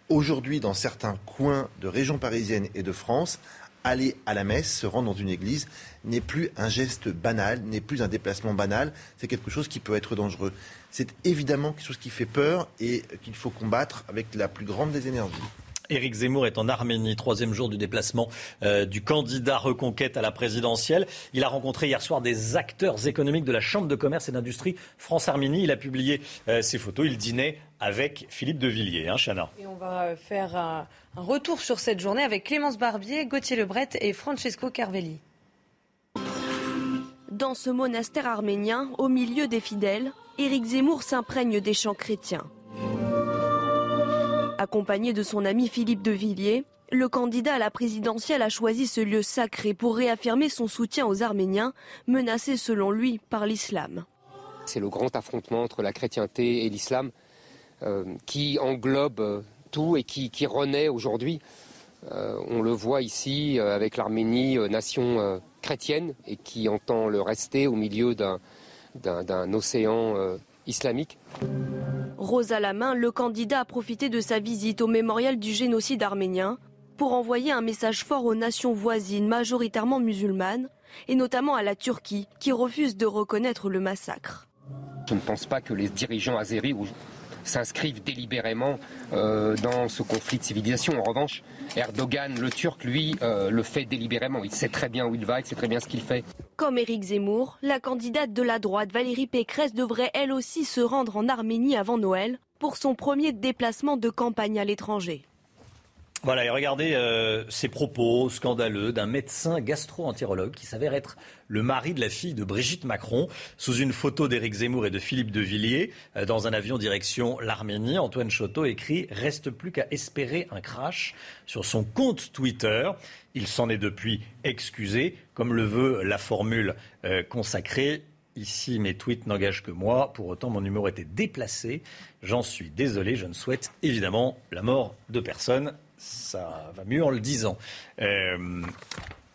Aujourd'hui, dans certains coins de régions parisiennes et de France, aller à la messe, se rendre dans une église, n'est plus un geste banal, n'est plus un déplacement banal, c'est quelque chose qui peut être dangereux. C'est évidemment quelque chose qui fait peur et qu'il faut combattre avec la plus grande des énergies. Éric Zemmour est en Arménie, troisième jour du déplacement euh, du candidat reconquête à la présidentielle. Il a rencontré hier soir des acteurs économiques de la Chambre de commerce et d'industrie France-Arménie. Il a publié euh, ses photos. Il dînait avec Philippe de Villiers, hein, Chana. Et on va faire un, un retour sur cette journée avec Clémence Barbier, Gauthier Lebret et Francesco Carvelli. Dans ce monastère arménien, au milieu des fidèles, Éric Zemmour s'imprègne des chants chrétiens. Accompagné de son ami Philippe de Villiers, le candidat à la présidentielle a choisi ce lieu sacré pour réaffirmer son soutien aux Arméniens, menacés selon lui par l'islam. C'est le grand affrontement entre la chrétienté et l'islam euh, qui englobe euh, tout et qui, renaît aujourd'hui. Euh, on le voit ici avec l'Arménie, nation chrétienne, et qui entend le rester au milieu d'un, océan islamique. Rose à la main, le candidat a profité de sa visite au mémorial du génocide arménien pour envoyer un message fort aux nations voisines majoritairement musulmanes, et notamment à la Turquie, qui refuse de reconnaître le massacre. Je ne pense pas que les dirigeants azéris ou- s'inscrivent délibérément euh, dans ce conflit de civilisation. En revanche, Erdogan, le Turc, lui, euh, le fait délibérément. Il sait très bien où il va, il sait très bien ce qu'il fait. Comme Éric Zemmour, la candidate de la droite Valérie Pécresse devrait elle aussi se rendre en Arménie avant Noël pour son premier déplacement de campagne à l'étranger. Voilà, et regardez euh, ces propos scandaleux d'un médecin gastro-entérologue qui s'avère être le mari de la fille de Brigitte Macron, sous une photo d'Éric Zemmour et de Philippe de Villiers, euh, dans un avion direction l'Arménie. Antoine Choteau écrit « Reste plus qu'à espérer un crash » sur son compte Twitter. Il s'en est depuis excusé, comme le veut la formule euh, consacrée Ici, mes tweets n'engagent que moi. Pour autant, mon numéro était déplacé. J'en suis désolé. Je ne souhaite évidemment la mort de personne. Ça va mieux en le disant. Euh,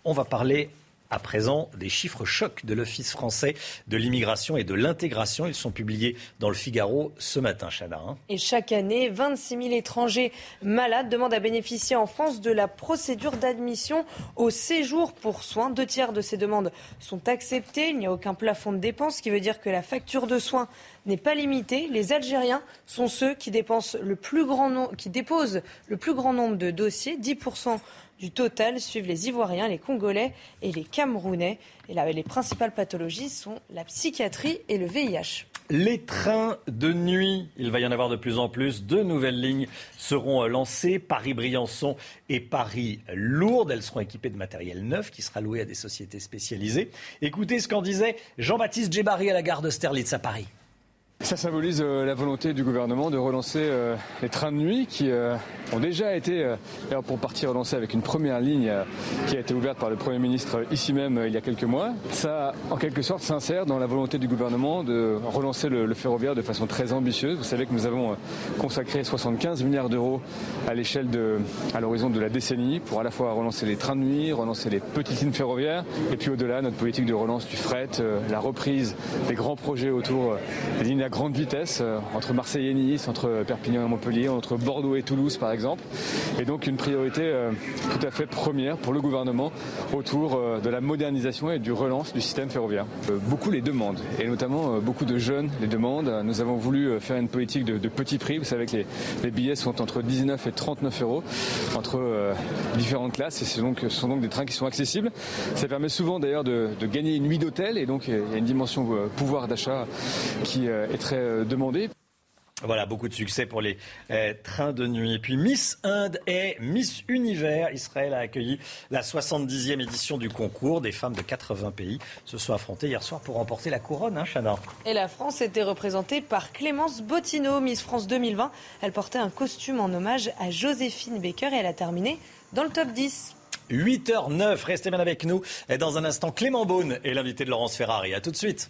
on va parler à présent des chiffres chocs de l'Office français de l'immigration et de l'intégration. Ils sont publiés dans le Figaro ce matin, Chana. hein. Et chaque année, 26 000 étrangers malades demandent à bénéficier en France de la procédure d'admission au séjour pour soins. Deux tiers de ces demandes sont acceptées. Il n'y a aucun plafond de dépenses, ce qui veut dire que la facture de soins n'est pas limitée. Les Algériens sont ceux qui, dépensent le plus grand qui déposent le plus grand nombre de dossiers. 10% du total suivent les Ivoiriens, les Congolais et les Camerounais. Et les principales pathologies sont la psychiatrie et le VIH. Les trains de nuit, il va y en avoir de plus en plus. Deux nouvelles lignes seront euh, lancées, Paris-Briançon et Paris-Lourdes. Elles seront équipées de matériel neuf qui sera loué à des sociétés spécialisées. Écoutez ce qu'en disait Jean-Baptiste Djebari à la gare d'Austerlitz à Paris. Ça symbolise euh, la volonté du gouvernement de relancer euh, les trains de nuit qui euh, ont déjà été, pour partie relancés avec une première ligne qui a été ouverte par le Premier ministre ici même il y a quelques mois. Ça, en quelque sorte, s'insère dans la volonté du gouvernement de relancer le, ferroviaire de façon très ambitieuse. Vous savez que nous avons consacré 75 milliards d'euros à l'échelle de, à l'horizon de la décennie pour à la fois relancer les trains de nuit, relancer les petites lignes ferroviaires et puis au-delà notre politique de relance du fret, la reprise des grands projets autour des lignes à grande vitesse euh, entre Marseille et Nice, entre Perpignan et Montpellier, entre Bordeaux et Toulouse par exemple. Et donc une priorité euh, tout à fait première pour le gouvernement autour euh, de la modernisation et du relance du système ferroviaire. Beaucoup les demandent et notamment beaucoup de jeunes les demandent. Nous avons voulu faire une politique de, petits prix. Vous savez que les, billets sont entre 19 et 39 euros entre différentes classes et ce sont donc des trains qui sont accessibles. Ça permet souvent d'ailleurs de, gagner une nuit d'hôtel et donc il y a une dimension pouvoir d'achat qui est très euh, demandée. Voilà, beaucoup de succès pour les euh, trains de nuit. Et puis Miss Inde et Miss Univers, Israël a accueilli la 70e édition du concours. Des femmes de 80 pays se sont affrontées hier soir pour remporter la couronne, hein, Chana Et la France était représentée par Clémence Bottineau, Miss France 2020. Elle portait un costume en hommage à Joséphine Baker et elle a terminé dans le top 10. 8h09, restez bien avec nous. Et dans un instant, Clément Beaune est l'invité de Laurence Ferrari. À tout de suite.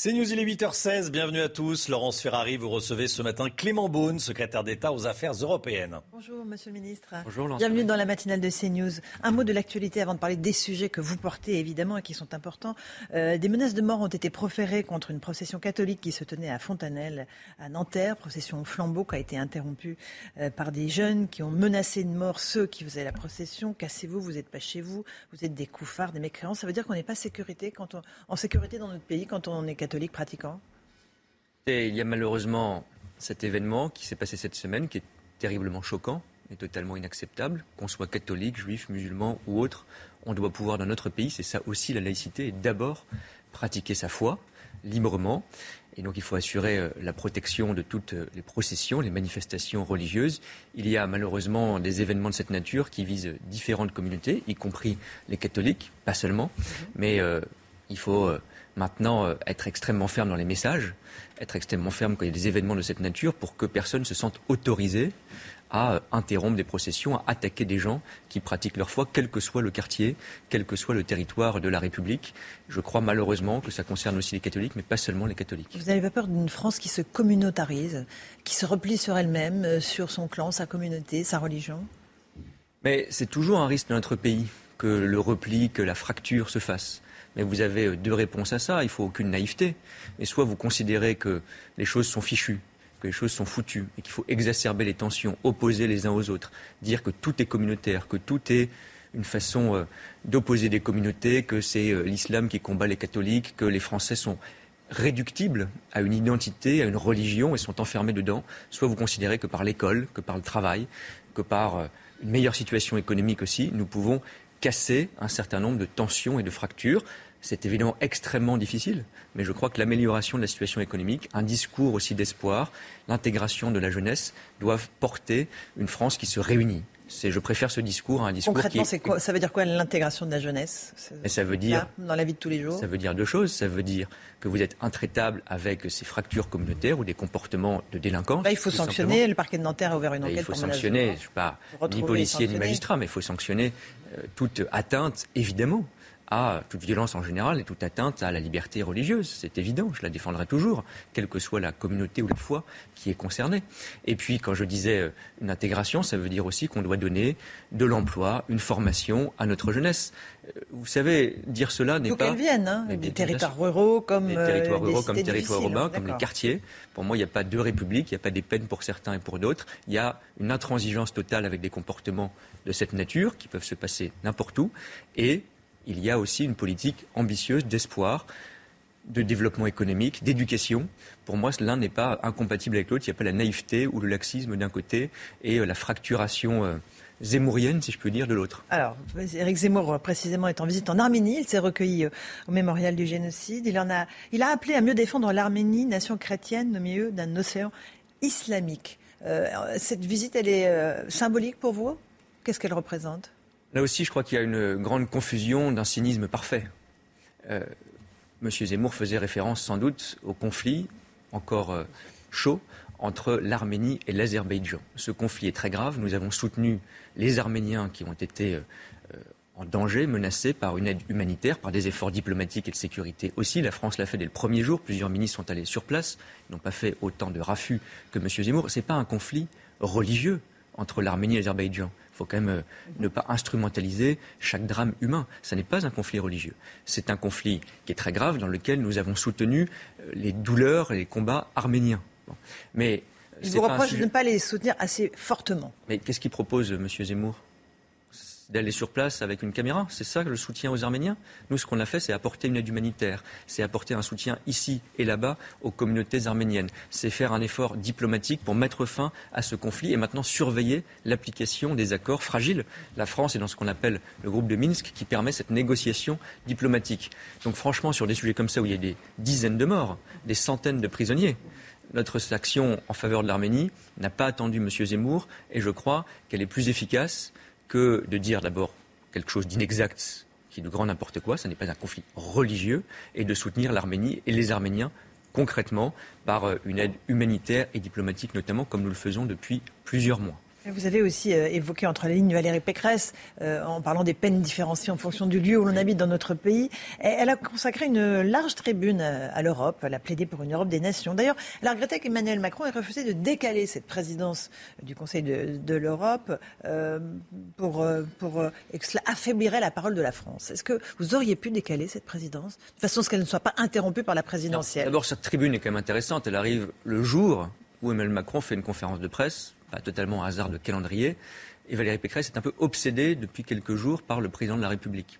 C'est News, il est 8h16. Bienvenue à tous. Laurence Ferrari, vous recevez ce matin Clément Beaune, secrétaire d'État aux affaires européennes. Bonjour, monsieur le ministre. Bonjour, Laurence. Bienvenue dans la matinale de CNews. Un mot de l'actualité avant de parler des sujets que vous portez évidemment et qui sont importants. Euh, des menaces de mort ont été proférées contre une procession catholique qui se tenait à Fontanelle, à Nanterre. Procession flambeau qui a été interrompue euh, par des jeunes qui ont menacé de mort ceux qui faisaient la procession. Cassez-vous, vous n'êtes pas chez vous, vous êtes des couffards, des mécréants. Ça veut dire qu'on n'est pas sécurité quand on- en sécurité dans notre pays quand on est catholique pratiquant Et il y a malheureusement cet événement qui s'est passé cette semaine qui est terriblement choquant et totalement inacceptable. Qu'on soit catholique, juif, musulman ou autre, on doit pouvoir dans notre pays, c'est ça aussi la laïcité, et d'abord pratiquer sa foi librement. Et donc il faut assurer euh, la protection de toutes euh, les processions, les manifestations religieuses. Il y a malheureusement des événements de cette nature qui visent différentes communautés, y compris les catholiques, pas seulement. Mais euh, il faut euh, maintenant euh, être extrêmement ferme dans les messages, être extrêmement ferme quand il y a des événements de cette nature pour que personne ne se sente autorisé à euh, interrompre des processions, à attaquer des gens qui pratiquent leur foi, quel que soit le quartier, quel que soit le territoire de la République. Je crois malheureusement que ça concerne aussi les catholiques, mais pas seulement les catholiques. Vous n'avez pas peur d'une France qui se communautarise, qui se replie sur elle-même, euh, sur son clan, sa communauté, sa religion? Mais c'est toujours un risque dans notre pays que le repli, que la fracture se fasse. Mais vous avez euh, deux réponses à ça. Il faut aucune naïveté. Soit vous considérez que les choses sont fichues, que les choses sont foutues, et qu'il faut exacerber les tensions, opposer les uns aux autres, dire que tout est communautaire, que tout est une façon euh, d'opposer des communautés, que c'est euh, l'islam qui combat les catholiques, que les Français sont réductibles à une identité, à une religion et sont enfermés dedans. Soit vous considérez que par l'école, que par le travail, que par une meilleure situation économique aussi, nous pouvons casser un certain nombre de tensions et de fractures. C'est évidemment extrêmement difficile, mais je crois que l'amélioration de la situation économique, un discours aussi d'espoir, l'intégration de la jeunesse doivent porter une France qui se réunit C'est, je préfère ce discours à un discours Concrètement, qui c'est quoi Ça veut dire quoi l'intégration de la jeunesse? Mais ça veut dire, Là, dans la vie de tous les jours? Ça veut dire deux choses. Ça veut dire que vous êtes intraitable avec ces fractures communautaires ou des comportements de délinquance. Là, il faut sanctionner. simplement. Le parquet de Nanterre a ouvert une Mais enquête il faut pour sanctionner, je ne suis pas ni policier ni magistrat, mais il faut sanctionner euh, toute atteinte, évidemment, à toute violence en général et toute atteinte à la liberté religieuse. C'est évident, je la défendrai toujours, quelle que soit la communauté ou la foi qui est concernée. Et puis, quand je disais euh, une intégration, ça veut dire aussi qu'on doit donner de l'emploi, une formation à notre jeunesse. Euh, Vous savez, dire cela n'est pas... viennent, hein, des bien territoires ruraux comme Les euh, territoires des ruraux comme territoires difficiles, urbains, comme les quartiers. Pour moi, il n'y a pas deux républiques, il n'y a pas des peines pour certains et pour d'autres. Il y a une intransigeance totale avec des comportements de cette nature qui peuvent se passer n'importe où. Et il y a aussi une politique ambitieuse d'espoir, de développement économique, d'éducation. Pour moi, l'un n'est pas incompatible avec l'autre. Il n'y a pas la naïveté ou le laxisme d'un côté et euh, la fracturation euh, zémourienne, si je peux dire, de l'autre. Alors, Éric Zemmour, euh, précisément, est en visite en Arménie. Il s'est recueilli au mémorial du génocide. Il, en a, il a appelé à mieux défendre l'Arménie, nation chrétienne, au milieu d'un océan islamique. Cette visite, elle est symbolique pour vous? Qu'est-ce qu'elle représente? Là aussi, je crois qu'il y a une grande confusion d'un cynisme parfait. Euh, Monsieur Zemmour faisait référence sans doute au conflit encore euh, chaud entre l'Arménie et l'Azerbaïdjan. Ce conflit est très grave. Nous avons soutenu les Arméniens qui ont été euh, euh, en danger, menacés par une aide humanitaire, par des efforts diplomatiques et de sécurité aussi. La France l'a fait dès le premier jour. Plusieurs ministres sont allés sur place. Ils n'ont pas fait autant de raffus que M. Zemmour. Ce n'est pas un conflit religieux entre l'Arménie et l'Azerbaïdjan. Il faut quand même euh, ne pas instrumentaliser chaque drame humain. Ce n'est pas un conflit religieux. C'est un conflit qui est très grave dans lequel nous avons soutenu euh, les douleurs et les combats arméniens. Bon. Mais Il c'est vous reproche sujet- de ne pas les soutenir assez fortement. mais qu'est-ce qu'il propose, M. Zemmour? D'aller sur place avec une caméra C'est ça le soutien aux Arméniens? Nous, ce qu'on a fait, c'est apporter une aide humanitaire. C'est apporter un soutien ici et là-bas aux communautés arméniennes. C'est faire un effort diplomatique pour mettre fin à ce conflit et maintenant surveiller l'application des accords fragiles. La France est dans ce qu'on appelle le groupe de Minsk qui permet cette négociation diplomatique. Donc franchement, sur des sujets comme ça où il y a des dizaines de morts, des centaines de prisonniers, notre action en faveur de l'Arménie n'a pas attendu M. Zemmour et je crois qu'elle est plus efficace que de dire d'abord quelque chose d'inexact qui est de grand n'importe quoi, ce n'est pas un conflit religieux, et de soutenir l'Arménie et les Arméniens concrètement par euh, une aide humanitaire et diplomatique notamment, comme nous le faisons depuis plusieurs mois. Vous avez aussi euh, évoqué entre les lignes Valérie Pécresse, euh, en parlant des peines différenciées en fonction du lieu où l'on habite dans notre pays. Et Elle a consacré une large tribune euh, à l'Europe. Elle a plaidé pour une Europe des nations. D'ailleurs, elle a regretté qu'Emmanuel Macron ait refusé de décaler cette présidence du Conseil de, de l'Europe euh, pour, pour et que cela affaiblirait la parole de la France. Est-ce que vous auriez pu décaler cette présidence de façon à ce qu'elle ne soit pas interrompue par la présidentielle? D'abord, cette tribune est quand même intéressante. Elle arrive le jour où Emmanuel Macron fait une conférence de presse, pas totalement au hasard de calendrier, et Valérie Pécresse est un peu obsédée depuis quelques jours par le président de la République.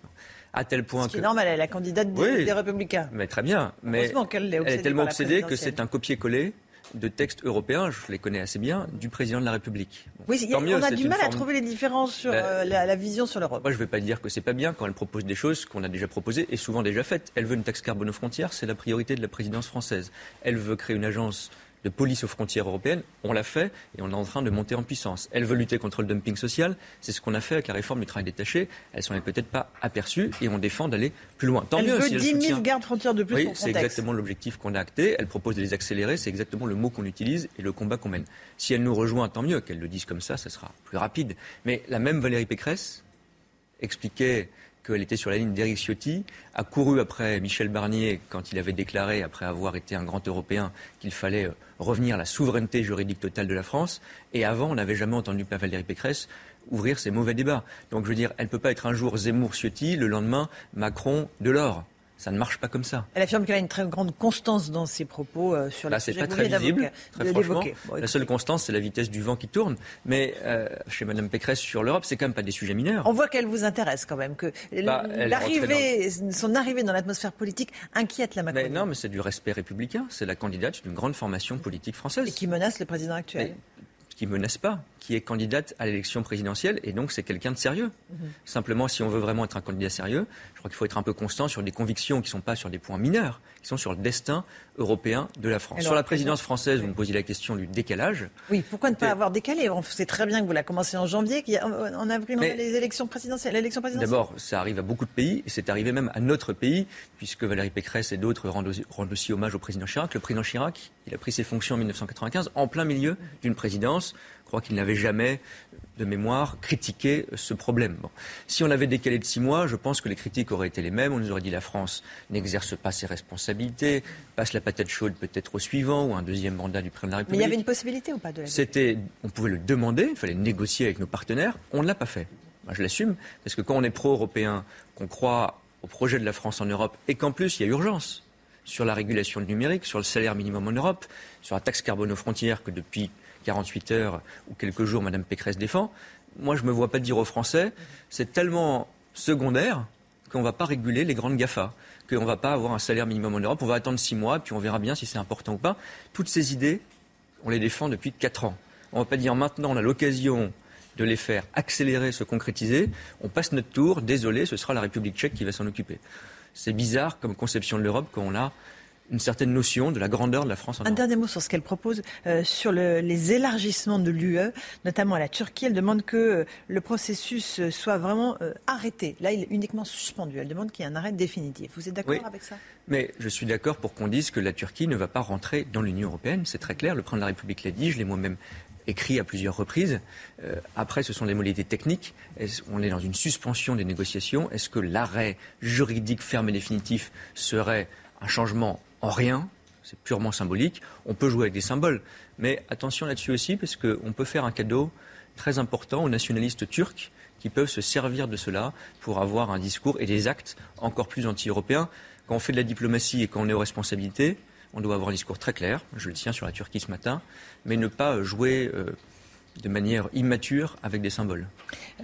À tel point Ce qui que... est normal, elle est la candidate des, Oui. des Républicains. Mais très bien. Mais qu'elle est elle est tellement obsédée que c'est un copier-coller de textes européens, je les connais assez bien, du président de la République. Bon, Oui, a- mieux, on a c'est du mal à trouver les différences sur Ben, euh, la, la vision sur l'Europe. Moi, je ne vais pas dire que c'est pas bien quand elle propose des choses qu'on a déjà proposées et souvent déjà faites. Elle veut une taxe carbone aux frontières, c'est la priorité de la présidence française. Elle veut créer une agence de police aux frontières européennes, on l'a fait et on est en train de monter en puissance. Elle veut lutter contre le dumping social, c'est ce qu'on a fait avec la réforme du travail détaché. Elles s'en est peut-être pas aperçues et on défend d'aller plus loin. Tant elle mieux veut si elle 10 000 soutient. gardes frontières de plus Oui, c'est exactement l'objectif qu'on a acté. Elle propose de les accélérer, c'est exactement le mot qu'on utilise et le combat qu'on mène. Si elle nous rejoint, tant mieux. Qu'elle le dise comme ça, ça sera plus rapide. Mais la même Valérie Pécresse expliquait qu'elle était sur la ligne d'Éric Ciotti, a couru après Michel Barnier quand il avait déclaré, après avoir été un grand Européen, qu'il fallait euh, revenir à la souveraineté juridique totale de la France. Et avant, on n'avait jamais entendu Valérie Pécresse ouvrir ces mauvais débats. Donc je veux dire, elle ne peut pas être un jour Zemmour-Ciotti, le lendemain Macron-Delors. Ça ne marche pas comme ça. Elle affirme qu'elle a une très grande constance dans ses propos euh, sur le c'est pas très visible, très franchement. Bon, la seule constance, c'est la vitesse du vent qui tourne. Mais euh, chez Mme Pécresse sur l'Europe, c'est quand même pas des sujets mineurs. On voit qu'elle vous intéresse quand même, que Bah, son arrivée dans l'atmosphère politique inquiète la Macron Mais non, mais c'est du respect républicain. C'est la candidate d'une grande formation politique française. et qui menace le président actuel. qui menace pas, qui est candidate à l'élection présidentielle, et donc c'est quelqu'un de sérieux. Simplement, si on veut vraiment être un candidat sérieux, je crois qu'il faut être un peu constant sur des convictions qui ne sont pas sur des points mineurs, qui sont sur le destin européen de la France. Alors, sur la présidence française, vous me posiez la question du décalage. Oui, pourquoi ne pas avoir décalé? On sait très bien que vous la commencé en janvier, qu'il y a- en avril, on a les élections présidentielles. l'élection présidentielle. D'abord, ça arrive à beaucoup de pays, et c'est arrivé même à notre pays, puisque Valérie Pécresse et d'autres rendent aussi, rendent aussi hommage au président Chirac. Le président Chirac, il a pris ses fonctions en 1995, en plein milieu d'une présidence. Je crois qu'il n'avait jamais, de mémoire, critiqué ce problème. Bon. Si on avait décalé de six mois, je pense que les critiques auraient été les mêmes. On nous aurait dit la France n'exerce pas ses responsabilités, passe la patate chaude peut-être au suivant, ou un deuxième mandat du président de la Mais République. il y avait une possibilité ou pas de la C'était, on pouvait le demander, il fallait négocier avec nos partenaires. On ne l'a pas fait. Moi, je l'assume, parce que quand on est pro-européen, qu'on croit au projet de la France en Europe, et qu'en plus il y a urgence sur la régulation du numérique, sur le salaire minimum en Europe, sur la taxe carbone aux frontières que depuis 48 heures ou quelques jours Mme Pécresse défend, moi je ne me vois pas dire aux Français, c'est tellement secondaire qu'on ne va pas réguler les grandes GAFA, qu'on ne va pas avoir un salaire minimum en Europe, on va attendre six mois, puis on verra bien si c'est important ou pas. Toutes ces idées, on les défend depuis quatre ans. On ne va pas dire maintenant on a l'occasion de les faire accélérer, se concrétiser. On passe notre tour, désolé, ce sera la République tchèque qui va s'en occuper. C'est bizarre comme conception de l'Europe quand on a une certaine notion de la grandeur de la France en Un Europe. dernier mot sur ce qu'elle propose euh, sur le- les élargissements de l'UE, notamment à la Turquie. Elle demande que euh, le processus euh, soit vraiment euh, arrêté. Là, il est uniquement suspendu. Elle demande qu'il y ait un arrêt définitif. Vous êtes d'accord Oui. avec ça? Mais je suis d'accord pour qu'on dise que la Turquie ne va pas rentrer dans l'Union européenne. C'est très clair. Le président de la République l'a dit. Je l'ai moi-même écrit à plusieurs reprises. Euh, après, ce sont des modalités techniques. On est dans une suspension des négociations. Est-ce que l'arrêt juridique ferme et définitif serait un changement en rien C'est purement symbolique. On peut jouer avec des symboles. Mais attention là-dessus aussi, parce qu'on peut faire un cadeau très important aux nationalistes turcs qui peuvent se servir de cela pour avoir un discours et des actes encore plus anti-européens. Quand on fait de la diplomatie et quand on est aux responsabilités, on doit avoir un discours très clair. Je le tiens sur la Turquie ce matin, mais ne pas jouer euh, de manière immature avec des symboles.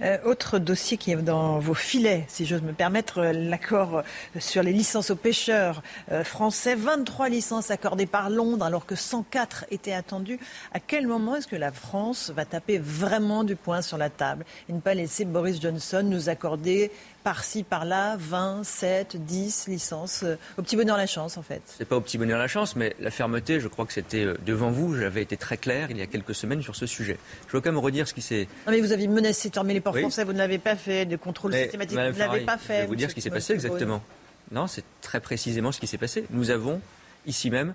Euh, autre dossier qui est dans vos filets, si j'ose me permettre, euh, l'accord euh, sur les licences aux pêcheurs français. 23 licences accordées par Londres alors que 104 étaient attendues. À quel moment est-ce que la France va taper vraiment du poing sur la table et ne pas laisser Boris Johnson nous accorder par-ci, par-là 20, 7, 10 licences euh, Au petit bonheur la chance, en fait. C'est pas au petit bonheur la chance, mais la fermeté, je crois que c'était euh, devant vous. J'avais été très clair il y a quelques semaines sur ce sujet. Je veux quand même redire ce qui s'est Non, mais vous aviez menacé de fermer les ports Oui. français, vous ne l'avez pas fait, de contrôle Mais, systématique, vous ne l'avez pas fait. Je vais vous dire ce qui s'est passé exactement. Non, c'est très précisément ce qui s'est passé. Nous avons, ici même,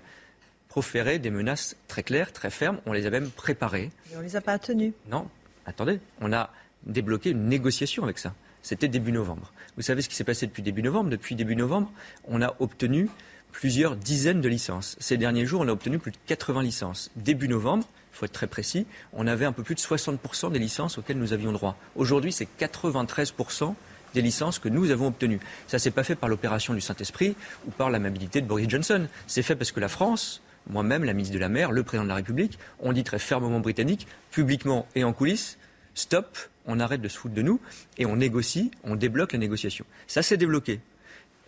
proféré des menaces très claires, très fermes. On les a même préparées. Et on ne les a pas tenues. Non, attendez, on a débloqué une négociation avec ça. C'était début novembre. Vous savez ce qui s'est passé depuis début novembre? Depuis début novembre, on a obtenu plusieurs dizaines de licences. Ces derniers jours, on a obtenu plus de 80 licences. Début novembre, il faut être très précis, on avait un peu plus de 60% des licences auxquelles nous avions droit. Aujourd'hui, c'est 93% des licences que nous avons obtenues. Ça ne s'est pas fait par l'opération du Saint-Esprit ou par l'amabilité de Boris Johnson. C'est fait parce que la France, moi-même, la ministre de la Mer, le président de la République, ont dit très fermement aux Britanniques, publiquement et en coulisses, stop, on arrête de se foutre de nous et on négocie, on débloque la négociation. Ça s'est débloqué.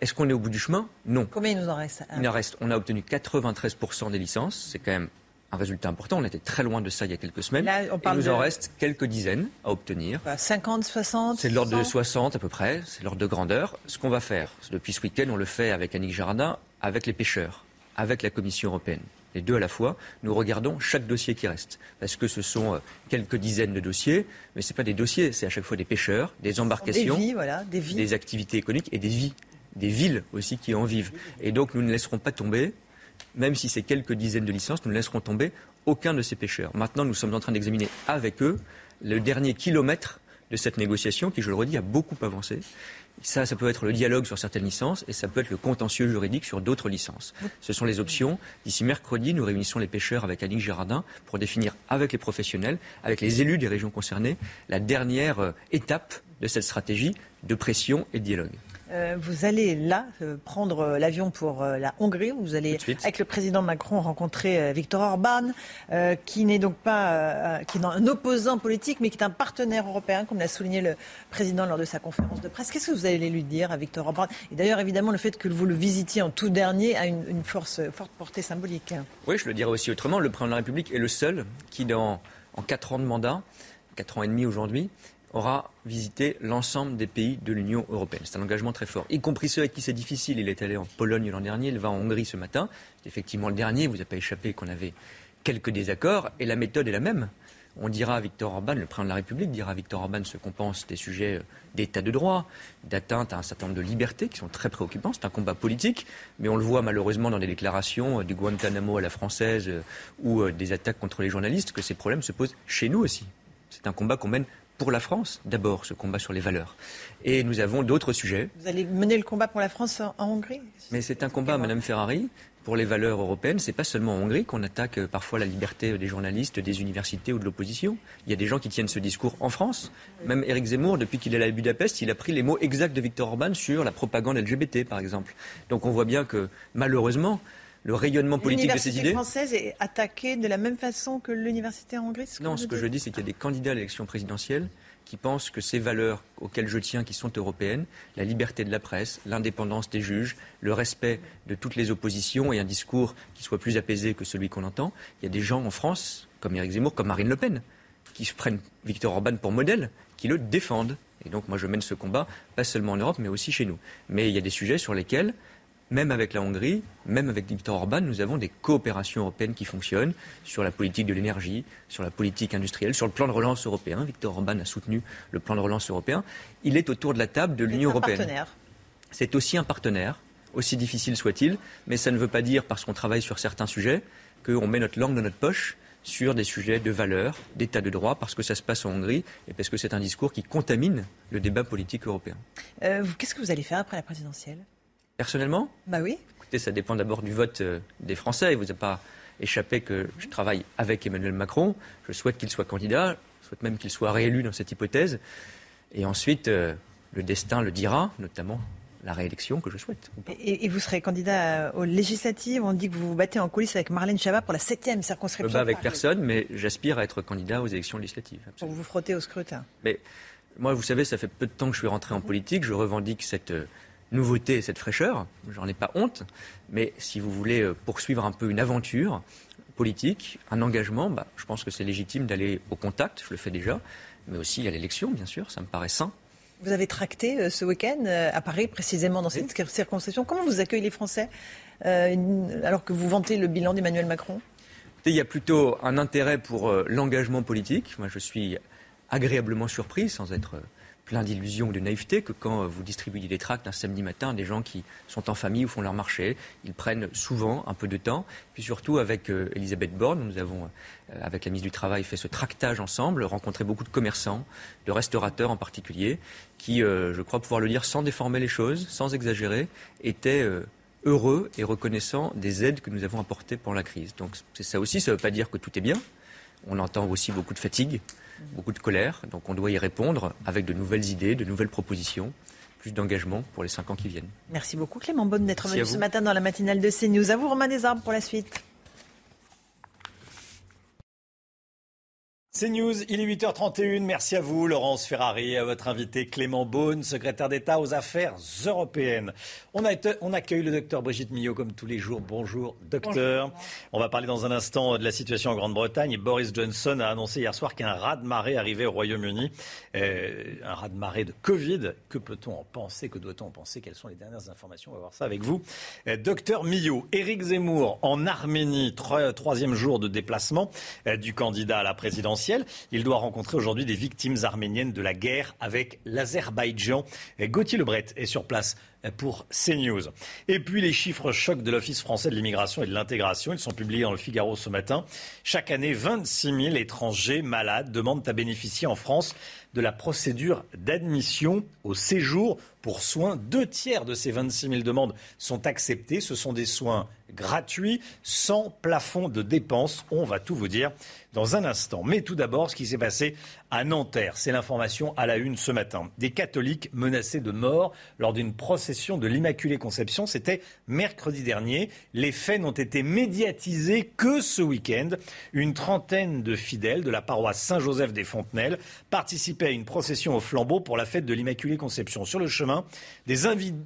Est-ce qu'on est au bout du chemin? Non. Combien il nous en reste? Il en reste, on a obtenu 93% des licences, c'est quand même un résultat important. On était très loin de ça il y a quelques semaines. Là, on il nous en reste quelques dizaines à obtenir. Quoi, 50, 60 C'est de l'ordre de 100? 60 à peu près, c'est l'ordre de grandeur. Ce qu'on va faire, depuis ce week-end, on le fait avec Annick Girardin, avec les pêcheurs, avec la Commission européenne. Les deux à la fois, nous regardons chaque dossier qui reste. Parce que ce sont euh, quelques dizaines de dossiers, mais ce pas des dossiers, c'est à chaque fois des pêcheurs, des embarcations, Des vies, voilà, des vies. des activités économiques et des vies, des villes aussi qui en vivent. Et donc nous ne laisserons pas tomber, même si c'est quelques dizaines de licences, nous ne laisserons tomber aucun de ces pêcheurs. Maintenant, nous sommes en train d'examiner avec eux le dernier kilomètre de cette négociation qui, je le redis, a beaucoup avancé. Ça, ça peut être le dialogue sur certaines licences et ça peut être le contentieux juridique sur d'autres licences. Ce sont les options. D'ici mercredi, nous réunissons les pêcheurs avec Annick Girardin pour définir avec les professionnels, avec les élus des régions concernées, la dernière euh, étape de cette stratégie de pression et de dialogue. Euh, vous allez là euh, prendre euh, l'avion pour euh, la Hongrie. Vous allez, avec le président Macron, rencontrer Viktor Orban, qui n'est donc pas qui est un opposant politique, mais qui est un partenaire européen, comme l'a souligné le président lors de sa conférence de presse. Qu'est-ce que vous allez lui dire à Viktor Orban? Et d'ailleurs, évidemment, le fait que vous le visitiez en tout dernier a une, une force, forte portée symbolique. Oui, je le dirais aussi autrement. Le président de la République est le seul qui, dans en quatre ans de mandat, quatre ans et demi aujourd'hui, aura visité l'ensemble des pays de l'Union européenne. C'est un engagement très fort, y compris ceux avec qui c'est difficile. Il est allé en Pologne l'an dernier, il va en Hongrie ce matin. C'est effectivement le dernier, vous n'a pas échappé qu'on avait quelques désaccords, et la méthode est la même. On dira à Victor Orban, le président de la République dira à Victor Orban ce qu'on pense des sujets euh, d'état de droit, d'atteinte à un certain nombre de libertés qui sont très préoccupants. C'est un combat politique, mais on le voit malheureusement dans les déclarations euh, du Guantanamo à la française euh, ou des attaques contre les journalistes que ces problèmes se posent chez nous aussi. C'est un combat qu'on mène pour la France, d'abord, ce combat sur les valeurs. Et nous avons d'autres sujets. Vous allez mener le combat pour la France en, en Hongrie Mais c'est un combat, Madame Ferrari, pour les valeurs européennes. C'est pas seulement en Hongrie qu'on attaque euh, parfois la liberté des journalistes, des universités ou de l'opposition. Il y a des gens qui tiennent ce discours en France. Même Éric Zemmour, depuis qu'il est à Budapest, il a pris les mots exacts de Victor Orban sur la propagande LGBT, par exemple. Donc on voit bien que, malheureusement, le rayonnement politique de ces L'université idées. française est attaquée de la même façon que l'université c'est Non, ce que je dis, c'est qu'il y a des candidats à l'élection présidentielle qui pensent que ces valeurs auxquelles je tiens, qui sont européennes, la liberté de la presse, l'indépendance des juges, le respect de toutes les oppositions et un discours qui soit plus apaisé que celui qu'on entend, il y a des gens en France, comme Éric Zemmour, comme Marine Le Pen, qui prennent Victor Orban pour modèle, qui le défendent. Et donc moi je mène ce combat, pas seulement en Europe, mais aussi chez nous. Mais il y a des sujets sur lesquels même avec la Hongrie, même avec Viktor Orban, nous avons des coopérations européennes qui fonctionnent sur la politique de l'énergie, sur la politique industrielle, sur le plan de relance européen. Viktor Orban a soutenu le plan de relance européen. Il est autour de la table de l'Union un européenne. C'est aussi un partenaire, aussi difficile soit-il, mais ça ne veut pas dire, parce qu'on travaille sur certains sujets, qu'on met notre langue dans notre poche sur des sujets de valeur, d'état de droit, parce que ça se passe en Hongrie et parce que c'est un discours qui contamine le débat politique européen. Euh, Qu'est-ce que vous allez faire après la présidentielle? Personnellement, Bah oui. Écoutez, ça dépend d'abord du vote euh, des Français. Il ne vous a pas échappé que je travaille avec Emmanuel Macron. Je souhaite qu'il soit candidat. Je souhaite même qu'il soit réélu dans cette hypothèse. Et ensuite, euh, le destin le dira, notamment la réélection que je souhaite. Et, et vous serez candidat aux législatives. On dit que vous vous battez en coulisses avec Marlène Chabat pour la septième Je me circonscription. bats avec personne, mais j'aspire à être candidat aux élections législatives. Pour vous frotter au scrutin. Mais moi, vous savez, ça fait peu de temps que je suis rentré en politique. Je revendique cette euh, nouveauté et cette fraîcheur. J'en ai pas honte. Mais si vous voulez euh, poursuivre un peu une aventure politique, un engagement, bah, je pense que c'est légitime d'aller au contact. Je le fais déjà. Mais aussi à l'élection, bien sûr. Ça me paraît sain. Vous avez tracté euh, ce week-end euh, à Paris, précisément dans cette circonscription. Comment vous accueillent les Français euh, alors que vous vantez le bilan d'Emmanuel Macron? Il y a plutôt un intérêt pour l'engagement politique. Moi, je suis agréablement surpris, sans être plein d'illusions ou de naïveté, que quand euh, vous distribuez des tracts un samedi matin, des gens qui sont en famille ou font leur marché, ils prennent souvent un peu de temps. Puis surtout avec euh, Elisabeth Borne, nous avons, euh, avec la ministre du Travail, fait ce tractage ensemble, rencontré beaucoup de commerçants, de restaurateurs en particulier, qui, je crois pouvoir le dire sans déformer les choses, sans exagérer, étaient heureux et reconnaissants des aides que nous avons apportées pendant la crise. Donc c'est ça aussi, ça ne veut pas dire que tout est bien. On entend aussi beaucoup de fatigue, beaucoup de colère. Donc on doit y répondre avec de nouvelles idées, de nouvelles propositions, plus d'engagement pour les cinq ans qui viennent. Merci beaucoup Clément Bonne d'être venu ce matin dans la matinale de CNews. À vous Romain Desarbes pour la suite. C'est News, il est 8h31. Merci à vous, Laurence Ferrari, à votre invité Clément Beaune, secrétaire d'État aux affaires européennes. On, a été- on accueille le docteur Brigitte Millot comme tous les jours. Bonjour, docteur. On va parler dans un instant de la situation en Grande-Bretagne. Et Boris Johnson a annoncé hier soir qu'un raz-de-marée arrivait au Royaume-Uni. Euh, un raz-de-marée de Covid. Que peut-on en penser? Que doit-on en penser? Quelles sont les dernières informations? On va voir ça avec vous. Euh, docteur Millot, Éric Zemmour en Arménie, trois- troisième jour de déplacement euh, du candidat à la Il doit rencontrer aujourd'hui des victimes arméniennes de la guerre avec l'Azerbaïdjan. Gauthier Lebret est sur place pour CNews. Et puis les chiffres chocs de l'Office français de l'immigration et de l'intégration, ils sont publiés dans le Figaro ce matin. Chaque année, 26 000 étrangers malades demandent à bénéficier en France de la procédure d'admission au séjour pour soins. Deux tiers de ces 26 000 demandes sont acceptées. Ce sont des soins gratuits, sans plafond de dépenses. On va tout vous dire dans un instant. Mais tout d'abord, ce qui s'est passé à Nanterre, c'est l'information à la une ce matin. Des catholiques menacés de mort lors d'une procession de l'Immaculée Conception. C'était mercredi dernier. Les faits n'ont été médiatisés que ce week-end. Une trentaine de fidèles de la paroisse Saint-Joseph des Fontenelles participaient à une procession au flambeau pour la fête de l'Immaculée Conception. Sur le chemin, des,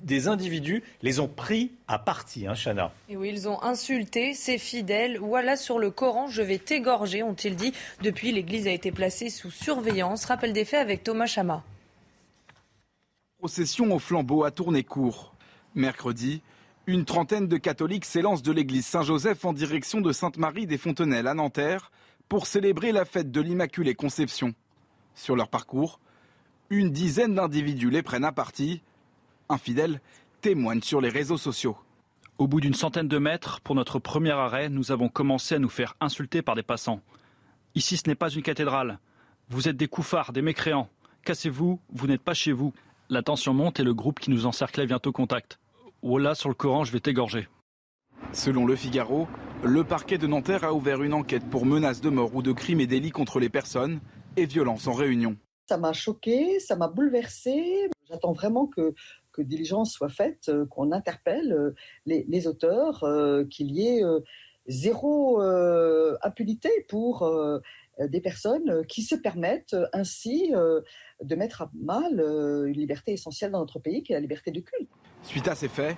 des individus les ont pris à partie, hein, Chana. Et oui, ils ont insulté ces fidèles. Voilà sur le Coran, je vais t'égorger, ont-ils dit. Depuis, l'église a été placée sous surveillance. Rappel des faits avec Thomas Chama. Procession au flambeau a tourné court. Mercredi, une trentaine de catholiques s'élancent de l'église Saint-Joseph en direction de Sainte-Marie des Fontenelles à Nanterre pour célébrer la fête de l'Immaculée Conception. Sur leur parcours, une dizaine d'individus les prennent à partie. Un fidèle témoigne sur les réseaux sociaux. Au bout d'une centaine de mètres, pour notre premier arrêt, nous avons commencé à nous faire insulter par des passants. Ici, ce n'est pas une cathédrale. Vous êtes des couffards, des mécréants. Cassez-vous, vous, n'êtes pas chez vous. La tension monte et le groupe qui nous encerclait vient au contact. Voilà, sur le Coran, je vais t'égorger. Selon le Figaro, le parquet de Nanterre a ouvert une enquête pour menaces de mort ou de crimes et délits contre les personnes et violences en réunion. Ça m'a choqué, ça m'a bouleversé. J'attends vraiment que, que diligence soit faite, euh, qu'on interpelle euh, les, les auteurs, euh, qu'il y ait zéro impunité pour des personnes qui se permettent ainsi de mettre à mal une liberté essentielle dans notre pays, qui est la liberté du culte. Suite à ces faits,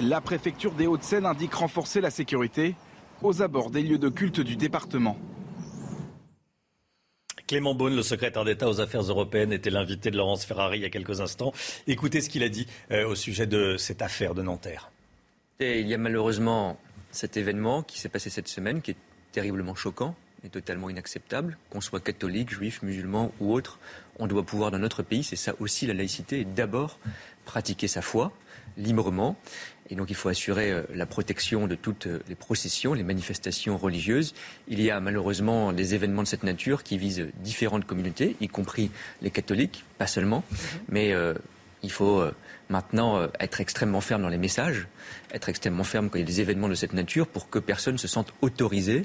la préfecture des Hauts-de-Seine indique renforcer la sécurité aux abords des lieux de culte du département. Clément Beaune, le secrétaire d'État aux affaires européennes, était l'invité de Laurence Ferrari il y a quelques instants. Écoutez ce qu'il a dit euh, au sujet de cette affaire de Nanterre. Il y a malheureusement cet événement qui s'est passé cette semaine, qui est terriblement choquant et totalement inacceptable. Qu'on soit catholique, juif, musulman ou autre, on doit pouvoir dans notre pays, c'est ça aussi la laïcité, d'abord pratiquer sa foi librement. Et donc il faut assurer euh, la protection de toutes euh, les processions, les manifestations religieuses. Il y a malheureusement des événements de cette nature qui visent différentes communautés, y compris les catholiques, pas seulement. Mais euh, il faut maintenant être extrêmement ferme dans les messages, être extrêmement ferme quand il y a des événements de cette nature pour que personne ne se sente autorisé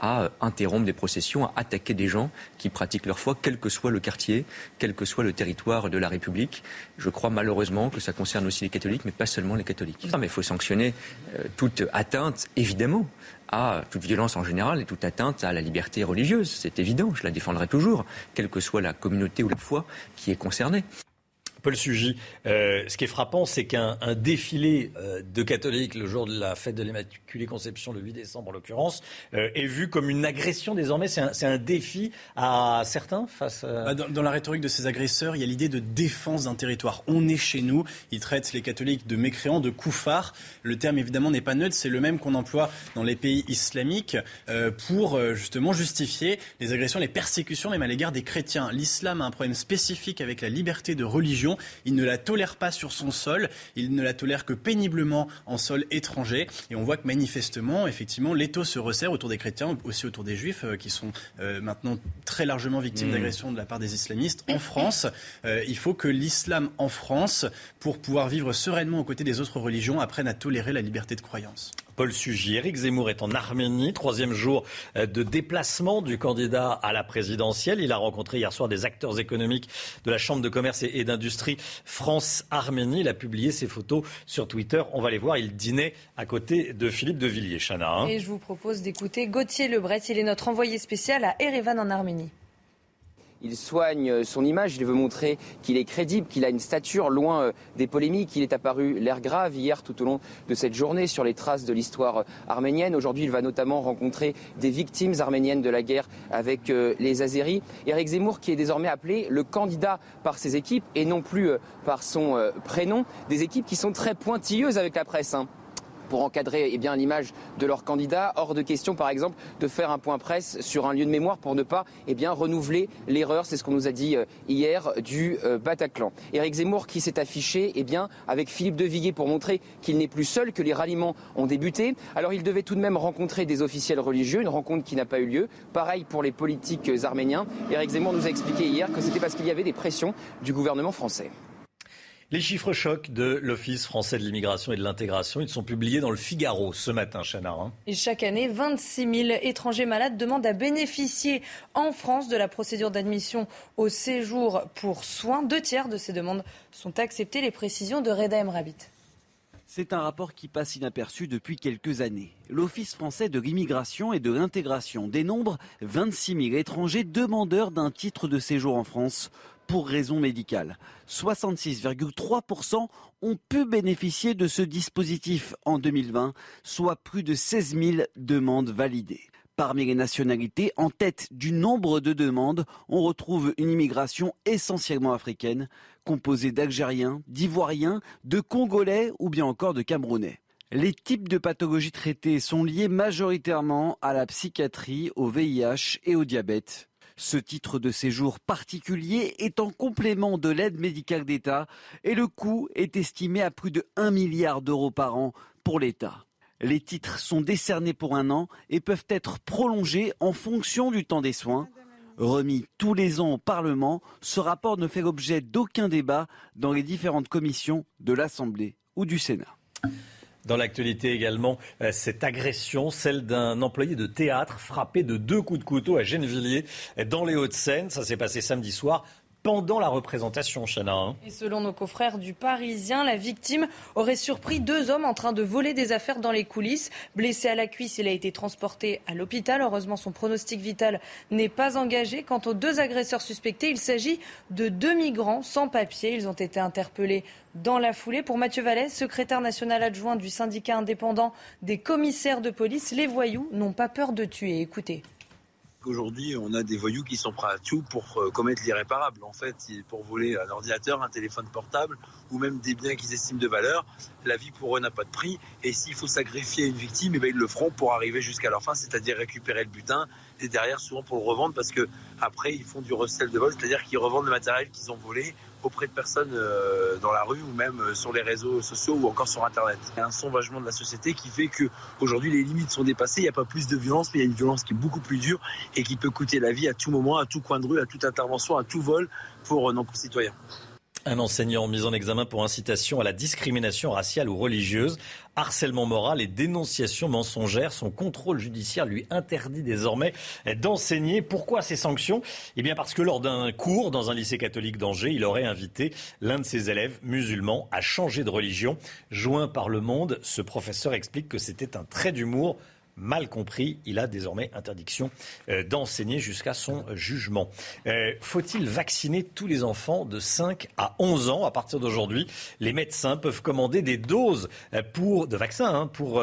à interrompre des processions, à attaquer des gens qui pratiquent leur foi, quel que soit le quartier, quel que soit le territoire de la République. Je crois malheureusement que ça concerne aussi les catholiques, mais pas seulement les catholiques. Non, mais il faut sanctionner euh, toute atteinte, évidemment, à toute violence en général et toute atteinte à la liberté religieuse. C'est évident, je la défendrai toujours, quelle que soit la communauté ou la foi qui est concernée. Paul Sugy, euh, ce qui est frappant, c'est qu'un défilé euh, de catholiques le jour de la fête de l'Immaculée Conception, le 8 décembre en l'occurrence, euh, est vu comme une agression désormais. C'est un, défi à certains face. Bah, dans, la rhétorique de ces agresseurs, il y a l'idée de défense d'un territoire. On est chez nous. Ils traitent les catholiques de mécréants, de couffards. Le terme évidemment n'est pas neutre. C'est le même qu'on emploie dans les pays islamiques pour justement justifier les agressions, les persécutions même à l'égard des chrétiens. L'islam a un problème spécifique avec la liberté de religion. Il ne la tolère pas sur son sol. Il ne la tolère que péniblement en sol étranger. Et on voit que manifestement, effectivement, l'étau se resserre autour des chrétiens, aussi autour des juifs, euh, qui sont euh, maintenant très largement victimes Mmh. d'agressions de la part des islamistes. En France, euh, il faut que l'islam en France, pour pouvoir vivre sereinement aux côtés des autres religions, apprenne à tolérer la liberté de croyance. Paul Sugy. Éric Zemmour est en Arménie, troisième jour euh, de déplacement du candidat à la présidentielle. Il a rencontré hier soir des acteurs économiques de la Chambre de commerce et d'industrie France-Arménie. Il a publié ses photos sur Twitter. On va les voir. Il dînait à côté de Philippe de Villiers, Chana. hein. Et je vous propose d'écouter Gauthier Lebret. Il est notre envoyé spécial à Erevan en Arménie. Il soigne son image, il veut montrer qu'il est crédible, qu'il a une stature loin euh, des polémiques. Il est apparu l'air grave hier tout au long de cette journée sur les traces de l'histoire euh, arménienne. Aujourd'hui, il va notamment rencontrer des victimes arméniennes de la guerre avec euh, les Azéris. Eric Zemmour qui est désormais appelé le candidat par ses équipes et non plus par son prénom. Des équipes qui sont très pointilleuses avec la presse. hein pour encadrer eh l'image de leur candidat. Hors de question, par exemple, de faire un point presse sur un lieu de mémoire pour ne pas eh renouveler l'erreur, c'est ce qu'on nous a dit euh, hier, du euh, Bataclan. Éric Zemmour qui s'est affiché eh avec Philippe de Villiers pour montrer qu'il n'est plus seul, que les ralliements ont débuté. Alors il devait tout de même rencontrer des officiels religieux, une rencontre qui n'a pas eu lieu. Pareil pour les politiques arméniens. Éric Zemmour nous a expliqué hier que c'était parce qu'il y avait des pressions du gouvernement français. Les chiffres chocs de l'Office français de l'immigration et de l'intégration, ils sont publiés dans le Figaro ce matin, Chana. hein. Et chaque année, 26 000 étrangers malades demandent à bénéficier en France de la procédure d'admission au séjour pour soins. Deux tiers de ces demandes sont acceptées. Les précisions de Reda Emrabit. C'est un rapport qui passe inaperçu depuis quelques années. L'Office français de l'immigration et de l'intégration dénombre 26 000 étrangers demandeurs d'un titre de séjour en France pour raison médicale. 66,3% ont pu bénéficier de ce dispositif en 2020, soit plus de 16 000 demandes validées. Parmi les nationalités, en tête du nombre de demandes, on retrouve une immigration essentiellement africaine, composée d'Algériens, d'Ivoiriens, de Congolais ou bien encore de Camerounais. Les types de pathologies traitées sont liés majoritairement à la psychiatrie, au VIH et au diabète. Ce titre de séjour particulier est en complément de l'aide médicale d'État et le coût est estimé à plus de 1 milliard d'euros par an pour l'État. Les titres sont décernés pour un an et peuvent être prolongés en fonction du temps des soins. Remis tous les ans au Parlement, ce rapport ne fait l'objet d'aucun débat dans les différentes commissions de l'Assemblée ou du Sénat. Dans l'actualité également, euh, cette agression, celle d'un employé de théâtre frappé de deux coups de couteau à Gennevilliers, dans les Hauts-de-Seine. Ça s'est passé samedi soir pendant la représentation, Chana. hein. Et selon nos confrères du Parisien, la victime aurait surpris deux hommes en train de voler des affaires dans les coulisses. Blessé à la cuisse, il a été transporté à l'hôpital. Heureusement, son pronostic vital n'est pas engagé. Quant aux deux agresseurs suspectés, il s'agit de deux migrants sans papier. Ils ont été interpellés dans la foulée. Pour Mathieu Vallès, secrétaire national adjoint du syndicat indépendant des commissaires de police, les voyous n'ont pas peur de tuer. Écoutez. Aujourd'hui, on a des voyous qui sont prêts à tout pour euh, commettre l'irréparable. En fait, pour voler un ordinateur, un téléphone portable ou même des biens qu'ils estiment de valeur, la vie pour eux n'a pas de prix. Et s'il faut sacrifier une victime, eh ben, ils le feront pour arriver jusqu'à leur fin, c'est-à-dire récupérer le butin et derrière souvent pour le revendre parce que après ils font du recel de vol, c'est-à-dire qu'ils revendent le matériel qu'ils ont volé auprès de personnes euh, dans la rue ou même euh, sur les réseaux sociaux ou encore sur internet. Il y a un sauvagement de la société qui fait que aujourd'hui les limites sont dépassées, il n'y a pas plus de violence mais il y a une violence qui est beaucoup plus dure et qui peut coûter la vie à tout moment, à tout coin de rue, à toute intervention, à tout vol pour euh, nos concitoyens. Un enseignant mis en examen pour incitation à la discrimination raciale ou religieuse, harcèlement moral et dénonciation mensongère. Son contrôle judiciaire lui interdit désormais d'enseigner. Pourquoi ces sanctions? Eh bien parce que lors d'un cours dans un lycée catholique d'Angers, il aurait invité l'un de ses élèves musulmans à changer de religion. Joint par le monde, ce professeur explique que c'était un trait d'humour mal compris. Il a désormais interdiction euh, d'enseigner jusqu'à son jugement. Euh, Faut-il vacciner tous les enfants de 5 à 11 ans? À partir d'aujourd'hui, les médecins peuvent commander des doses euh, pour, de vaccins hein, pour,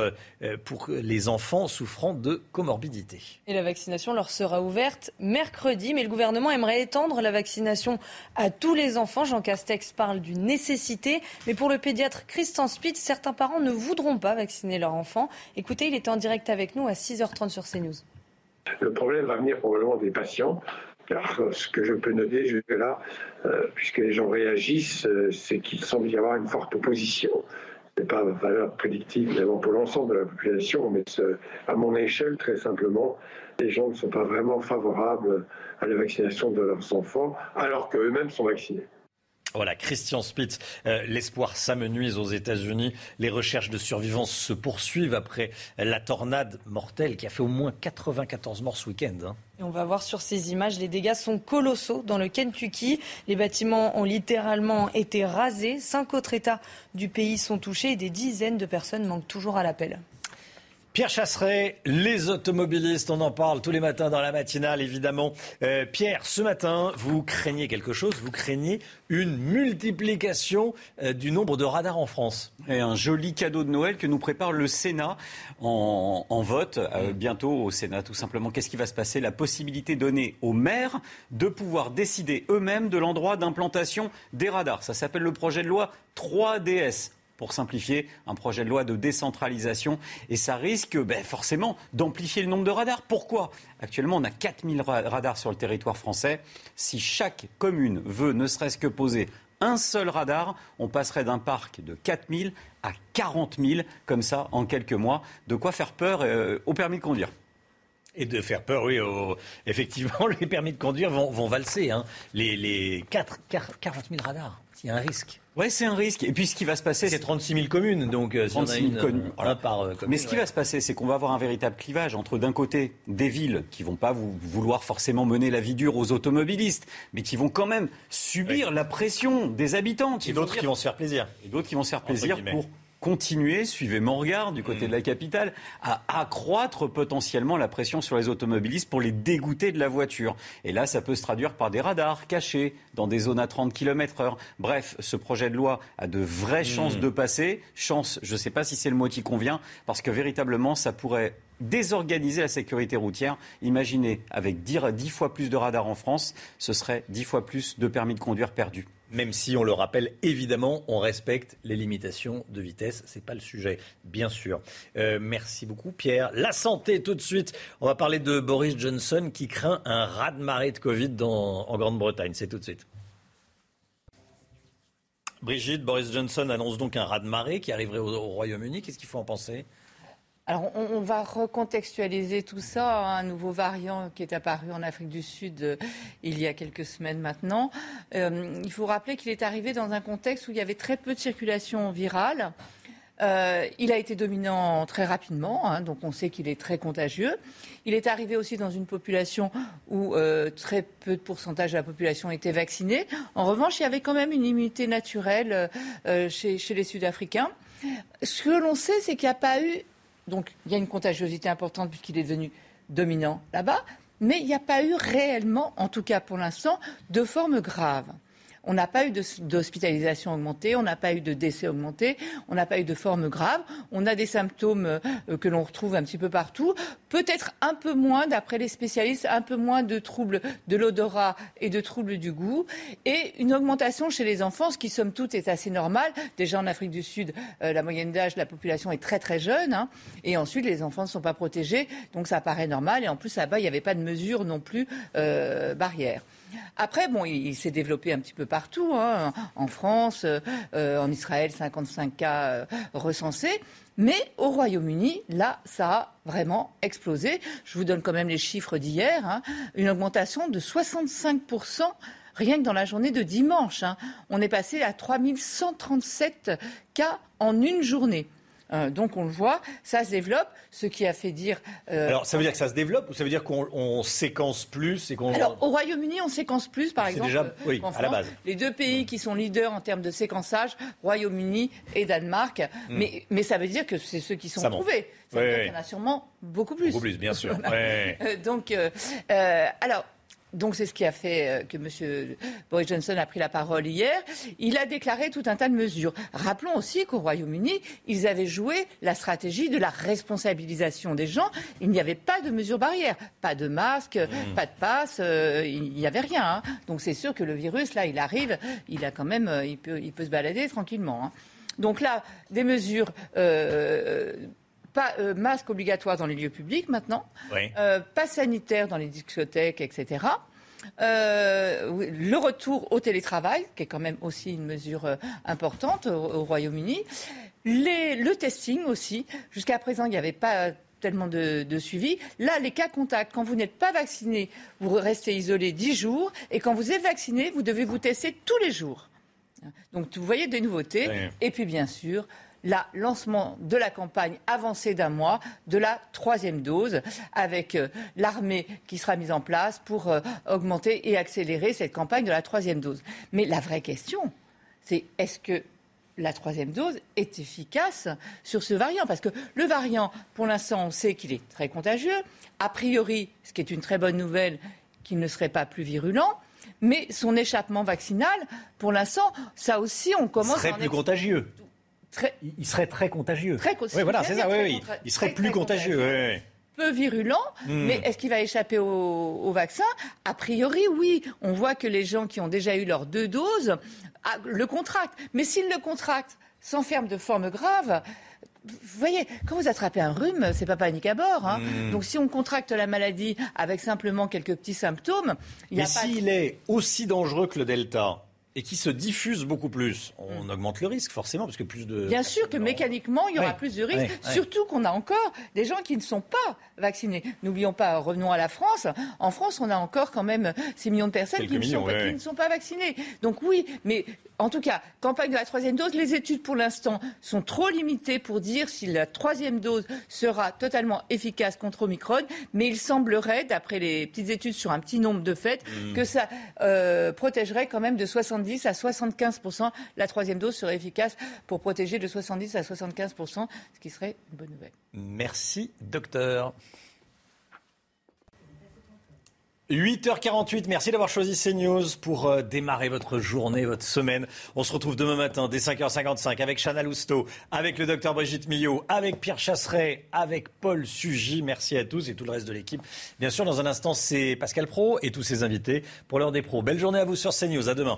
pour les enfants souffrant de comorbidité. Et la vaccination leur sera ouverte mercredi, mais le gouvernement aimerait étendre la vaccination à tous les enfants. Jean Castex parle d'une nécessité, mais pour le pédiatre Christian Spitz, certains parents ne voudront pas vacciner leur enfant. Écoutez, il était en direct avec nous à 6h30 sur CNews. Le problème va venir probablement des patients. Car euh, ce que je peux noter jusque-là, euh, puisque les gens réagissent, euh, c'est qu'il semble y avoir une forte opposition. Ce n'est pas une valeur prédictive évidemment pour l'ensemble de la population, mais à mon échelle, très simplement, les gens ne sont pas vraiment favorables à la vaccination de leurs enfants, alors qu'eux-mêmes sont vaccinés. Voilà, Christian Spitz, euh, l'espoir s'amenuise aux États-Unis. Les recherches de survivance se poursuivent après la tornade mortelle qui a fait au moins 94 morts ce week-end. hein. On va voir sur ces images, les dégâts sont colossaux dans le Kentucky. Les bâtiments ont littéralement été rasés. Cinq autres États du pays sont touchés et des dizaines de personnes manquent toujours à l'appel. Pierre Chasseret, les automobilistes, on en parle tous les matins dans la matinale, évidemment. Euh, Pierre, ce matin, vous craignez quelque chose, vous craignez une multiplication euh, du nombre de radars en France. Et un joli cadeau de Noël que nous prépare le Sénat en, en vote euh, bientôt au Sénat, tout simplement. Qu'est-ce qui va se passer? La possibilité donnée aux maires de pouvoir décider eux-mêmes de l'endroit d'implantation des radars. Ça s'appelle le projet de loi 3DS pour simplifier, un projet de loi de décentralisation. Et ça risque ben, forcément d'amplifier le nombre de radars. Pourquoi? Actuellement, on a 4000 ra- radars sur le territoire français. Si chaque commune veut ne serait-ce que poser un seul radar, on passerait d'un parc de 4000 à 40 000, comme ça, en quelques mois. De quoi faire peur euh, au permis de conduire. Et de faire peur, oui. Effectivement, les permis de conduire vont, valser. Hein. Les, les 4, 40 000 radars, il y a un risque. Oui, c'est un risque. Et puis ce qui va se passer, c'est 36 000 communes, donc 36 000 communes. par Mais ce qui va se passer, c'est qu'on va avoir un véritable clivage entre d'un côté des villes qui vont pas vouloir forcément mener la vie dure aux automobilistes, mais qui vont quand même subir la pression des habitants. Et d'autres qui vont se faire plaisir. Et d'autres qui vont se faire plaisir pour continuer, suivez mon regard du côté de la capitale, à accroître potentiellement la pression sur les automobilistes pour les dégoûter de la voiture. Et là, ça peut se traduire par des radars cachés dans des zones à 30 km heure. Bref, ce projet de loi a de vraies mm. chances de passer. Chance, je ne sais pas si c'est le mot qui convient, parce que véritablement, ça pourrait désorganiser la sécurité routière. Imaginez, avec 10 fois plus de radars en France, ce serait 10 fois plus de permis de conduire perdus même si on le rappelle, évidemment, on respecte les limitations de vitesse. Ce n'est pas le sujet, bien sûr. Euh, merci beaucoup, Pierre. La santé, tout de suite. On va parler de Boris Johnson qui craint un raz-de-marée de Covid en Grande-Bretagne. C'est tout de suite. Brigitte, Boris Johnson annonce donc un raz-de-marée qui arriverait au Royaume-Uni. Qu'est-ce qu'il faut en penser? On, va recontextualiser tout ça. Hein. Un nouveau variant qui est apparu en Afrique du Sud euh, il y a quelques semaines maintenant. Euh, il faut rappeler qu'il est arrivé dans un contexte où il y avait très peu de circulation virale. Euh, il a été dominant très rapidement, hein, donc on sait qu'il est très contagieux. Il est arrivé aussi dans une population où très peu de pourcentage de la population était vaccinée. En revanche, il y avait quand même une immunité naturelle chez les Sud-Africains. Ce que l'on sait, c'est qu'il n'y a pas eu donc il y a une contagiosité importante puisqu'il est devenu dominant là-bas, mais il n'y a pas eu réellement, en tout cas pour l'instant, de forme grave. On n'a pas eu d'hospitalisation augmentée, on n'a pas eu de décès augmentés, on n'a pas eu de forme grave. On a des symptômes euh, que l'on retrouve un petit peu partout. Peut-être un peu moins, d'après les spécialistes, un peu moins de troubles de l'odorat et de troubles du goût. Et une augmentation chez les enfants, ce qui, somme toute, est assez normal. Déjà en Afrique du Sud, euh, la moyenne d'âge de la population est très très jeune. Hein. Et ensuite, les enfants ne sont pas protégés. Donc ça paraît normal. Et en plus, là-bas, il n'y avait pas de mesures non plus euh, barrières. Après, bon, il, s'est développé un petit peu partout, hein, en France, euh, en Israël, 55 cas euh, recensés. Mais au Royaume-Uni, là, ça a vraiment explosé. Je vous donne quand même les chiffres d'hier. Hein. une augmentation de 65% rien que dans la journée de dimanche. Hein. On est passé à 3137 cas en une journée. Euh, donc on le voit, ça se développe, ce qui a fait dire. Euh, Alors ça veut dire que ça se développe ou ça veut dire qu'on séquence plus et qu'on. Alors au Royaume-Uni, on séquence plus, par exemple. Déjà, oui, à la base. Les deux pays qui sont leaders en termes de séquençage, Royaume-Uni et Danemark. Hmm. Mais, mais ça veut dire que c'est ceux qui sont trouvés. Ça veut dire qu'il y en a sûrement beaucoup plus. Beaucoup plus, bien sûr. Euh, donc, alors. Donc c'est ce qui a fait euh, que M. Boris Johnson a pris la parole hier. Il a déclaré tout un tas de mesures. Rappelons aussi qu'au Royaume-Uni, ils avaient joué la stratégie de la responsabilisation des gens. Il n'y avait pas de mesures barrières, pas de masque, mmh. pas de passe, euh, il n'y avait rien. Hein. Donc c'est sûr que le virus, là, il arrive, il a quand même, euh, il peut, il peut se balader tranquillement. Hein. Donc là, des mesures pas euh, masque obligatoire dans les lieux publics maintenant, euh, pas sanitaire dans les discothèques, etc. Euh, le retour au télétravail, qui est quand même aussi une mesure importante au, Royaume-Uni. le testing aussi. Jusqu'à présent, il n'y avait pas tellement de, de, suivi. Là, les cas contacts, quand vous n'êtes pas vacciné, vous restez isolé 10 jours. Et quand vous êtes vacciné, vous devez vous tester tous les jours. Donc, vous voyez des nouveautés. Et puis, bien sûr, le lancement de la campagne avancée d'un mois de la troisième dose, avec euh, l'armée qui sera mise en place pour euh, augmenter et accélérer cette campagne de la troisième dose. Mais la vraie question, c'est est-ce que la troisième dose est efficace sur ce variant? Parce que le variant, pour l'instant, on sait qu'il est très contagieux. A priori, ce qui est une très bonne nouvelle, qu'il ne serait pas plus virulent. Mais son échappement vaccinal, pour l'instant, ça aussi, on commence. Serait plus contagieux. Il serait très contagieux. Très Oui, voilà, c'est ça, oui, Il serait plus contagieux. peu virulent, hmm. mais est-ce qu'il va échapper au, vaccin? A priori, oui. On voit que les gens qui ont déjà eu leurs deux doses ah, le contractent. Mais s'ils le contractent sans ferme de forme grave, vous voyez, quand vous attrapez un rhume, c'est pas panique à bord. Hein. Hmm. Donc si on contracte la maladie avec simplement quelques petits symptômes, il Mais s'il est aussi dangereux que le Delta, et qui se diffuse beaucoup plus, on augmente le risque forcément parce que plus de Bien sûr que mécaniquement il y aura plus de risques, surtout qu'on a encore des gens qui ne sont pas vaccinés. N'oublions pas, revenons à la France. En France, on a encore quand même 6 millions de personnes qui ne, millions, sont pas, ouais, qui ouais. ne sont pas vaccinées. Donc oui, mais en tout cas, campagne de la troisième dose, les études pour l'instant sont trop limitées pour dire si la troisième dose sera totalement efficace contre Omicron, mais il semblerait, d'après les petites études sur un petit nombre de faits, Mm. que ça euh, protégerait quand même de 70 à 75% La troisième dose serait efficace pour protéger de 70 à 75% ce qui serait une bonne nouvelle. Merci, docteur. 8h48, merci d'avoir choisi CNews pour euh, démarrer votre journée, votre semaine. On se retrouve demain matin dès 5h55 avec Chana Lousteau, avec le docteur Brigitte Millot, avec Pierre Chasseret, avec Paul Sugy. Merci à tous et tout le reste de l'équipe. Bien sûr, dans un instant, c'est Pascal Pro et tous ses invités pour l'heure des pros. Belle journée à vous sur CNews. À demain.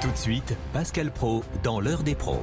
Tout de suite, Pascal Pro dans l'heure des pros.